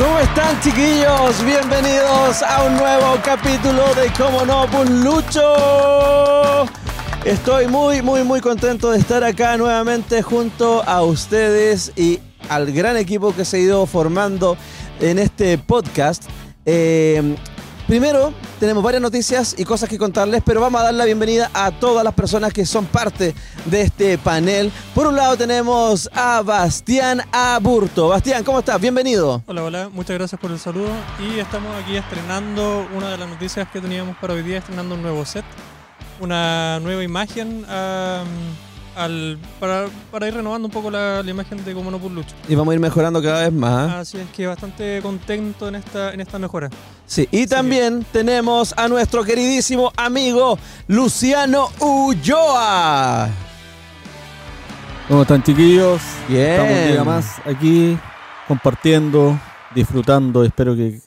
¿Cómo están chiquillos? Bienvenidos a un nuevo capítulo de Como no, Lucho. Estoy muy, muy, muy contento de estar acá nuevamente junto a ustedes y al gran equipo que se ha ido formando en este podcast. Eh, Primero, tenemos varias noticias y cosas que contarles, pero vamos a dar la bienvenida a todas las personas que son parte de este panel. Por un lado tenemos a Bastián Aburto. Bastián, ¿cómo estás? Bienvenido. Hola, hola, muchas gracias por el saludo. Y estamos aquí estrenando una de las noticias que teníamos para hoy día, estrenando un nuevo set, una nueva imagen. Al, para, para ir renovando un poco la, la imagen de Como no por Lucho. Y vamos a ir mejorando cada vez más. ¿eh? Así es que bastante contento en esta, en esta mejora. Sí, y también tenemos a nuestro queridísimo amigo Luciano Ulloa. ¿Cómo están chiquillos? Bien. Estamos un día más aquí compartiendo, disfrutando. Espero que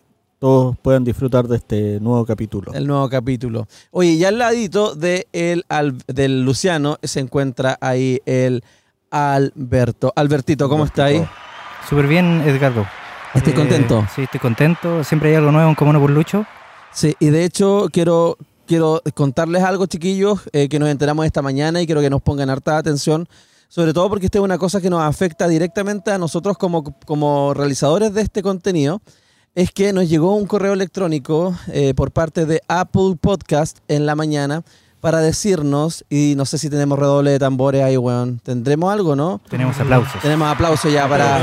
todos puedan disfrutar de este nuevo capítulo. El nuevo capítulo. Oye, y al ladito de el, al- del Luciano se encuentra ahí el Alberto. Albertito, ¿cómo está ahí? Súper bien, Edgardo. Estoy Eh, contento. Sí, estoy contento. Siempre hay algo nuevo en Como no por Lucho. Sí, y de hecho quiero, quiero contarles algo, chiquillos, eh, que nos enteramos esta mañana y quiero que nos pongan harta atención, sobre todo porque esta es una cosa que nos afecta directamente a nosotros como, como realizadores de este contenido, es que nos llegó un correo electrónico eh, por parte de Apple Podcast en la mañana para decirnos, y no sé si tenemos redoble de tambores ahí, weón, tendremos algo, ¿no? Tenemos aplausos. Tenemos aplauso ya para...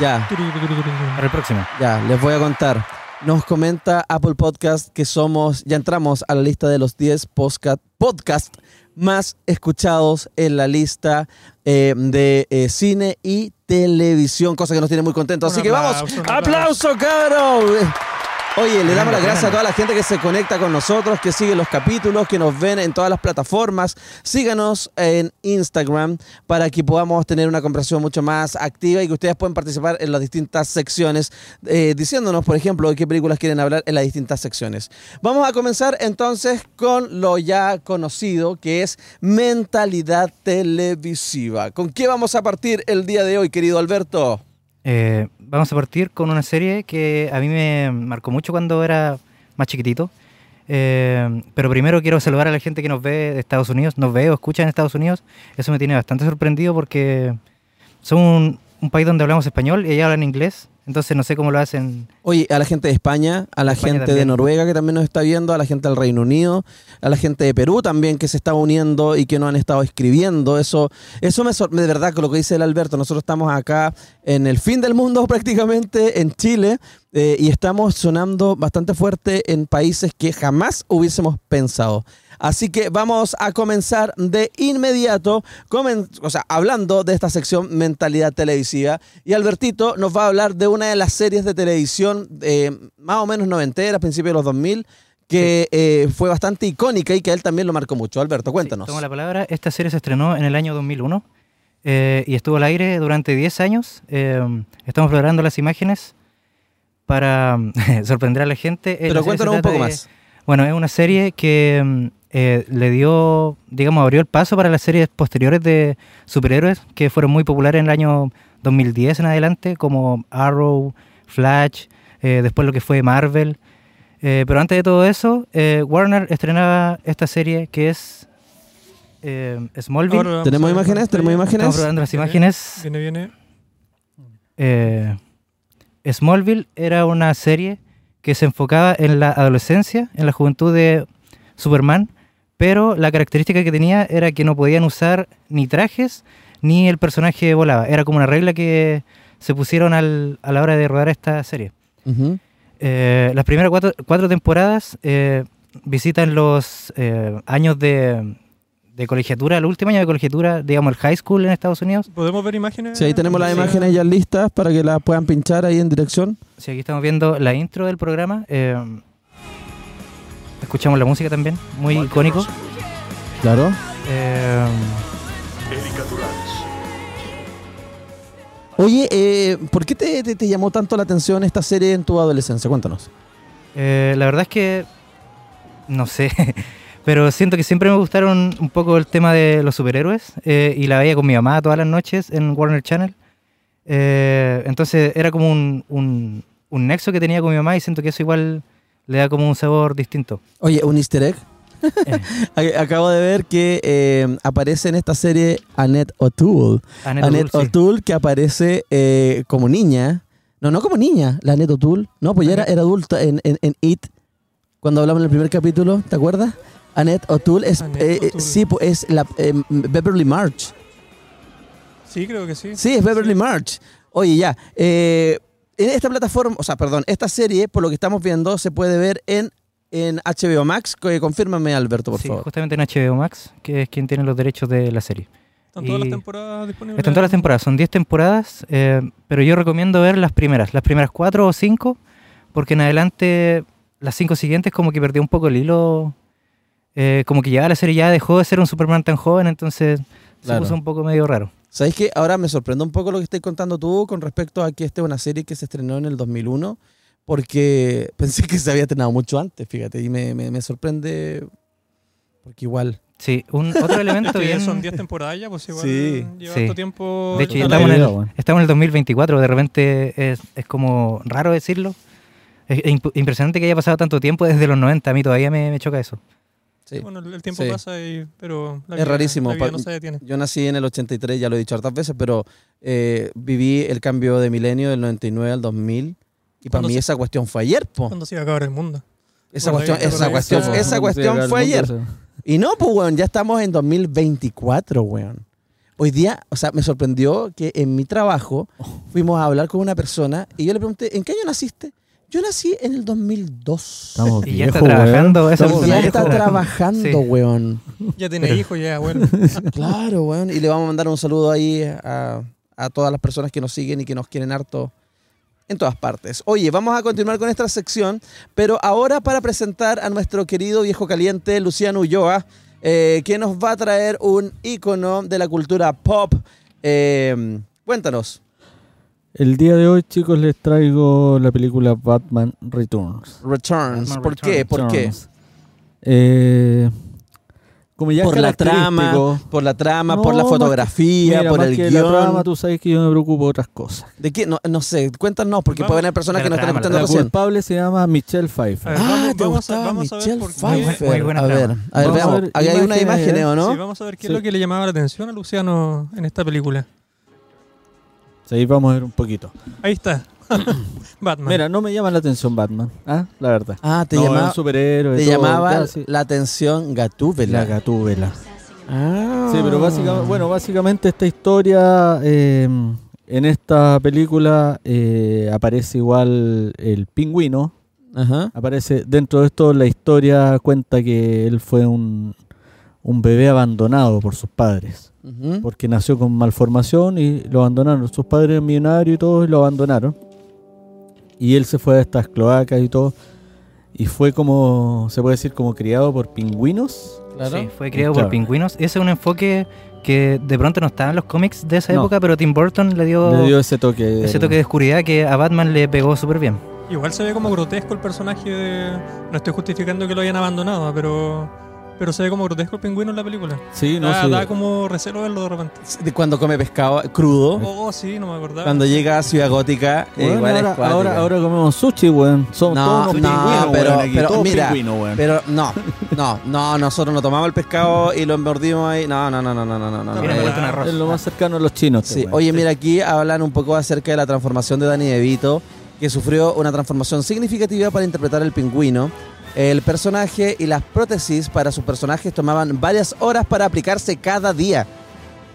Ya. Para el próximo. Ya, les voy a contar. Nos comenta Apple Podcast que somos, ya entramos a la lista de los 10 podcast, podcast más escuchados en la lista eh, de eh, cine y televisión, cosa que nos tiene muy contentos. Así que vamos, aplauso, un aplauso, cabrón. Oye, le damos las gracias a toda la gente que se conecta con nosotros, que sigue los capítulos, que nos ven en todas las plataformas. Síganos en Instagram para que podamos tener una conversación mucho más activa y que ustedes puedan participar en las distintas secciones, eh, diciéndonos, por ejemplo, de qué películas quieren hablar en las distintas secciones. Vamos a comenzar entonces con lo ya conocido, que es mentalidad televisiva. ¿Con qué vamos a partir el día de hoy, querido Alberto? Eh, vamos a partir con una serie que a mí me marcó mucho cuando era más chiquitito. Eh, pero primero quiero saludar a la gente que nos ve de Estados Unidos, nos ve o escucha en Estados Unidos. Eso me tiene bastante sorprendido porque son un, un país donde hablamos español y ellos hablan inglés. Entonces no sé cómo lo hacen. Oye, a la gente de España, a la España gente de. Noruega que también nos está viendo, a la gente del Reino Unido, a la gente de Perú también que se está uniendo y que nos han estado escribiendo. Eso, eso me sor- de verdad con lo que dice el Alberto. Nosotros estamos acá en el fin del mundo prácticamente, en Chile, eh, y estamos sonando bastante fuerte en países que jamás hubiésemos pensado. Así que vamos a comenzar de inmediato, comen- o sea, hablando de esta sección mentalidad televisiva. Y Albertito nos va a hablar de una de las series de televisión eh, más o menos noventeras, principios de los 2000, que eh, fue bastante icónica y que a él también lo marcó mucho. Alberto, cuéntanos. Sí, tomo la palabra. Esta serie se estrenó en el año 2001 eh, y estuvo al aire durante 10 años. Eh, estamos preparando las imágenes para sorprender a la gente. La Pero cuéntanos un poco de- más. Bueno, es una serie que mm, eh, le dio, digamos, abrió el paso para las series posteriores de superhéroes que fueron muy populares en el año 2010 en adelante, como Arrow, Flash, eh, después lo que fue Marvel. Eh, pero antes de todo eso, eh, Warner estrenaba esta serie que es eh, Smallville. ¿Tenemos imágenes? ¿Tenemos imágenes? Estamos probando las Viene, imágenes. Viene, viene. Smallville era una serie que se enfocaba en la adolescencia, en la juventud de Superman, pero la característica que tenía era que no podían usar ni trajes ni el personaje volaba. Era como una regla que se pusieron al- a la hora de rodar esta serie. Eh, las primeras cuatro, cuatro temporadas eh, visitan los eh, años de, de colegiatura, el último año de colegiatura, digamos el high school en Estados Unidos. ¿Podemos ver imágenes? Sí, ahí tenemos las Sí. imágenes ya listas para que las puedan pinchar ahí en dirección. Sí, aquí estamos viendo la intro del programa. eh, escuchamos la música también, muy icónico. Claro. Eh, Oye, eh, ¿por qué te, te- te llamó tanto la atención esta serie en tu adolescencia? Cuéntanos. eh, la verdad es que no sé, pero siento que siempre me gustaron un poco el tema de los superhéroes eh, y la veía con mi mamá todas las noches en Warner Channel. Eh, entonces era como un, un- un nexo que tenía con mi mamá y siento que eso igual le da como un sabor distinto. Oye, un easter egg. Eh. Ac- Acabo de ver que eh, aparece en esta serie Annette O'Toole. Annette Annette O'Toole, sí. O'Toole que aparece eh, como niña. No, no como niña, la Annette O'Toole. No, pues ya era, era adulta en, en, en It. Cuando hablamos en el primer capítulo, ¿te acuerdas? Annette O'Toole es, Annette eh, eh, O'Toole. sí, pues es la eh, Beverly March. Sí, creo que sí. Sí, es Beverly March. Oye, ya. eh, en esta plataforma, o sea, perdón, esta serie, por lo que estamos viendo, se puede ver en, en HBO Max. Que- Confírmame, Alberto, por Sí, favor. justamente en HBO Max, que es quien tiene los derechos de la serie. Están todas las temporadas disponibles. Están todas las temporadas, son 10 temporadas, eh, pero yo recomiendo ver las primeras, las primeras 4 o 5, porque en adelante las 5 siguientes como que perdió un poco el hilo, eh, como que ya la serie ya dejó de ser un Superman tan joven, entonces Claro. se puso un poco medio raro. ¿Sabéis que ahora me sorprende un poco lo que estás contando tú con respecto a que esta es una serie que se estrenó en el 2001? Porque pensé que se había estrenado mucho antes, fíjate, y me, me- me sorprende porque igual. Sí, un, otro Es elemento bien... son 10 temporadas ya, pues igual Sí. lleva Sí. tiempo. De hecho, estamos en, el, bueno. estamos en el 2024, de repente es, es como raro decirlo. Es imp- impresionante que haya pasado tanto tiempo desde los 90, a mí todavía me, me choca eso. Sí. Bueno, el tiempo Sí. pasa, y, pero la Es vida- rarísimo, La vida no se detiene. Yo nací en el 83, ya lo he dicho hartas veces, pero eh, viví el cambio de milenio del 99 al 2000 y para mí se- esa cuestión fue ayer, po. ¿Cuándo se iba a acabar el mundo? Esa cuestión, esa ahí cuestión, esa cuestión fue ayer. Y no, pues, weón, ya estamos en 2024, weón. Hoy día, o sea, me sorprendió que en mi trabajo fuimos a hablar con una persona y yo le pregunté, ¿en qué año naciste? Yo nací en el 2002. Estamos Y ya está weón. trabajando esa Estamos ya está trabajando, Sí. weón. Ya tiene hijos, ya abuelo. Claro, weón. Y le vamos a mandar un saludo ahí a, a todas las personas que nos siguen y que nos quieren harto en todas partes. Oye, vamos a continuar con esta sección, pero ahora para presentar a nuestro querido viejo caliente, Luciano Ulloa, eh, que nos va a traer un ícono de la cultura pop. Eh, cuéntanos. El día de hoy, chicos, les traigo la película Batman Returns. Returns. Batman ¿Por qué? ¿Por qué? Returns. Eh, como ya Por la trama, por la trama, No, por la fotografía, Mira, por más el que guion. la trama, tú sabes que yo me preocupo de otras cosas. ¿De qué? No, no sé, cuéntanos, porque Vamos. pueden haber personas que nos están escuchando La culpable se llama Michelle Pfeiffer. A ver, Ah, vamos- te vamos a- gustaba vamos a ver Michelle por qué- Muy Pfeiffer. buena a ver, a ver, Vamos a veamos. ver Ahí hay imágenes, ¿eh? ¿o no? Sí, vamos a ver qué Sí. es lo que le llamaba la atención a Luciano en esta película. Sí, vamos a ver un poquito. Ahí está. Batman. Mira, no me llama la atención Batman, ¿ah? la verdad. Ah, te no, es llamaba, un superhéroe. te todo, llamaba sí. la atención Gatúbela. La gatúbela. Ah. Sí, pero básicamente, bueno, básicamente esta historia, eh, en esta película eh, aparece igual el pingüino. Ajá. Aparece dentro de esto la historia cuenta que él fue un, un bebé abandonado por sus padres. Porque nació con malformación y lo abandonaron. Sus padres eran millonarios y todo y lo abandonaron. Y él se fue a estas cloacas y todo. Y fue como, se puede decir, como criado por pingüinos. Claro. Sí, fue Claro. por pingüinos. Ese es un enfoque que de pronto no estaba en los cómics de esa No. época, pero Tim Burton le dio, Le dio ese toque. ese toque de oscuridad que a Batman le pegó súper bien. Igual se ve como grotesco el personaje de... No estoy justificando que lo hayan abandonado, pero... Pero se ve como grotesco el pingüino en la película. Sí, no da, sí. da como recelo verlo de repente. De cuando come pescado crudo, Oh, sí, no me acordaba. cuando llega a Ciudad Gótica, eh, Bueno, igual es ahora, cuática. ahora, ahora comemos sushi, weón. Somos No, todos unos no, pingüinos, pero- weón, pero todos mira, pingüinos, weón. Pero no, no, no, nosotros no tomamos el pescado y lo embordimos ahí. No, no, no, no, no, no, no. no, Mira, es lo más cercano a los chinos. este Sí, weón. oye, mira, aquí hablan un poco acerca de la transformación de Danny DeVito, que sufrió una transformación significativa para interpretar el pingüino. El personaje y las prótesis para sus personajes tomaban varias horas para aplicarse cada día.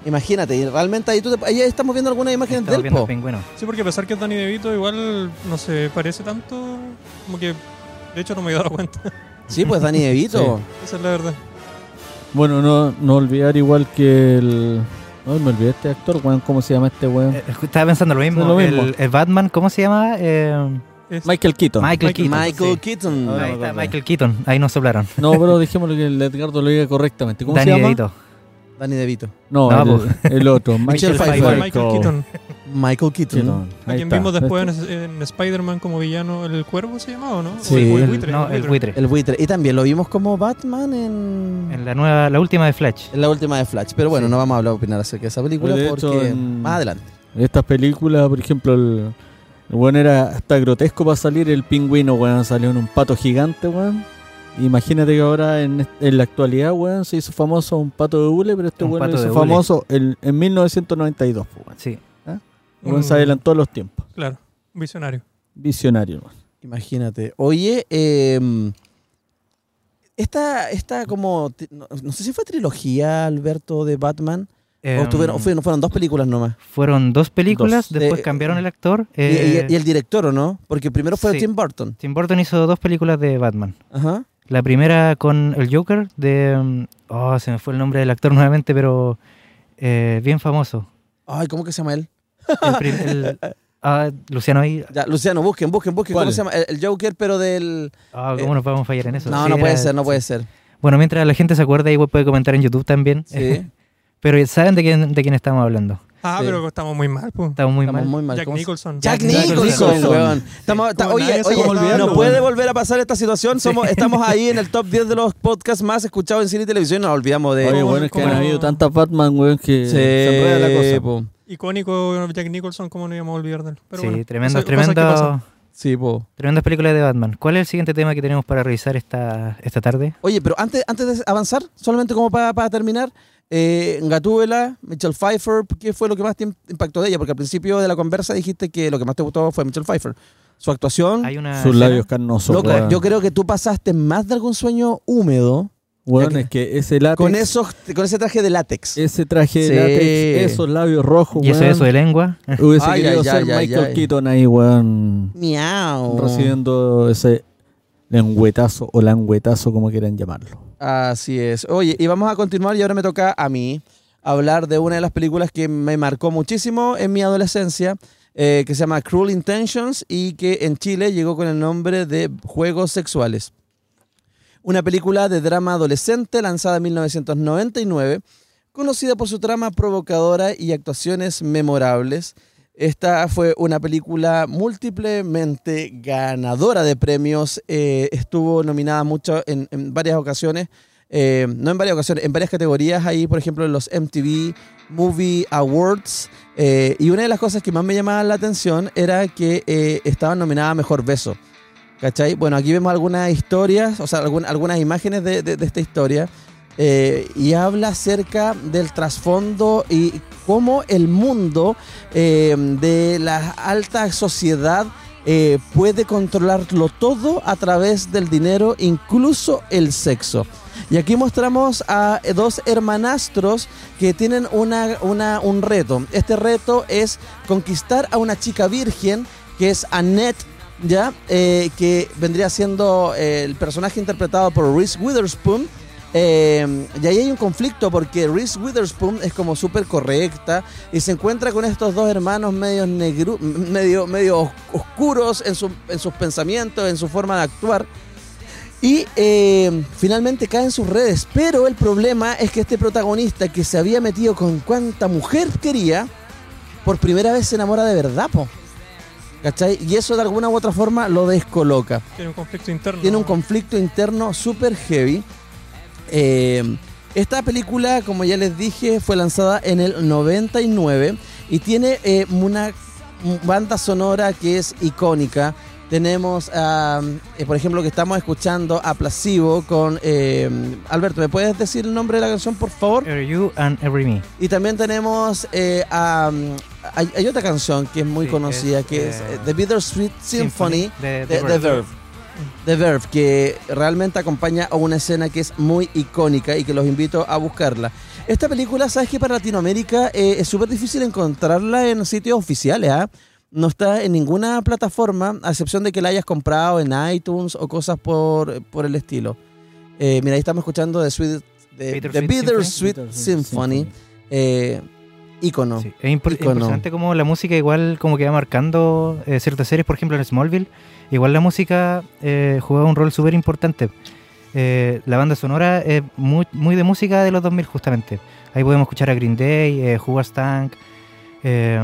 Imagínate, y realmente ahí, tú te- ahí estamos viendo algunas imágenes Estamos del po. pingüino. Sí, porque a pesar que es Danny DeVito, igual no se parece tanto. Como que. De hecho, no me he dado cuenta. Sí, pues Danny DeVito. Esa es la verdad. Bueno, no, no olvidar igual que el... No, me olvidé este actor, weón. ¿Cómo se llama este weón? Eh, Estaba pensando lo mismo. Lo mismo. El, el Batman, ¿cómo se llama? Eh, Es- Michael Keaton. Michael Keaton. Michael sí. Keaton. Ahora Ahí me está, acordé. Michael Keaton. Ahí nos soplaron. No, pero dejémoslo que el Edgardo lo diga correctamente. ¿Cómo Danny se llama? DeVito. Danny DeVito. No, No, el, el otro. Michelle Michael Pfeiffer. Michael Keaton. Michael Keaton. Keaton. A Ahí quien está. vimos después en, en Spider-Man como villano, ¿el cuervo se llamaba o no? O Sí. el, o el El- buitre. No, el buitre. El buitre. Y también lo vimos como Batman en, En la nueva, la última de Flash. en la última de Flash. Pero bueno, Sí. no vamos a hablar opinar acerca de esa película Pues de hecho, porque en- más adelante. Estas películas, por ejemplo, el- El weón era hasta grotesco para salir. El pingüino, weón, salió en un pato gigante, weón. Imagínate que ahora en, en la actualidad, weón, se hizo famoso un pato de hule, pero este Un weón pato hizo famoso el- en 1992, pues, weón. Sí. El weón Mm. se adelantó a los tiempos. Claro, visionario. Visionario, weón. Imagínate. Oye, eh, esta, esta como, no sé si fue trilogía, Alberto, de Batman, o, Em, tuvieron, o fueron, fueron dos películas nomás. Fueron dos películas, Dos. después Eh, cambiaron el actor. Y- y, eh, y el director, ¿o no? Porque primero fue sí. Tim Burton. Tim Burton hizo dos películas de Batman. Ajá. La primera con el Joker de... Oh, se me fue el nombre del actor nuevamente, pero eh, bien famoso. Ay, ¿cómo que se llama él? El prim- el- ah, Luciano ahí. Ya, Luciano, busquen, busquen, busquen. ¿Cuál? ¿Cómo se llama? El, el Joker, pero del... Ah, ¿Cómo nos vamos a fallar en eso? No, Sí, no puede era- ser, no puede ser. Bueno, mientras la gente se acuerda, igual puede comentar en YouTube también. Sí. pero saben de quién, de quién estamos hablando. Ah, Sí. pero estamos muy mal, pues. Estamos muy Estamos mal. muy mal. Jack ¿Cómo se- Nicholson. Jack Jack Nicholson, Nicholson. weón. Estamos, oye, no puede volver a pasar esta situación. Somos, estamos ahí en el top 10 de los podcasts más escuchados en cine y televisión. Nos olvidamos de... Oye, ¿Cómo- bueno, es que han habido tantas Batman, weón, que Sí, se enreda la cosa. po. Icónico Jack Nicholson, ¿cómo no íbamos a olvidar de él? Pero sí, bueno, tremendo, tremendo. Sí, po. tremendas películas de Batman. ¿Cuál es el siguiente tema que tenemos para revisar esta, esta tarde? Oye, pero antes, antes de avanzar, solamente como para, para terminar, eh, Gatúbela, Michelle Pfeiffer, ¿qué fue lo que más te im- impactó de ella? Porque al principio de la conversa dijiste que lo que más te gustó fue Michelle Pfeiffer. Su actuación. Hay una Sus escena- labios carnosos, Loco, weón. yo creo que tú pasaste más de algún sueño húmedo Weón, es que ese látex, con, esos, con ese traje de látex. ese traje de Sí. látex, esos labios rojos, Y eso, weón. eso de lengua. Hubiese Ay, querido ay, ser ay, ay, Michael ay. Keaton ahí, weón. Miau. Recibiendo ese lengüetazo o langüetazo, como quieran llamarlo. Así es. Oye, y vamos a continuar y ahora me toca a mí hablar de una de las películas que me marcó muchísimo en mi adolescencia, eh, que se llama Cruel Intentions y que en Chile llegó con el nombre de Juegos Sexuales. Una película de drama adolescente lanzada en 1999, conocida por su trama provocadora y actuaciones memorables. Esta fue una película múltiplemente ganadora de premios. eh, estuvo nominada mucho en, en varias ocasiones. eh, no en varias ocasiones, en varias categorías ahí, por ejemplo, en los MTV Movie Awards. eh, y una de las cosas que más me llamaba la atención era que estaba nominada a Mejor Beso. ¿Cachai? Bueno, aquí vemos algunas historias, o sea, algunas imágenes de esta historia. Eh, y habla acerca del trasfondo y cómo el mundo eh, de la alta sociedad eh, puede controlarlo todo a través del dinero, incluso el sexo. Y aquí mostramos a dos hermanastros que tienen una, una- un reto. Este reto es conquistar a una chica virgen que es Annette, ¿ya? Que vendría siendo el personaje interpretado por Reese Witherspoon. Eh, y ahí hay un conflicto porque Reese Witherspoon es como súper correcta y se encuentra con estos dos hermanos medio, negru medio, medio os- oscuros en, su- en sus pensamientos, en su forma de actuar. Y eh, finalmente cae en sus redes. Pero el problema es que este protagonista que se había metido con cuanta mujer quería, por primera vez se enamora de verdad, po. ¿Cachai? Y eso de alguna u otra forma lo descoloca. Tiene un conflicto interno. Tiene un conflicto interno súper heavy. Eh, esta película, como ya les dije, fue lanzada en el 99 y tiene eh, una banda sonora que es icónica. Tenemos, ah, eh, por ejemplo, que estamos escuchando a Placebo con... eh, Alberto, ¿me puedes decir el nombre de la canción, por favor? Every You and Every Me. Y también tenemos eh, a, hay, hay otra canción que es muy Sí, conocida, es, que es The Bittersweet Symphony de, de, de de Verve. The Verve, que realmente acompaña a una escena que es muy icónica y que los invito a buscarla. Esta película, sabes que para Latinoamérica eh, es súper difícil encontrarla en sitios oficiales, ¿ah? No está en ninguna plataforma, a excepción de que la hayas comprado en iTunes o cosas por, por el estilo. Eh, mira, ahí estamos escuchando The, Sweet, The, Bittersweet Bittersweet Symphony, Symphony. Ícono. Sí, Es impor- Icono. impresionante como la música igual como que va marcando eh, ciertas series, por ejemplo en Smallville, igual la música eh, jugaba un rol súper importante. Eh, la banda sonora es muy, muy de música de los 2000 justamente. Ahí podemos escuchar a Green Day, eh, Who Was Tank, eh,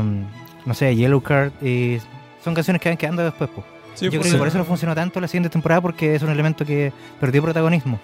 no sé, Yellow Card, y son canciones que van quedando después. Sí, Yo pues, creo sí. que por eso no funcionó tanto la siguiente temporada porque es un elemento que perdió protagonismo.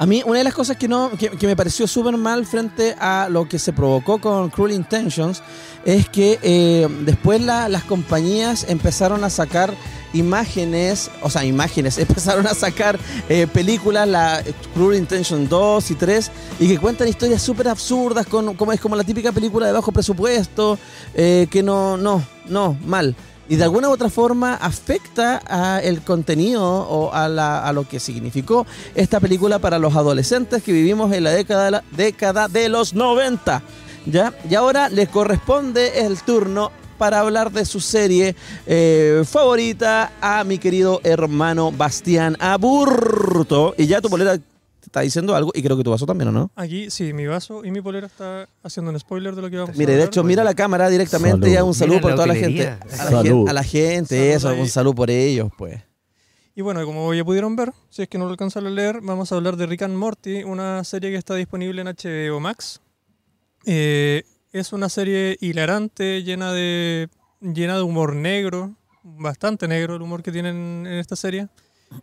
A mí, una de las cosas que, no, que, me pareció súper mal frente a lo que se provocó con Cruel Intentions es que eh, después la- las compañías empezaron a sacar imágenes, o sea, imágenes, empezaron a sacar eh, películas, la Cruel Intention 2 y 3, y que cuentan historias súper absurdas, con, como es como la típica película de bajo presupuesto, eh, que no, no, no, mal. Y de alguna u otra forma afecta a el contenido o a, la- a lo que significó esta película para los adolescentes que vivimos en la década de, los 90. ¿ya? Y ahora les corresponde el turno para hablar de su serie eh, favorita a mi querido hermano Bastián Aburto. Y ya tu polera te está diciendo algo y creo que tu vaso también, ¿o no? Aquí, sí, mi vaso y mi polera está haciendo un spoiler de lo que vamos a Mire, de hecho, mira la cámara directamente Salud. y a un saludo la toda la gente. A la, Salud. gente, a la gente, Salud eso, ahí. un saludo por ellos, pues. Y bueno, como ya pudieron ver, si es que no lo alcanzaron a leer, vamos a hablar de Rick and Morty, una serie que está disponible en HBO Max. Eh, es una serie hilarante, llena de, llena de humor negro, bastante negro el humor que tienen en esta serie.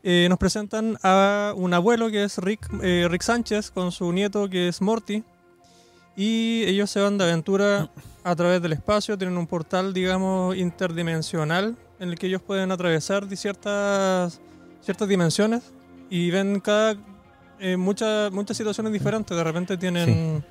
Eh, nos presentan a un abuelo que es Rick, eh, Rick Sánchez con su nieto que es Morty. Y ellos se van de aventura a través del espacio, tienen un portal, digamos, interdimensional en el que ellos pueden atravesar ciertas, ciertas dimensiones y ven cada eh, muchas muchas situaciones diferentes. De repente tienen,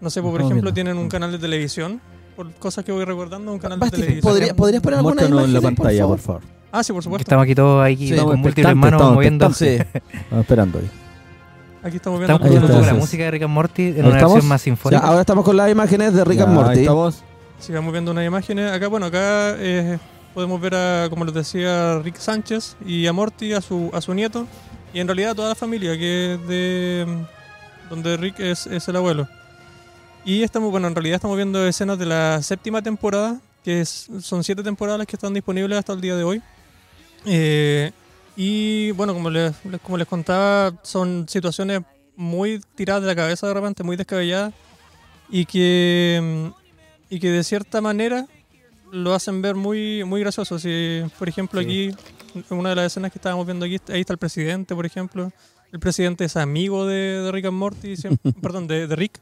no sé, por ejemplo, viendo. tienen un canal de televisión, por cosas que voy recordando, un canal de televisión. ¿podría- ¿podrías poner alguna Muéstranos en la imagen, pantalla, por favor? favor. Ah, sí, por supuesto. Estamos aquí todos ahí Sí. con Estamos múltiples manos estamos moviendo. Sí. Estamos esperando ahí. Aquí estamos viendo. Estamos Ahí escuchando está. la música de Rick and Morty en ¿Ahí una estamos? versión más Ya, sinfónica. ahora estamos con las imágenes de Rick Ya, and Morty. Ahí estamos. Sí, vamos viendo unas imágenes. Acá, bueno, acá eh, podemos ver a, como les decía, Rick Sánchez y a Morty, a su, a su nieto, y en realidad a toda la familia, que es de donde Rick es, es el abuelo. Y estamos, bueno, en realidad estamos viendo escenas de la séptima temporada, que es- son siete temporadas las que están disponibles hasta el día de hoy. Eh, y bueno, como les, como les contaba, son situaciones muy tiradas de la cabeza de repente, muy descabelladas, y que, y que de cierta manera lo hacen ver muy, muy gracioso. Si, por ejemplo, aquí, en una de las escenas que estábamos viendo aquí, ahí está el presidente, por ejemplo. El presidente es amigo de, de Rick and Morty, perdón, de, de Rick,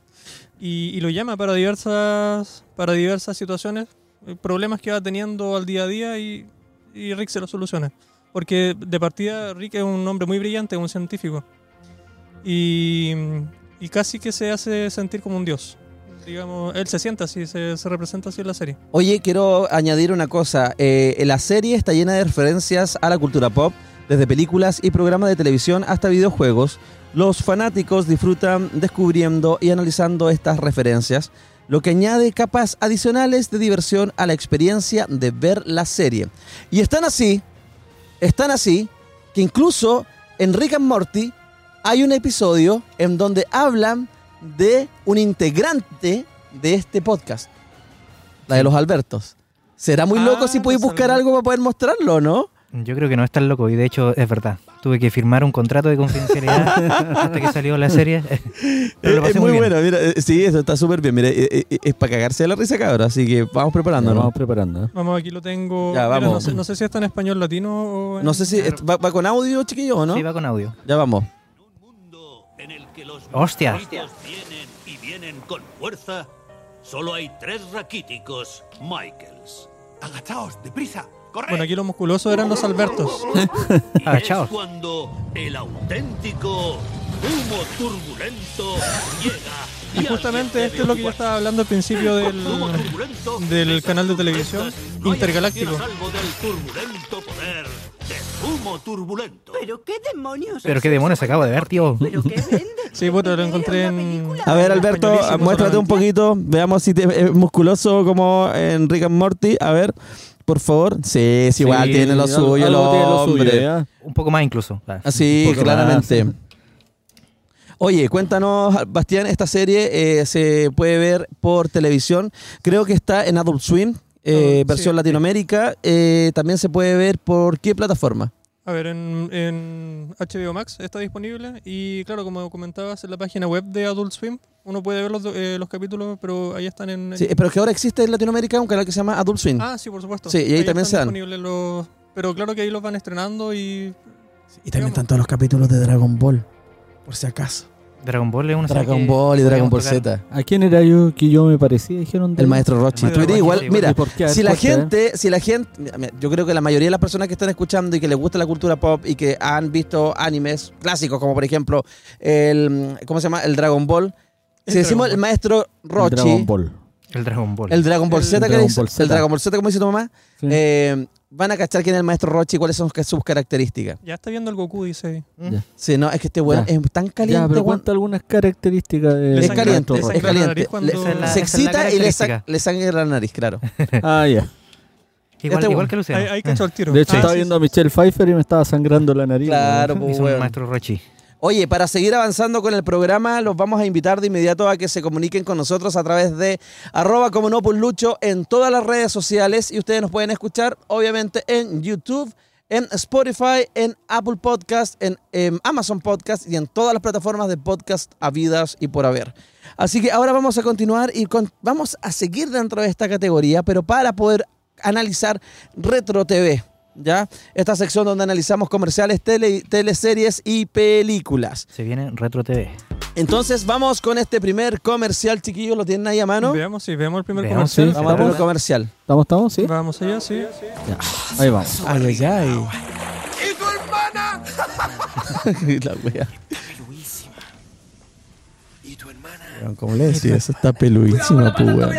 y, y lo llama para diversas, para diversas situaciones, eh, problemas que va teniendo al día a día y, y Rick se los soluciona. Porque de partida Rick es un hombre muy brillante, un científico. Y, y casi que se hace sentir como un dios. Digamos, él se siente así, se, se representa así en la serie. Oye, quiero añadir una cosa. Eh, la serie está llena de referencias a la cultura pop, desde películas y programas de televisión hasta videojuegos. Los fanáticos disfrutan descubriendo y analizando estas referencias, lo que añade capas adicionales de diversión a la experiencia de ver la serie. Y están así, están así, que incluso en Rick and Morty hay un episodio en donde hablan de un integrante de este podcast. La de los Albertos. ¿Será muy Ah, loco si podéis buscar algo para poder mostrarlo, no? Yo creo que no es tan loco y de hecho es verdad. Tuve que firmar un contrato de confidencialidad hasta que salió la serie. Pero lo es muy bueno, mira, eh, sí, eso está súper bien. Mire, eh, eh, es para cagarse de la risa, cabrón. Así que vamos Ya, preparándonos. vamos preparando. Vamos, aquí lo tengo. Ya, Mira, vamos. no, sé, no sé si está en español latino o en- No sé si va, va con audio, chiquillo, o no. Sí, va con audio. Ya vamos. mundo en el que los Hostia. vienen y vienen con fuerza, solo hay tres raquíticos Michaels. Agachaos, deprisa, corred. Bueno, aquí los musculosos eran los Albertos. Y Agachaos. es cuando el auténtico humo turbulento llega. Y justamente esto es lo que yo estaba hablando al principio del, del canal de televisión intergaláctico. Salvo del turbulento poder del humo turbulento. ¿Pero qué demonios? Pero qué demonios acabo de ver, tío. ¿Pero qué vende? Sí, bueno, lo Idea, encontré en-. A ver, Alberto, muéstrate un poquito. Veamos si te, es musculoso como en Rick and Morty. A ver, por favor. Sí, es igual, Sí, tiene lo suyo, el algo tiene lo suyo, hombre. Un poco más incluso. Ah. Así, poco claramente. más. Oye, cuéntanos, Bastián, esta serie eh, se puede ver por televisión. Creo que está en Adult Swim, eh, Adult, versión sí. Latinoamérica. Eh, también se puede ver por qué plataforma. A ver, en, en HBO Max está disponible y claro, como comentabas, en la página web de Adult Swim uno puede ver los, eh, los capítulos, pero ahí están en... Sí, pero que ahora existe en Latinoamérica un canal que se llama Adult Swim. Ah, sí, por supuesto. Sí, y ahí también se están dan. los... Pero claro que ahí los van estrenando y... y también están todos los capítulos de Dragon Ball. Por si acaso. Dragon Ball es una serie Dragon Ball y Dragon Ball. Z. ¿A quién era yo que yo me parecía? Dijeron de El maestro Rochi. Igual, mira, si la gente, si la gente, yo creo que la mayoría de las personas que están escuchando y que les gusta la cultura pop y que han visto animes clásicos, como por ejemplo el, ¿cómo se llama? El Dragon Ball. Si El decimos el maestro El Rochi, Dragon Ball. El Dragon Ball. el Dragon Ball El Z, que Dragon dice- Ball Z. el Dragon Ball Z, como dice tu mamá, Sí. eh, van a cachar quién es el maestro Rochi y cuáles son sus características. Ya está viendo el Goku, dice ahí. Ya. Sí, no, es que este weón Ya. es tan Ya, caliente, pero weón. cuenta algunas características de Es caliente, le es caliente. cuando- Le- la- se excita y le, sa- característica. le sangra la nariz, claro. Ah, ya. Igual, Este igual que Luciano. Ahí, ahí cachó el tiro. De hecho, Ah, estaba sí, viendo sí. a Michelle Pfeiffer y me estaba sangrando la nariz. Claro, pues, maestro Rochi. Oye, para seguir avanzando con el programa, los vamos a invitar de inmediato a que se comuniquen con nosotros a través de arroba como no Lucho en todas las redes sociales y ustedes nos pueden escuchar obviamente en YouTube, en Spotify, en Apple Podcast, en, em, Amazon Podcast y en todas las plataformas de podcast habidas y por haber. Así que ahora vamos a continuar y con- vamos a seguir dentro de esta categoría, pero para poder analizar Retro TV. ¿Ya? Esta sección donde analizamos comerciales, tele, teleseries y películas. Se viene Retro TV. Entonces vamos con este primer comercial, chiquillos, ¿lo tienen ahí a mano? Veamos, sí, veamos el primer Veamos, comercial. sí. Vamos al primer comercial. ¿Estamos, estamos? Sí. Vamos allá, sí. Ahí vamos. Ay, ay, ay. ¿Y tu hermana? La wea. ¿Y tu hermana? ¿Cómo le decía? Eso está peluísima, weón.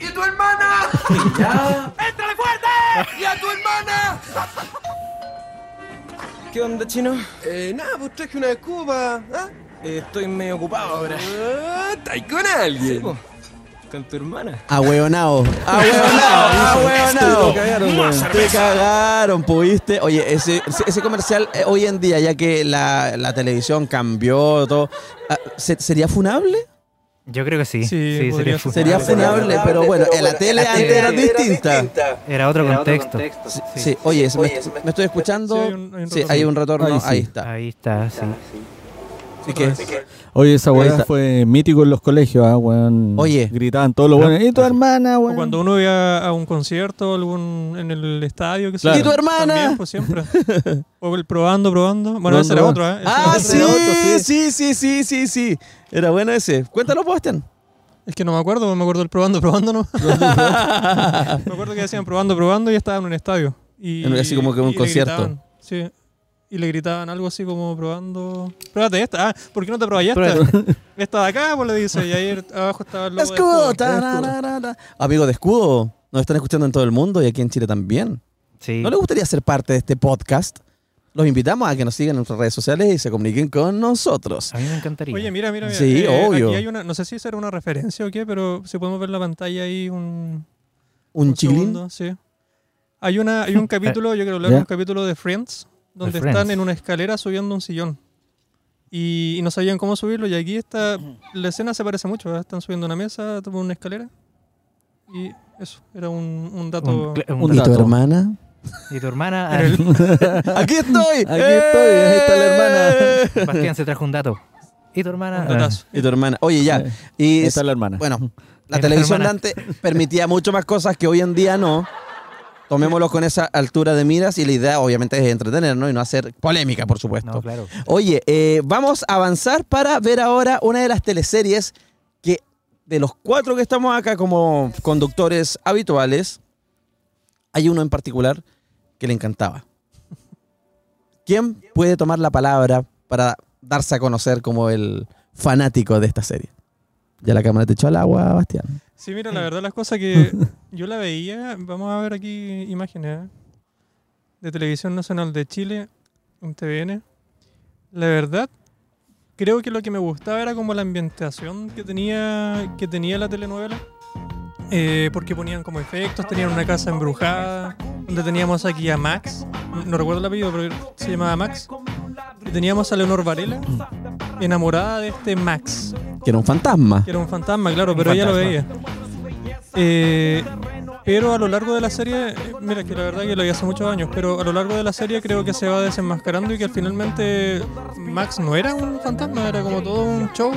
¿Y tu hermana? ¡Éntrale fuerte! ¿Qué onda, chino? Eh, nada, pues traje una escoba. ¿Ah? Eh, estoy medio ocupado ahora. Ah, ¿Estáis con alguien? po. Con tu hermana. Ahueonao. Ahueonao. Ahueonao. Te cagaron. Te cagaron, pudiste. Oye, ese, ese- ese comercial eh, hoy en día, ya que la, la televisión cambió, todo, ah, ¿se- ¿sería funable? Yo creo que sí. Sí, Sí, sería, ser. Sería funable, pero bueno, en la tele antes era distinta. Era otro contexto. Sí, oye, me, me estoy escuchando. Sí, hay un- hay un Sí, retorno. hay un retorno. Ahí sí. Ahí está. Ahí está, sí. Así que, Oye, esa weá fue mítico en los colegios, ah, weón. Oye. Gritaban todos los buenos. ¿Y tu hermana, O weón? cuando uno iba a un concierto algún, en el estadio, que Claro. ¿Y tu hermana? También, pues siempre. O el probando, probando. Bueno, ese era otro, ¿eh? Ese Ah, sí, otro. sí, sí, sí, sí, sí. Era bueno ese. Cuéntalo, Bastián. Es que no me acuerdo, me acuerdo del probando, probando, ¿no? me acuerdo que decían probando, probando y estaban en un estadio. Y, así como que un concierto. gritaban, Sí. Y le gritaban algo así como probando. Pruébate esta. Ah, ¿por qué no te probáis esta? Esta de acá, pues le dice. Y ahí abajo estaba el logo de Escudo. escudo. tararara. Amigo de Escudo, nos están escuchando en todo el mundo y aquí en Chile también. Sí. ¿No les gustaría ser parte de este podcast? Los invitamos a que nos sigan en nuestras redes sociales y se comuniquen con nosotros. A mí me encantaría. Oye, mira, mira, mira. Sí, obvio. Aquí hay una, no sé si será una referencia o qué, pero si podemos ver la pantalla ahí un, Un chiglín. segundo, sí. Hay, una, hay un capítulo, yo quiero hablar Ya. de un capítulo de Friends, donde Friends. están en una escalera subiendo un sillón. Y, y no sabían cómo subirlo, y aquí está, la escena se parece mucho, ¿verdad? están subiendo una mesa, toman una escalera. Y eso, era un, un dato. Un un Un ¿Y tu dato. hermana? Y tu hermana, el- ¡Aquí estoy! Aquí estoy, ahí está la hermana. Bastián se trajo un dato. Y tu hermana. un datazo. Y tu hermana. Oye, ya. Ahí Y está la hermana. Bueno, la televisión de antes permitía mucho más cosas que hoy en día no. Tomémoslo con esa altura de miras y la idea obviamente es entretenernos y no hacer polémica, por supuesto. No, claro. Oye, eh, vamos a avanzar para ver ahora una de las teleseries que de los cuatro que estamos acá como conductores habituales, hay uno en particular que le encantaba. ¿Quién puede tomar la palabra para darse a conocer como el fanático de esta serie? Ya la cámara te echó al agua, Bastián. Sí, mira, la verdad las cosas que yo la veía, vamos a ver aquí imágenes ¿eh? de Televisión Nacional de Chile, en TVN. La verdad, creo que lo que me gustaba era como la ambientación que tenía, que tenía la telenovela. Eh, porque ponían como efectos, tenían una casa embrujada, donde teníamos aquí a Max, no recuerdo el apellido, pero se llamaba Max. Teníamos a Leonor Varela, enamorada de este Max. Que era un fantasma. Que era un fantasma, claro, pero ella lo veía. Eh, pero a lo largo de la serie, mira que la verdad que lo vi hace muchos años, pero a lo largo de la serie creo que se va desenmascarando y que finalmente Max no era un fantasma, era como todo un show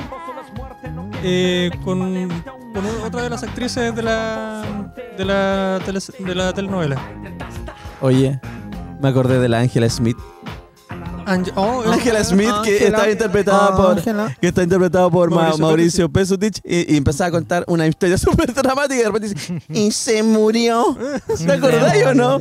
eh, con, con otra de las actrices de la de la, tele- de la telenovela. Oye, me acordé de la Angela Smith. Oh, Ángela Smith, que Ángela. estaba interpretada Ah, por que está interpretado por Ma- Mauricio Mauricio Pesutich y, y empezaba a contar una historia súper dramática y de repente dice y se murió ¿te acordáis o no?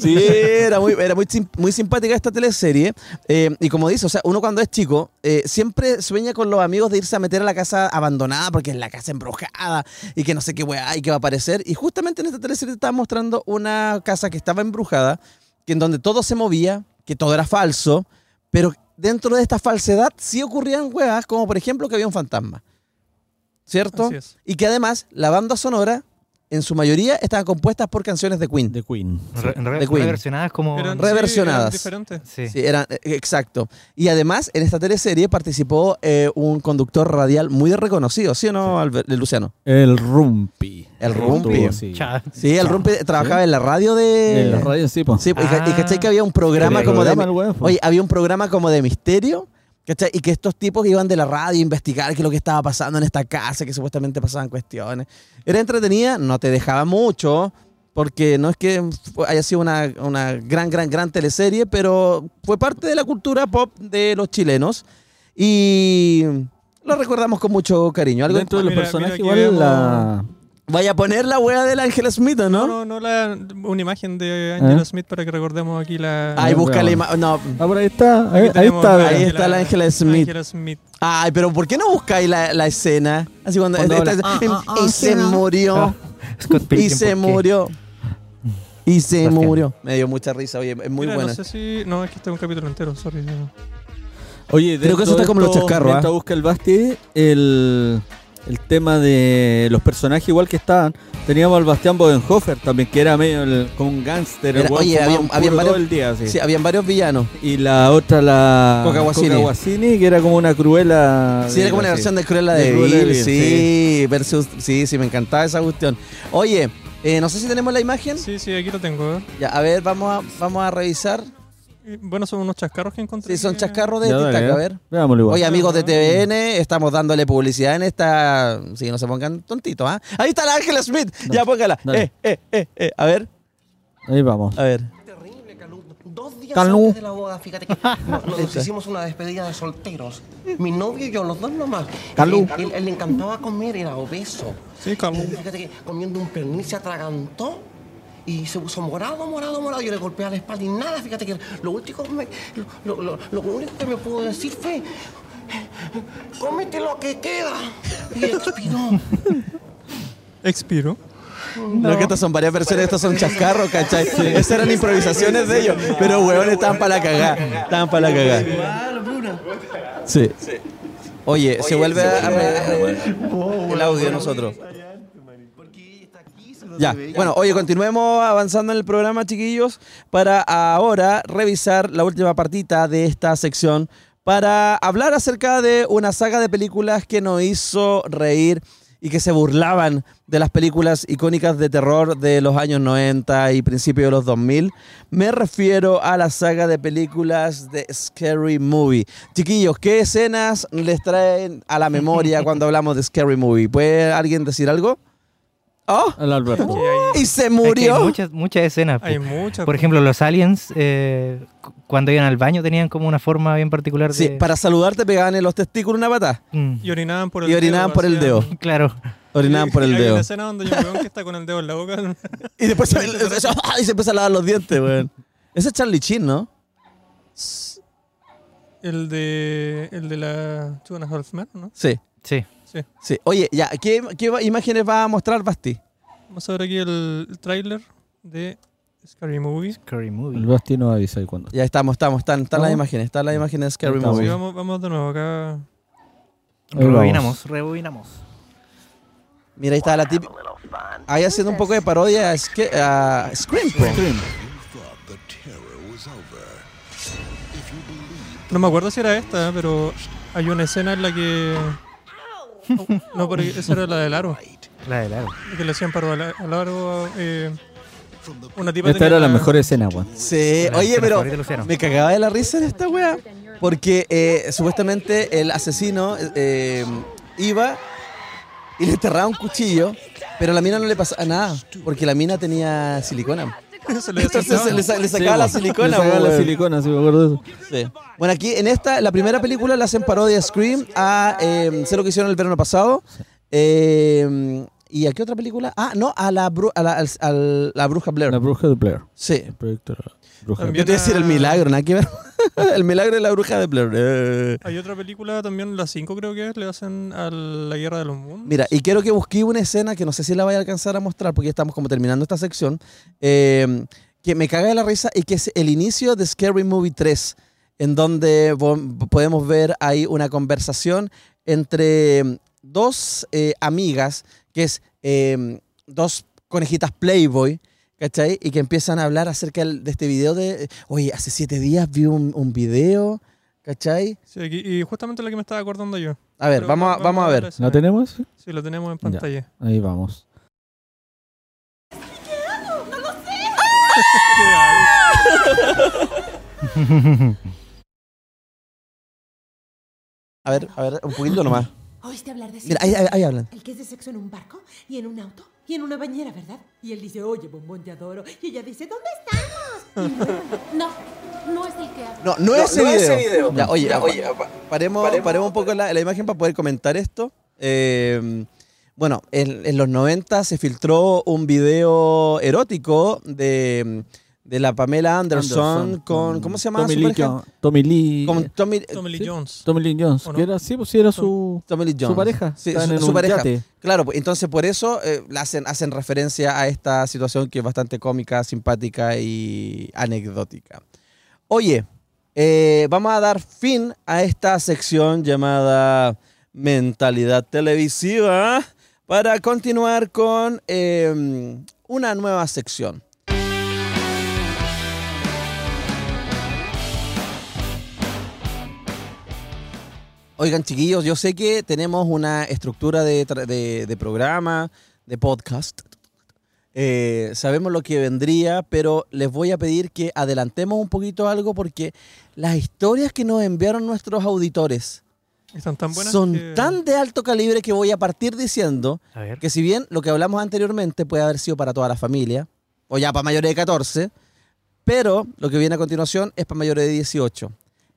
Sí, era muy, era muy, muy simpática esta teleserie. Eh, y como dice, o sea, uno cuando es chico, eh, siempre sueña con los amigos de irse a meter a la casa abandonada porque es la casa embrujada y que no sé qué weá y que va a aparecer. Y justamente en esta teleserie te estaba mostrando una casa que estaba embrujada, que en donde todo se movía, que todo era falso, pero dentro de esta falsedad sí ocurrían weas, como por ejemplo que había un fantasma. ¿Cierto? Y que además la banda sonora, en su mayoría, estaban compuestas por canciones de Queen. The Queen. Re- re- The Queen. reversionadas como... eran- sí, reversionadas. eran diferentes. Sí. Sí, eran, eh, exacto. Y además, en esta teleserie participó eh, un conductor radial muy reconocido, ¿sí o no, Albert- Luciano? El Rumpi. El Rumpi. Sí, el Rumpi trabajaba en la radio de... En la radio sí, pues. Sí, y ca- y Ah. cachai que había un programa como de... po. Oye, había un programa como de misterio, ¿cachai? Y que estos tipos iban de la radio a investigar qué es lo que estaba pasando en esta casa, que supuestamente pasaban cuestiones. Era entretenida, no te dejaba mucho, porque no es que haya sido una, una gran, gran, gran teleserie, pero fue parte de la cultura pop de los chilenos. Y lo recordamos con mucho cariño. ¿Algo Dentro de los Mira, personajes mira, igual vemos- la... Vaya a poner la wea del Ángel Smith, ¿o No, ¿no? no, no la, una imagen de Angela ¿Eh? Smith para que recordemos aquí la. Ay, No, busca la imagen. No. Ah, por ahí está. Ahí, ahí está. Ahí está la Angela Smith. Angela Smith. Ay, pero ¿por qué no buscáis la, la escena? Así cuando, Cuando esta- habla, "Ah, y, ah, ah, y se Angela". murió. Scott y Pilgrim, se murió. Y se Bastián. murió. Me dio mucha risa, oye, es muy Mira, buena. No sé si. No, es que este es un capítulo entero, sorry. no. Oye, Creo que eso está como de los chascarros, ¿ah? busca el Basti, el, el tema de los personajes igual que estaban. Teníamos al Bastián Bodenhofer también, que era medio el- como un gángster. Era- weón oye, había- un habían varios- todo el día, así. Sí, habían varios villanos. Y la otra, la Coca Guasini. Guasini, que era como una cruela. Sí, era como una versión de Cruella De de Cruella de Vil. Vil, Sí, versus. Sí, sí, me encantaba esa cuestión. Oye, eh, no sé si tenemos la imagen. Sí, sí, aquí lo tengo. ¿eh? Ya, a ver, vamos a, vamos a revisar. Bueno, son unos chascarros que encontré. Sí, son que- chascarros de Tic-Tac, a eh. ver. Veámoslo igual. Oye, amigos de TVN, estamos dándole publicidad en esta. Sí, no se pongan tontitos, ¿ah? Ahí está la Ángela Smith. ya, póngala. dale. Eh, eh, eh, eh. A ver, Ahí vamos. a ver. Terrible, Calú. Dos días Calú. antes de la boda, fíjate que no- nos hicimos una despedida de solteros. Mi novio y yo, los dos nomás. Calú. Él, él- él le encantaba comer, era obeso. Sí, Calú. Fíjate que comiendo un pernil se atragantó y se puso morado, morado, morado. Yo le golpeé la espalda y nada. Fíjate que lo último, que me- lo, lo- lo- lo único que me pudo decir fue: cómete lo que queda. Y expiró. Expiro. No, que estas son varias versiones, estos son chascarros, ¿cachai? Esas eran improvisaciones de ellos. Pero, weón, estaban para la cagada. Estaban para la cagada. Sí. Oye, se vuelve a, el audio de nosotros. Ya, bueno, oye, continuemos avanzando en el programa, chiquillos, para ahora revisar la última partita de esta sección para hablar acerca de una saga de películas que nos hizo reír y que se burlaban de las películas icónicas de terror de los años 90 y principios de los 2000. Me refiero a la saga de películas de Scary Movie. Chiquillos, ¿qué escenas les traen a la memoria cuando hablamos de Scary Movie? ¿Puede alguien decir algo? ¡Oh! Al Alberto. Hay, Y se Es que murió. hay muchas, muchas escenas. hay po. muchas. Por ejemplo, los aliens, eh, cu- cuando iban al baño, tenían como una forma bien particular de... Sí, para saludarte pegaban en los testículos una pata. Mm, Y orinaban por el Y orinaban dedo. por el dedo. claro. Orinaban por el Hay dedo. una escena donde hay un weón que está con el dedo en la boca. Y después se, y se empieza a lavar los dientes, weón. Ese es Charlie Chin, ¿no? El de. El de la. Two and a Half Men, ¿no? Sí, Sí. Sí. sí. Oye, ya, ¿qué, qué imágenes va a mostrar Basti? Vamos a ver aquí el, el tráiler de Scary Movie. Scary Movie. El Basti nos avisa cuando. Ya estamos, estamos, están, están las imágenes, están las imágenes de Scary Estamos. Sí, Movie. vamos, vamos de nuevo acá. Rebobinamos, rebobinamos. Mira, ahí está la típica. Ahí haciendo un poco de parodia a, Ske- a Scream. po. No me acuerdo si era esta, pero hay una escena en la que. No, pero esa era la del aro. La de largo. Que le hacían paro al al aro. Eh, una tipa Esta era la mejor escena, weón. Sí, La oye, pero me cagaba de la risa en esta wea. Porque eh, supuestamente el asesino eh, iba y le enterraba un cuchillo, pero a la mina no le pasaba nada, porque la mina tenía silicona. Se le Entonces desechaba. se le, sa- le Sí, sacaba la silicona. Le sacaba la weón. silicona, sí, me acuerdo de eso. Sí. Bueno, aquí en esta, la primera película la hacen parodia a Scream, a eh, sé lo que hicieron el verano pasado. eh, ¿Y a qué otra película? Ah, no, a la, bru- a la, al- al- la bruja Blair. La bruja de Blair. Sí. El proyecto de la bruja de También Yo te iba a decir el milagro, nada que ver. el milagro de la bruja de Blair. Eh. Hay otra película también, la 5 creo que es, le hacen a la Guerra de los Mundos. Mira, y quiero que busque una escena que no sé si la vaya a alcanzar a mostrar porque ya estamos como terminando esta sección. eh, que me caga de la risa y que es el inicio de Scary Movie 3, en donde podemos ver ahí una conversación entre mm, dos eh, amigas, que es eh, dos conejitas Playboy, ¿cachai? Y que empiezan a hablar acerca de este video de, oye, hace siete días vi un, un video, ¿cachai? Sí, aquí- y justamente la que me estaba acordando yo. A ver, vamos a, vamos a ver. ¿La tenemos? Sí, la tenemos en pantalla. Ahí vamos. ¿Qué hago? A ver, a ver, un poquito nomás. ¿Oíste hablar de Mira, ahí, ahí- ahí hablan. El que es de sexo en un barco y en un auto y en una bañera, ¿verdad? Y él dice, oye, bombón, te adoro. Y ella dice, ¿dónde estamos? Y luego, No, no es el que habla. No, no, ese, video. Ya, oye, oye, pa- paremos, paremos un poco la, la imagen para poder comentar esto. Eh, bueno, en, en los 90 se filtró un video erótico de, de la Pamela Anderson, con, ¿cómo se llama Tommy su Lee, pareja? Jo- Tommy Lee. Con Tommy, Tommy Lee Sí. Jones. Tommy Lee Jones. ¿O no? Que era, sí, pues sí, era su, Tommy Lee Jones. su pareja. Sí, su, en su pareja. yate. Claro, pues, entonces por eso eh, hacen, hacen referencia a esta situación que es bastante cómica, simpática y anecdótica. Oye, eh, vamos a dar fin a esta sección llamada Mentalidad Televisiva para continuar con eh, una nueva sección. Oigan, chiquillos, yo sé que tenemos una estructura de, tra- de- de programa, de podcast. Eh, sabemos lo que vendría, pero les voy a pedir que adelantemos un poquito algo porque las historias que nos enviaron nuestros auditores Están tan buenas son que- tan de alto calibre que voy a partir diciendo A que si bien lo que hablamos anteriormente puede haber sido para toda la familia, o ya para mayores de 14, pero lo que viene a continuación es para mayores de 18.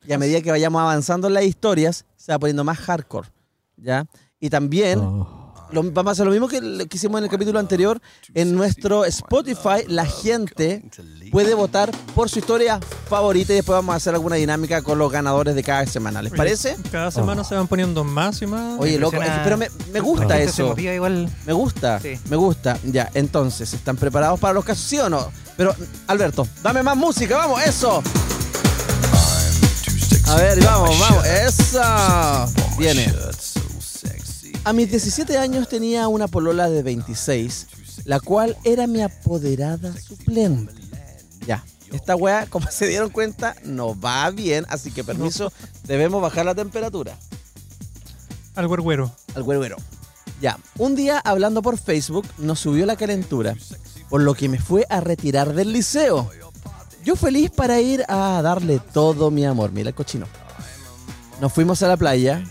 Y a medida que vayamos avanzando en las historias, se va poniendo más hardcore, ¿ya? Y también Oh. lo- vamos a hacer lo mismo que, que hicimos en el capítulo anterior. En nuestro Spotify, la gente puede votar por su historia favorita y después vamos a hacer alguna dinámica con los ganadores de cada semana. ¿Les parece? Cada semana se van poniendo más y más. Oye, loco, es que- impresiona- pero me, me gusta eso. igual. Me gusta, Sí. me gusta. Ya, entonces, ¿están preparados para los casos, sí o no? Pero, Alberto, dame más música, vamos, eso. A ver, vamos, vamos, eso. Viene. A mis 17 años tenía una polola de 26, la cual era mi apoderada suplente. Ya, esta weá, como se dieron cuenta, no va bien, así que permiso, debemos bajar la temperatura Al güerguero. al güero. Ya, un día hablando por Facebook nos subió la calentura, por lo que me fue a retirar del liceo. Yo feliz para ir a darle todo mi amor, mira el cochino. Nos fuimos a la playa,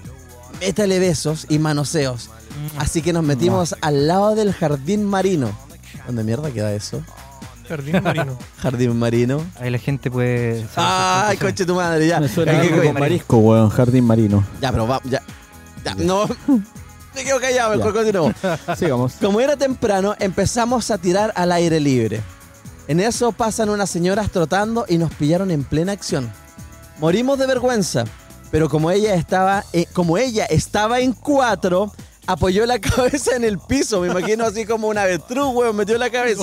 métale besos y manoseos. Así que nos metimos al lado del jardín marino. ¿Dónde mierda queda eso? Jardín marino. Jardín marino. Ahí la gente puede. Ay, coche tu madre, ya. Me suena algo con marisco, weón. Jardín marino. ya, pero va, ya. Ya, no. Me quedo callado, mejor continuamos. Sigamos. Como era temprano, empezamos a tirar al aire libre. En eso pasan unas señoras trotando y nos pillaron en plena acción. Morimos de vergüenza, pero como ella estaba, eh, como ella estaba en cuatro, apoyó la cabeza en el piso. Me imagino así como una avestruz, weón, metió la cabeza.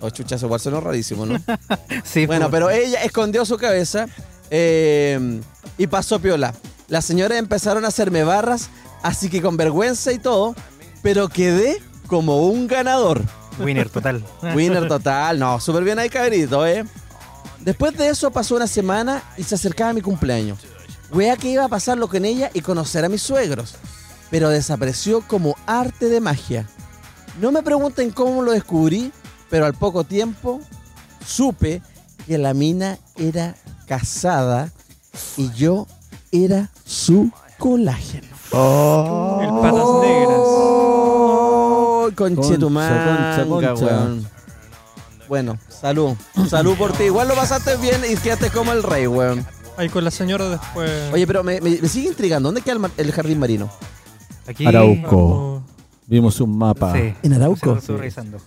Oh, chucha, eso igual sonó rarísimo, ¿no? Sí, Bueno, pues. pero ella escondió su cabeza eh, y pasó piola. Las señoras empezaron a hacerme barras, así que con vergüenza y todo, pero quedé como un ganador. Winner total. Winner total, no, súper bien ahí cabrito, ¿eh? Después de eso pasó una semana y se acercaba mi cumpleaños. Wea que iba a pasarlo con ella y conocer a mis suegros, pero desapareció como arte de magia. No me pregunten cómo lo descubrí, pero al poco tiempo supe que la mina era casada y yo era su colágeno. El patas negras. Oh, concha, concha. weón. Bueno, salud. Salud por ti. Igual lo pasaste bien y quedaste como el rey, weón. Ahí con la señora después. Oye, pero me, me- me sigue intrigando. ¿Dónde queda el, mar- el jardín marino? Aquí. Arauco. Vimos un mapa. Sí. ¿En Arauco?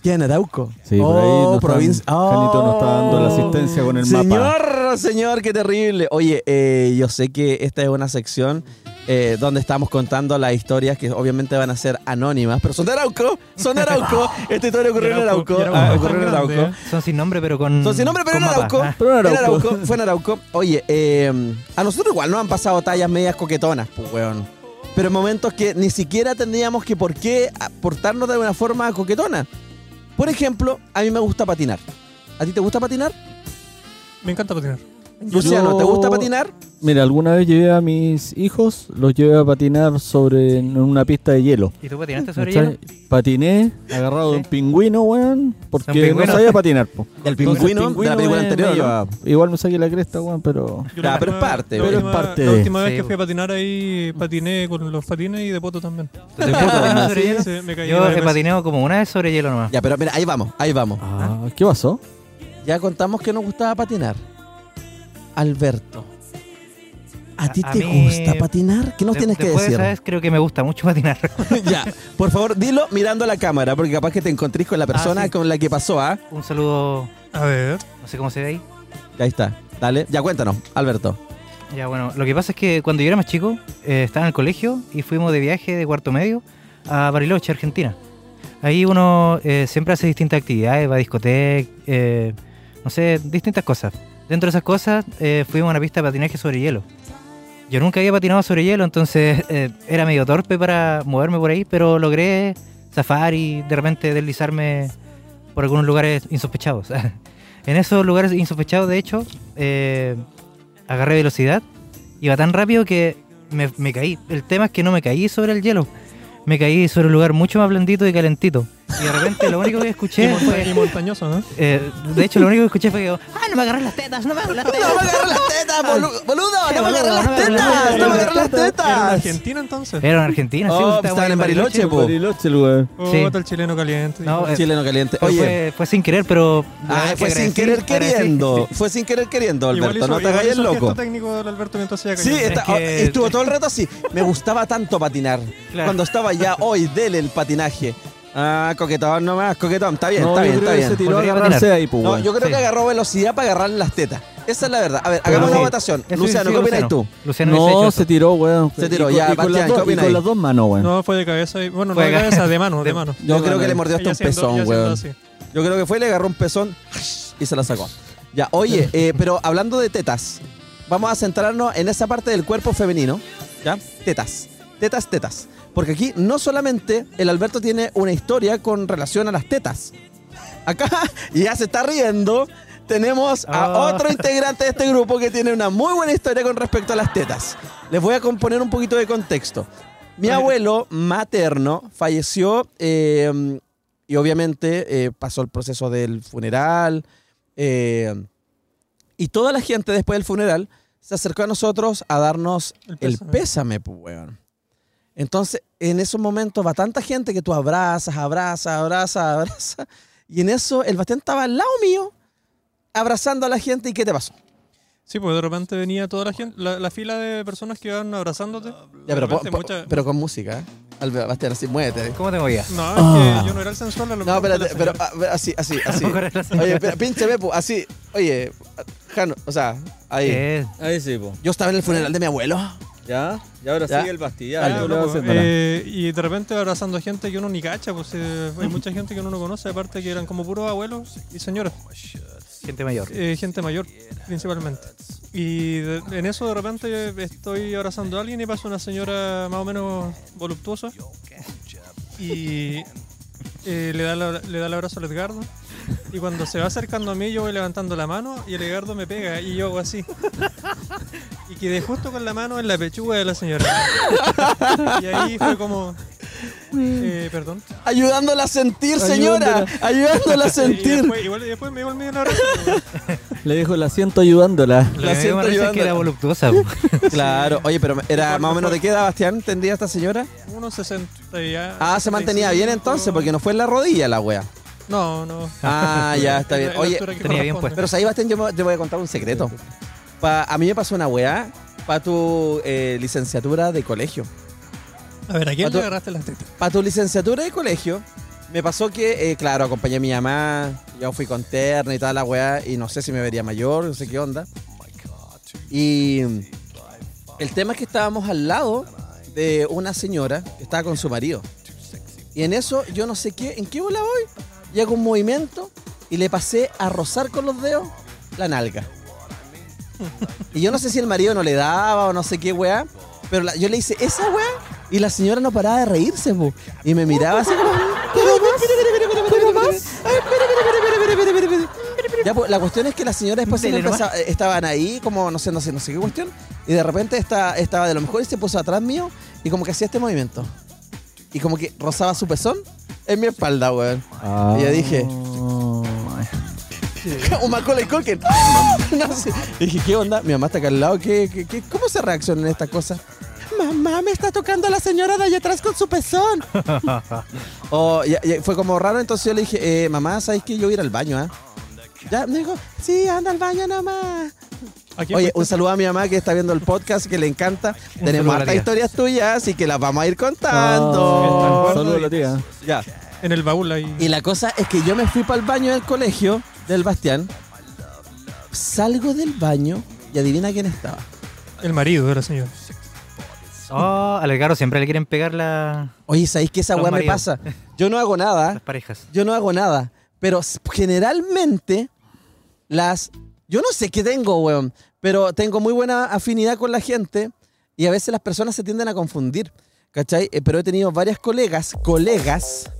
¿Queda en Arauco? Sí, por ahí oh, nos están- provincia. Janito nos está dando la asistencia con el señor, mapa. Señor, qué terrible. Oye, eh, yo sé que esta es una sección eh, donde estamos contando las historias que obviamente van a ser anónimas, pero son de Arauco, son de Arauco. Esta historia ocurrió en Arauco. Ah, ocurrió en grande, Arauco. ¿eh? Son sin nombre, pero con. Son sin nombre, pero en. Arauco. Ah, Pero en En Arauco. Arauco, fue en Arauco. Oye, eh, a nosotros igual nos han pasado tallas medias coquetonas, pues, weón. Pero en momentos que ni siquiera tendríamos que por qué portarnos de una forma coquetona. Por ejemplo, a mí me gusta patinar. ¿A ti te gusta patinar? Me encanta patinar. Luciano, ¿te gusta patinar? Mira, alguna vez llevé a mis hijos, los llevé a patinar sobre en una pista de hielo. ¿Y tú patinaste sobre hielo? Patiné agarrado de un pingüino, weón, porque no sabía patinar. Po. Entonces, pingüino, de la película me- anterior, ¿no? Igual me saqué la cresta, weón, pero... Pero es parte, La pero es última, parte la de- última vez Sí, que fui a patinar ahí, patiné con los patines y de poto también. ¿Te puedo patinar sobre hielo? Sí, me caí Yo varias he veces. patinado como una vez sobre hielo nomás. Ya, pero mira, ahí vamos, ahí vamos. Ah, ¿Qué pasó? Ya contamos que nos gustaba patinar. Alberto, ¿a ti A- te mí- gusta patinar? ¿Qué nos De- tienes que de decir? vez creo que me gusta mucho patinar. ya, por favor, dilo mirando a la cámara, porque capaz que te encontrís con la persona sí. con la que pasó, ¿ah? Un saludo, A ver. no sé cómo se ve ahí. Ahí está. Dale, ya cuéntanos, Alberto. Ya, bueno, lo que pasa es que cuando yo era más chico, eh, estaba en el colegio y fuimos de viaje de cuarto medio a Bariloche, Argentina. Ahí uno eh, siempre hace distintas actividades, va a discoteca, eh, no sé, distintas cosas. Dentro de esas cosas eh, fuimos a una pista de patinaje sobre hielo. Yo nunca había patinado sobre hielo, entonces eh, era medio torpe para moverme por ahí, pero logré zafar y de repente deslizarme por algunos lugares insospechados. en esos lugares insospechados, de hecho, eh, agarré velocidad, iba tan rápido que me, me caí. El tema es que no me caí sobre el hielo, me caí sobre un lugar mucho más blandito y calentito. Y de repente lo único que Y, escuché monta- fue... y montañoso, ¿no? eh, de hecho, lo único que escuché fue que, ah, no me agarré las tetas, no me agarré las tetas. ¡No me agarras las tetas, bolu- boludo! ¡No me agarras boludo, las tetas! ¡No me agarras las ¿Era en tetas! Argentina entonces? Era en Argentina, sí, Oh, estaban en Bariloche, po. Bariloche, el weón. Oh, Sí. el chileno caliente. No, eh, Chileno caliente. Oye, fue, fue sin querer, pero... ah, fue que sin querer queriendo. Fue sin querer queriendo, Igual Alberto. hizo- No te hagas el el loco. técnico del Alberto mientras iba Sí, cayendo. está- Es que- estuvo todo el rato así. Me gustaba tanto patinar. Cuando estaba ya hoy, dele el patinaje. Ah, coquetón nomás, coquetón. Está bien, No, está yo bien, creo está que se bien. tiró a Podría agarrarse patinar. ahí, pues, No, weón. yo creo Sí. que agarró velocidad para agarrarle las tetas. Esa es la verdad. A ver, hagamos sí, una votación. eso Luciano, sí, ¿qué opinas Luciano. tú? Luciano hubiese hecho No, eso. se tiró, weón. Se tiró, Y con- ya, y con, las Bastián, dos, ¿qué y opinas con las dos manos, weón. No, fue de cabeza. y- Bueno, no Fue de de cabeza, de mano, de de- mano. Yo creo que le mordió hasta Ella un haciendo- pezón, ella haciendo weón. así. Yo creo que fue, le agarró un pezón y se la sacó. Ya, oye, eh, pero hablando de tetas, vamos a centrarnos en esa parte del cuerpo femenino. ¿Ya? Tetas. Tetas, tetas. Porque aquí no solamente el Alberto tiene una historia con relación a las tetas. Acá, y ya se está riendo, tenemos a Ah. otro integrante de este grupo que tiene una muy buena historia con respecto a las tetas. Les voy a componer un poquito de contexto. Mi abuelo materno falleció eh, y obviamente eh, pasó el proceso del funeral. eh, y toda la gente después del funeral se acercó a nosotros a darnos El el pésame. pésame, pues, weón. Entonces, en esos momentos va tanta gente que tú abrazas, abrazas, abrazas, abrazas. Y en eso el Bastián estaba al lado mío, abrazando a la gente. ¿Y qué te pasó? Sí, pues de repente venía toda la gente, la, la fila de personas que iban abrazándote. Ya, pero, po- repente po- mucha- pero con música, ¿eh? Al- Bastián, así, muévete. ¿Cómo te movía? No, es Ah. que yo no era el sensual. a lo No, espérate, pero ah, así, así, así. Oye, pinche Bepu, así. Oye, Jano, o sea, ahí. Eh, Ahí sí, po. Yo estaba en el funeral de mi abuelo. ¿Ya? Y ahora Ya. sigue el Bastilla. Tú le no, vas haciendo la- eh, y de repente abrazando gente que uno ni cacha, pues eh, hay mucha gente que uno no conoce, aparte que eran como puros abuelos y señoras, gente mayor. eh, gente mayor principalmente. Y de- en eso de repente estoy abrazando a alguien y pasa una señora más o menos voluptuosa y le, da la- le da el abrazo al Edgardo. Y cuando se va acercando a mí, yo voy levantando la mano y el Edgardo me pega y yo hago así. Y quedé justo con la mano en la pechuga de la señora. Y ahí fue como. Eh, perdón. Ayudándola a sentir, señora. Ayudándola a Y sentir. después, igual, y después me dio el medio. Le dejo el asiento ayudándola. La me siento parece que era voluptuosa. po. Claro. Oye, pero era Por más o menos de qué edad, Bastián, tendría esta señora. Unos 60 y ya. Ah, se mantenía bien 65. entonces, porque no fue en la rodilla la wea. No, no. Ah, ya, está bien. Oye, tenía bien corresponde. pero ahí Bastián, yo me- te voy a contar un secreto. Pa- a mí me pasó una weá para tu eh, licenciatura de colegio. A ver, ¿a quién le agarraste las tetas? Para tu licenciatura de colegio, me pasó que, eh, claro, acompañé a mi mamá, yo fui con terna y toda la weá, y no sé si me vería mayor, no sé qué onda. Y el tema es que estábamos al lado de una señora que estaba con su marido. Y en eso, yo no sé qué, ¿en qué bola voy? Y hago un movimiento y le pasé a rozar con los dedos la nalga. Y yo no sé si el marido no le daba o no sé qué weá, pero la- yo le hice esa weá y la señora no paraba de reírse, po. Y me miraba así como. Ya, pues, la cuestión es que las señoras después empezaba- eh, estaban ahí, como no sé, no sé, no sé qué cuestión, y de repente esta, estaba de lo mejor y se puso atrás mío y como que hacía este movimiento. Y como que rozaba su pezón en mi espalda, weón. Y yo dije, un Macaulay Culkin. No sé. Y dije, ¿qué onda? Mi mamá está acá al lado. ¿Qué, qué, qué- cómo se reaccionan estas cosas? Mamá, me está tocando la señora de allá atrás con su pezón. Oh, y- y fue como raro, entonces yo le dije, eh, mamá, ¿sabes que yo voy a ir al baño, ah? Ya, me dijo, sí, anda al baño nomás. ¿A quién Oye, un saludo a mi mamá que está viendo el podcast, que le encanta. Un Tenemos a hartas historias tuyas, así que las vamos a ir contando. Oh. Saludos a la tía. Ya. En el baúl ahí. Y la cosa es que yo me fui para el baño del colegio del Bastián. Salgo del baño y adivina quién estaba. El marido de la señora. Oh, al Edgardo siempre le quieren pegar la- Oye, ¿sabéis que esa weá me pasa? Yo no hago nada. las parejas. Yo no hago nada. Pero generalmente las... Yo no sé qué tengo, weón. Pero tengo muy buena afinidad con la gente. Y a veces las personas se tienden a confundir. ¿Cachai? Eh, pero he tenido varias colegas, colegas,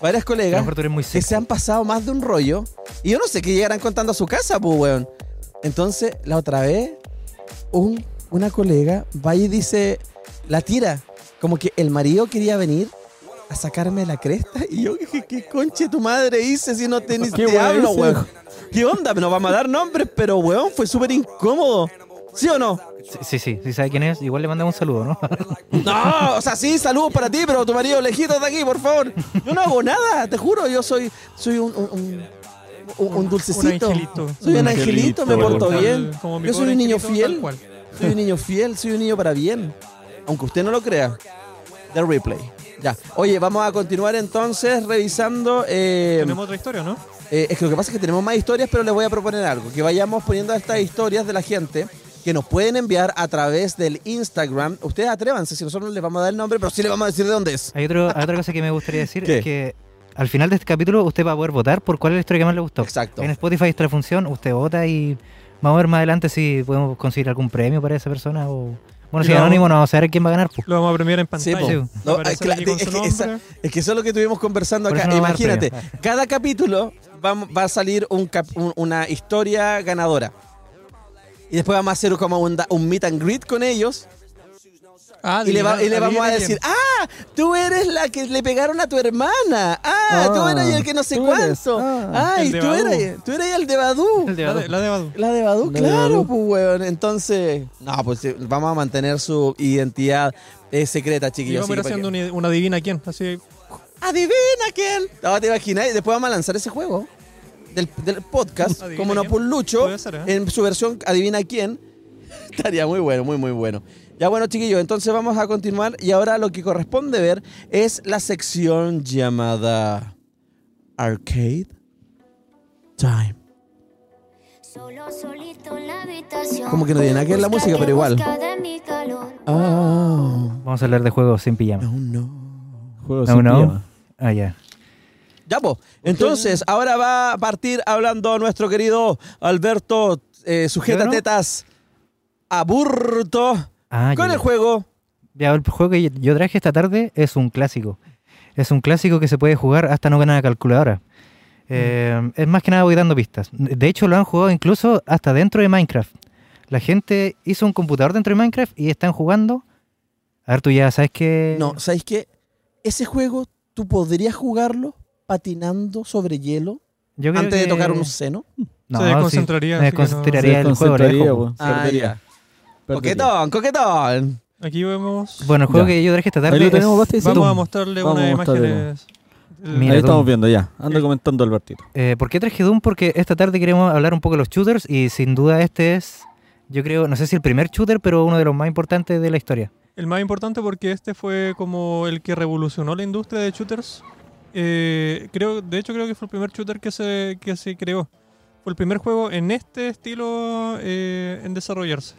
varias colegas que se han pasado más de un rollo. Y yo no sé qué llegarán contando a su casa, pues, weón. Entonces, la otra vez, un, una colega va y dice, la tira. Como que el marido quería venir a sacarme la cresta. Y yo dije, ¿qué conche tu madre hice si no te, ni ¿Qué te hablo, hice? weón? ¿Qué onda? Nos vamos a dar nombres, pero, weón, fue súper incómodo. ¿Sí o no? Sí, sí, sí, sí sabe quién es. Igual le mandamos un saludo, ¿no? No, o sea, sí, saludos para ti, pero tu marido lejitos de aquí, por favor. Yo no hago nada, te juro, yo soy, soy un, un, un- un- un dulcecito. Un angelito. Soy un Un angelito, angelito, me porto bien. como mi Yo soy un niño fiel. Soy un niño fiel, soy un niño para bien. Aunque usted no lo crea. The replay. Ya. Oye, vamos a continuar entonces revisando. eh, Tenemos otra historia, ¿no? eh, es que lo que pasa es que tenemos más historias, pero les voy a proponer algo. Que vayamos poniendo estas historias de la gente que nos pueden enviar a través del Instagram. Ustedes atrévanse, si nosotros no les vamos a dar el nombre, pero sí les vamos a decir de dónde es. Hay, otro, hay otra cosa que me gustaría decir. ¿Qué? Es que al final de este capítulo usted va a poder votar por cuál es la historia que más le gustó. Exacto. En Spotify está la función, usted vota y vamos a ver más adelante si podemos conseguir algún premio para esa persona o... Bueno, si anónimo no vamos a saber quién va a ganar. pues. Lo vamos a premiar en pantalla. po. Sí. No, es, que esa- es que eso es lo que estuvimos conversando Por acá. no Imagínate, cada capítulo va, va a salir un cap- un- una historia ganadora. Y después vamos a hacer como un, un meet and greet con ellos. Ah, Y le, va- y le vamos a decir, ah, tú eres la que le pegaron a tu hermana. Ah, tú Ah, eres el que no sé cuánto. ah. Ay, tú eres, tú eres el de Badú. El de La Badoo. de, la de Badu. La de Badú, La de claro, pues, weón. Entonces, no, pues sí, vamos a mantener su identidad eh, secreta, chiquillos. vamos a ir haciendo una, una adivina quién. Así, ¡Adivina quién! No, te imaginas, después vamos a lanzar ese juego del, del podcast, como no quién. por Lucho, Puede ser, ¿eh? en su versión Adivina quién. Estaría muy bueno, muy, muy bueno. Ya bueno, chiquillos, entonces vamos a continuar y ahora lo que corresponde ver es la sección llamada Arcade Time. Como que no tiene nada que ver la música, pero igual. Ah, Vamos a hablar de juegos sin pijama. no, no. Juego No, sin no. pijama. Ah, ya. Ya, pues. Entonces, ahora va a partir hablando nuestro querido Alberto eh, Sujeta. Tetas Aburto Ah, con ya. el juego. Ya, el juego que yo traje esta tarde es un clásico. Es un clásico que se puede jugar hasta no ganar la calculadora. Eh, es más que nada voy dando pistas. De hecho, lo han jugado incluso hasta dentro de Minecraft. La gente hizo un computador dentro de Minecraft y están jugando. A ver, tú ya sabes que. No, ¿sabéis qué? Ese juego tú podrías jugarlo patinando sobre hielo Yo antes de que- tocar un seno. No, Se sí, desconcentraría, me que no- desconcentraría Se el juego. weón. Ah, ya. Coquetón, coquetón. Aquí vemos. Bueno, el juego Ya. que yo traje esta tarde Ahí lo es- tenemos, Basti. Vamos a mostrarle Vamos unas a mostrarle. imágenes Mira, Ahí estamos viendo ya. Anda Eh. comentando Albertito. Eh, ¿Por qué traje Doom? Porque esta tarde queremos hablar un poco de los shooters y sin duda este es, yo creo, no sé si el primer shooter, pero uno de los más importantes de la historia. El más importante porque este fue como el que revolucionó la industria de shooters. Eh, creo, de hecho creo que fue el primer shooter que se, que se creó. Fue el primer juego en este estilo eh, en desarrollarse.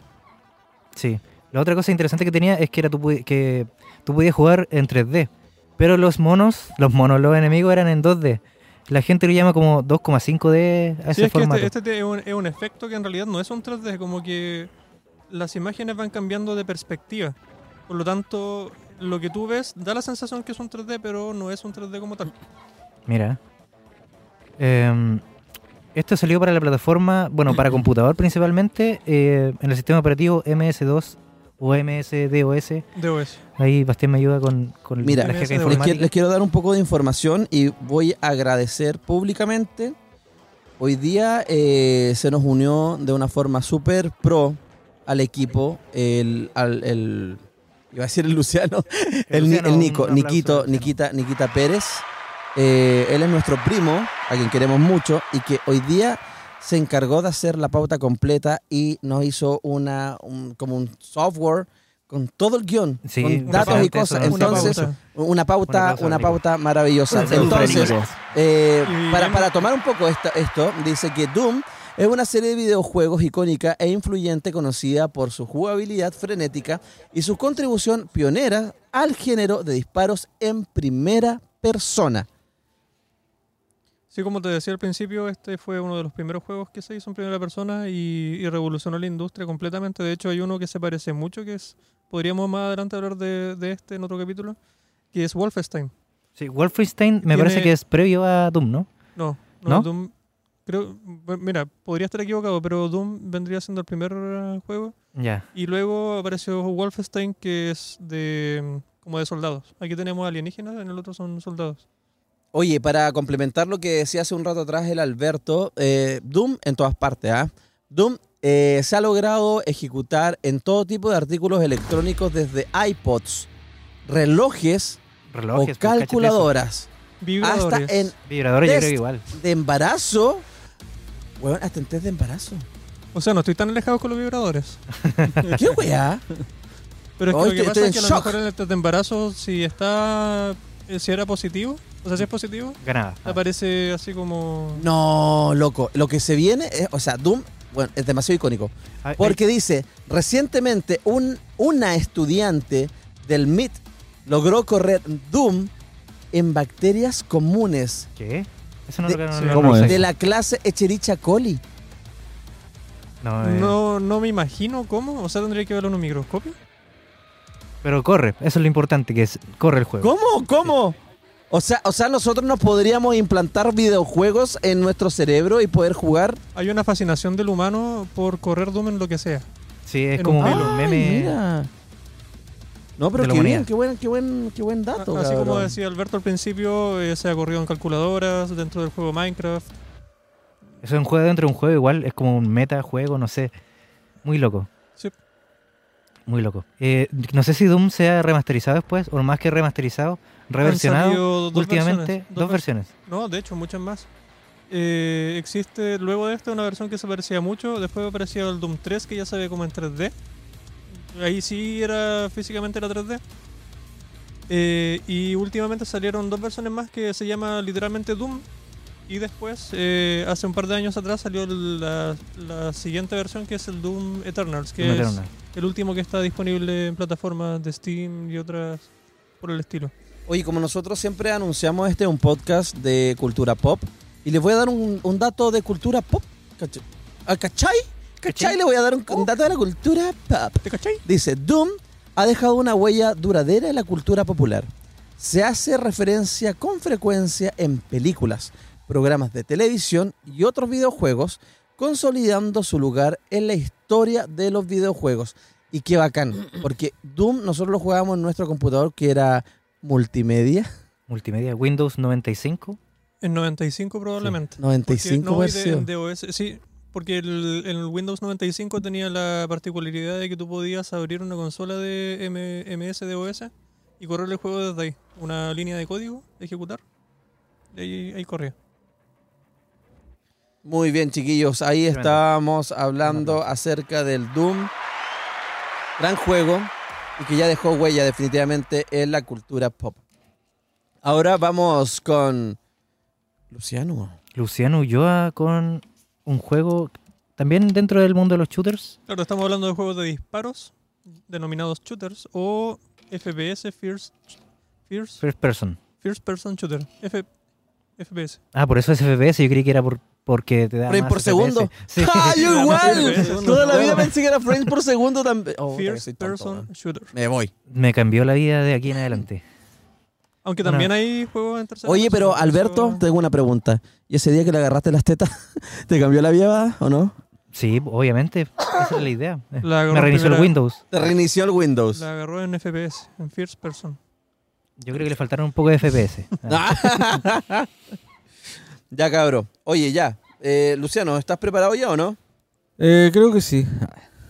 Sí. La otra cosa interesante que tenía es que, era tú, que tú podías jugar en 3D, pero los monos, los monos, los enemigos eran en 2D. La gente lo llama como 2,5D a Sí, ese es que este, este te- es, un, es un efecto que en realidad no es un 3D, como que las imágenes van cambiando de perspectiva. Por lo tanto, lo que tú ves da la sensación que es un 3D, pero no es un 3D como tal. Mira. Em, esto salió para la plataforma, bueno, para computador principalmente, eh, en el sistema operativo MS2 o MS-DOS. DOS. Ahí Bastián me ayuda con, con Mira, la jerga les quiero- les quiero dar un poco de información y voy a agradecer públicamente. Hoy día eh, se nos unió de una forma súper pro al equipo el, al- el- iba a decir el Luciano, el, Ni- Luciano, el Nico, Niquito. Niquita, Niquita Pérez. Eh, él es nuestro primo, a quien queremos mucho, y que hoy día se encargó de hacer la pauta completa y nos hizo una un- como un software con todo el guion, Sí, con datos y cosas. eso Entonces, pauta. una pauta, una pauta maravillosa. Entonces, eh, para, para tomar un poco esta- esto, dice que Doom es una serie de videojuegos icónica e influyente conocida por su jugabilidad frenética y su contribución pionera al género de disparos en primera persona. Sí, como te decía al principio, este fue uno de los primeros juegos que se hizo en primera persona y, y revolucionó la industria completamente. De hecho, hay uno que se parece mucho, que es, podríamos más adelante hablar de, de este en otro capítulo, que es Wolfenstein. Sí, Wolfenstein me Tiene- parece que es previo a Doom, ¿no? No, no, ¿No? Doom, creo, mira, podría estar equivocado, pero Doom vendría siendo el primer eh, juego Ya. y luego apareció Wolfenstein que es de como de soldados. Aquí tenemos alienígenas, en el otro son soldados. Oye, para complementar lo que decía hace un rato atrás el Alberto, eh, Doom en todas partes, ¿ah? Doom eh, se ha logrado ejecutar en todo tipo de artículos electrónicos desde iPods, relojes Relojes. o calculadoras, Vibradores. hasta en. Vibradores yo Test. creo que igual. de embarazo. Bueno, hasta en test de embarazo. O sea, no estoy tan alejado con los vibradores. ¿Qué weá? Pero es que Hoy lo que estoy pasa es que a lo mejor en el test de embarazo, si está, eh, si era positivo, o sea, si es positivo, Ganaba. te aparece así como... No, loco. Lo que se viene es, o sea, Doom, bueno, es demasiado icónico. Porque dice, recientemente un, una estudiante del MIT logró correr Doom en bacterias comunes ¿Qué? Eso no de- lo no, sí. no- ¿Cómo no es? de la clase Echerichia coli. No, eh, No, no me imagino cómo, o sea, tendría que verlo en un microscopio. Pero corre, eso es lo importante, que es corre el juego. ¿Cómo? ¿Cómo? O sea, o sea, nosotros nos podríamos implantar videojuegos en nuestro cerebro y poder jugar. Hay una fascinación del humano por correr Doom en lo que sea. Sí, es En como un. Ay, meme. mira. No, pero qué bien, qué buen, qué buen, qué buen dato. Así como decía Alberto al principio, eh, se ha corrido en calculadoras, dentro del juego Minecraft. Eso es un juego dentro de un juego, igual es como un metajuego, no sé. Muy loco. Sí. Muy loco. Eh, no sé si Doom sea remasterizado después, o más que remasterizado, reversionado salido dos últimamente. versiones, dos ver- versiones. No, de hecho, muchas más. Eh, existe luego de esta una versión que se parecía mucho. Después aparecía el Doom 3 que ya se ve como en 3D. Ahí sí era físicamente era 3D. Eh, y últimamente salieron dos versiones más que se llama literalmente Doom. Y después, eh, hace un par de años atrás, salió la, la siguiente versión que es el Doom Eternals, que Doom es Eternal. el último que está disponible en plataformas de Steam y otras por el estilo. Oye, como nosotros siempre anunciamos, este es un podcast de cultura pop. Y les voy a dar un, un dato de cultura pop. ¿Cachai? ¿Ah, ¿Cachai? ¿Cachai? Le voy a dar un, un dato de la cultura pop. ¿Te cachai? Dice, Doom ha dejado una huella duradera en la cultura popular. Se hace referencia con frecuencia en películas, programas de televisión y otros videojuegos, consolidando su lugar en la historia de los videojuegos. Y qué bacán, porque Doom nosotros lo jugábamos en nuestro computador que era multimedia, Multimedia, Windows 95. En 95 probablemente. 95 Porque, no, y de- versión. de OS, sí, porque el, el Windows 95 tenía la particularidad de que tú podías abrir una consola de M- MS de OS y correr el juego desde ahí. Una línea de código de ejecutar Y ahí, ahí corría. Muy bien, chiquillos. Ahí Tremendo. estábamos hablando acerca del Doom. Gran juego y que ya dejó huella definitivamente en la cultura pop. Ahora vamos con Luciano. Luciano Ulloa con un juego también dentro del mundo de los shooters. Claro, estamos hablando de juegos de disparos, denominados shooters, o FPS, First, first, First person. first Person Shooter. F, FPS. Ah, por eso es FPS. Yo creí que era por, porque te da Frames más por FPS. segundo. Sí. ¡Ah, yo igual! Toda la vida pensé que era frames por segundo también. Oh, First Person. Shooter. Me voy. Me cambió la vida de aquí en adelante. Aunque también hay juegos en tercera Oye, pero Alberto, tengo una pregunta. ¿Y ese día que le agarraste las tetas, te cambió la vida o no? Sí, obviamente. Esa es la idea. La Me reinició el Windows. Te reinició el Windows. La agarró en FPS, en First Person. Yo creo que le faltaron un poco de FPS. Ah, ya, cabrón. Oye, ya. Eh, Luciano, ¿estás preparado ya o no? Eh, creo que sí.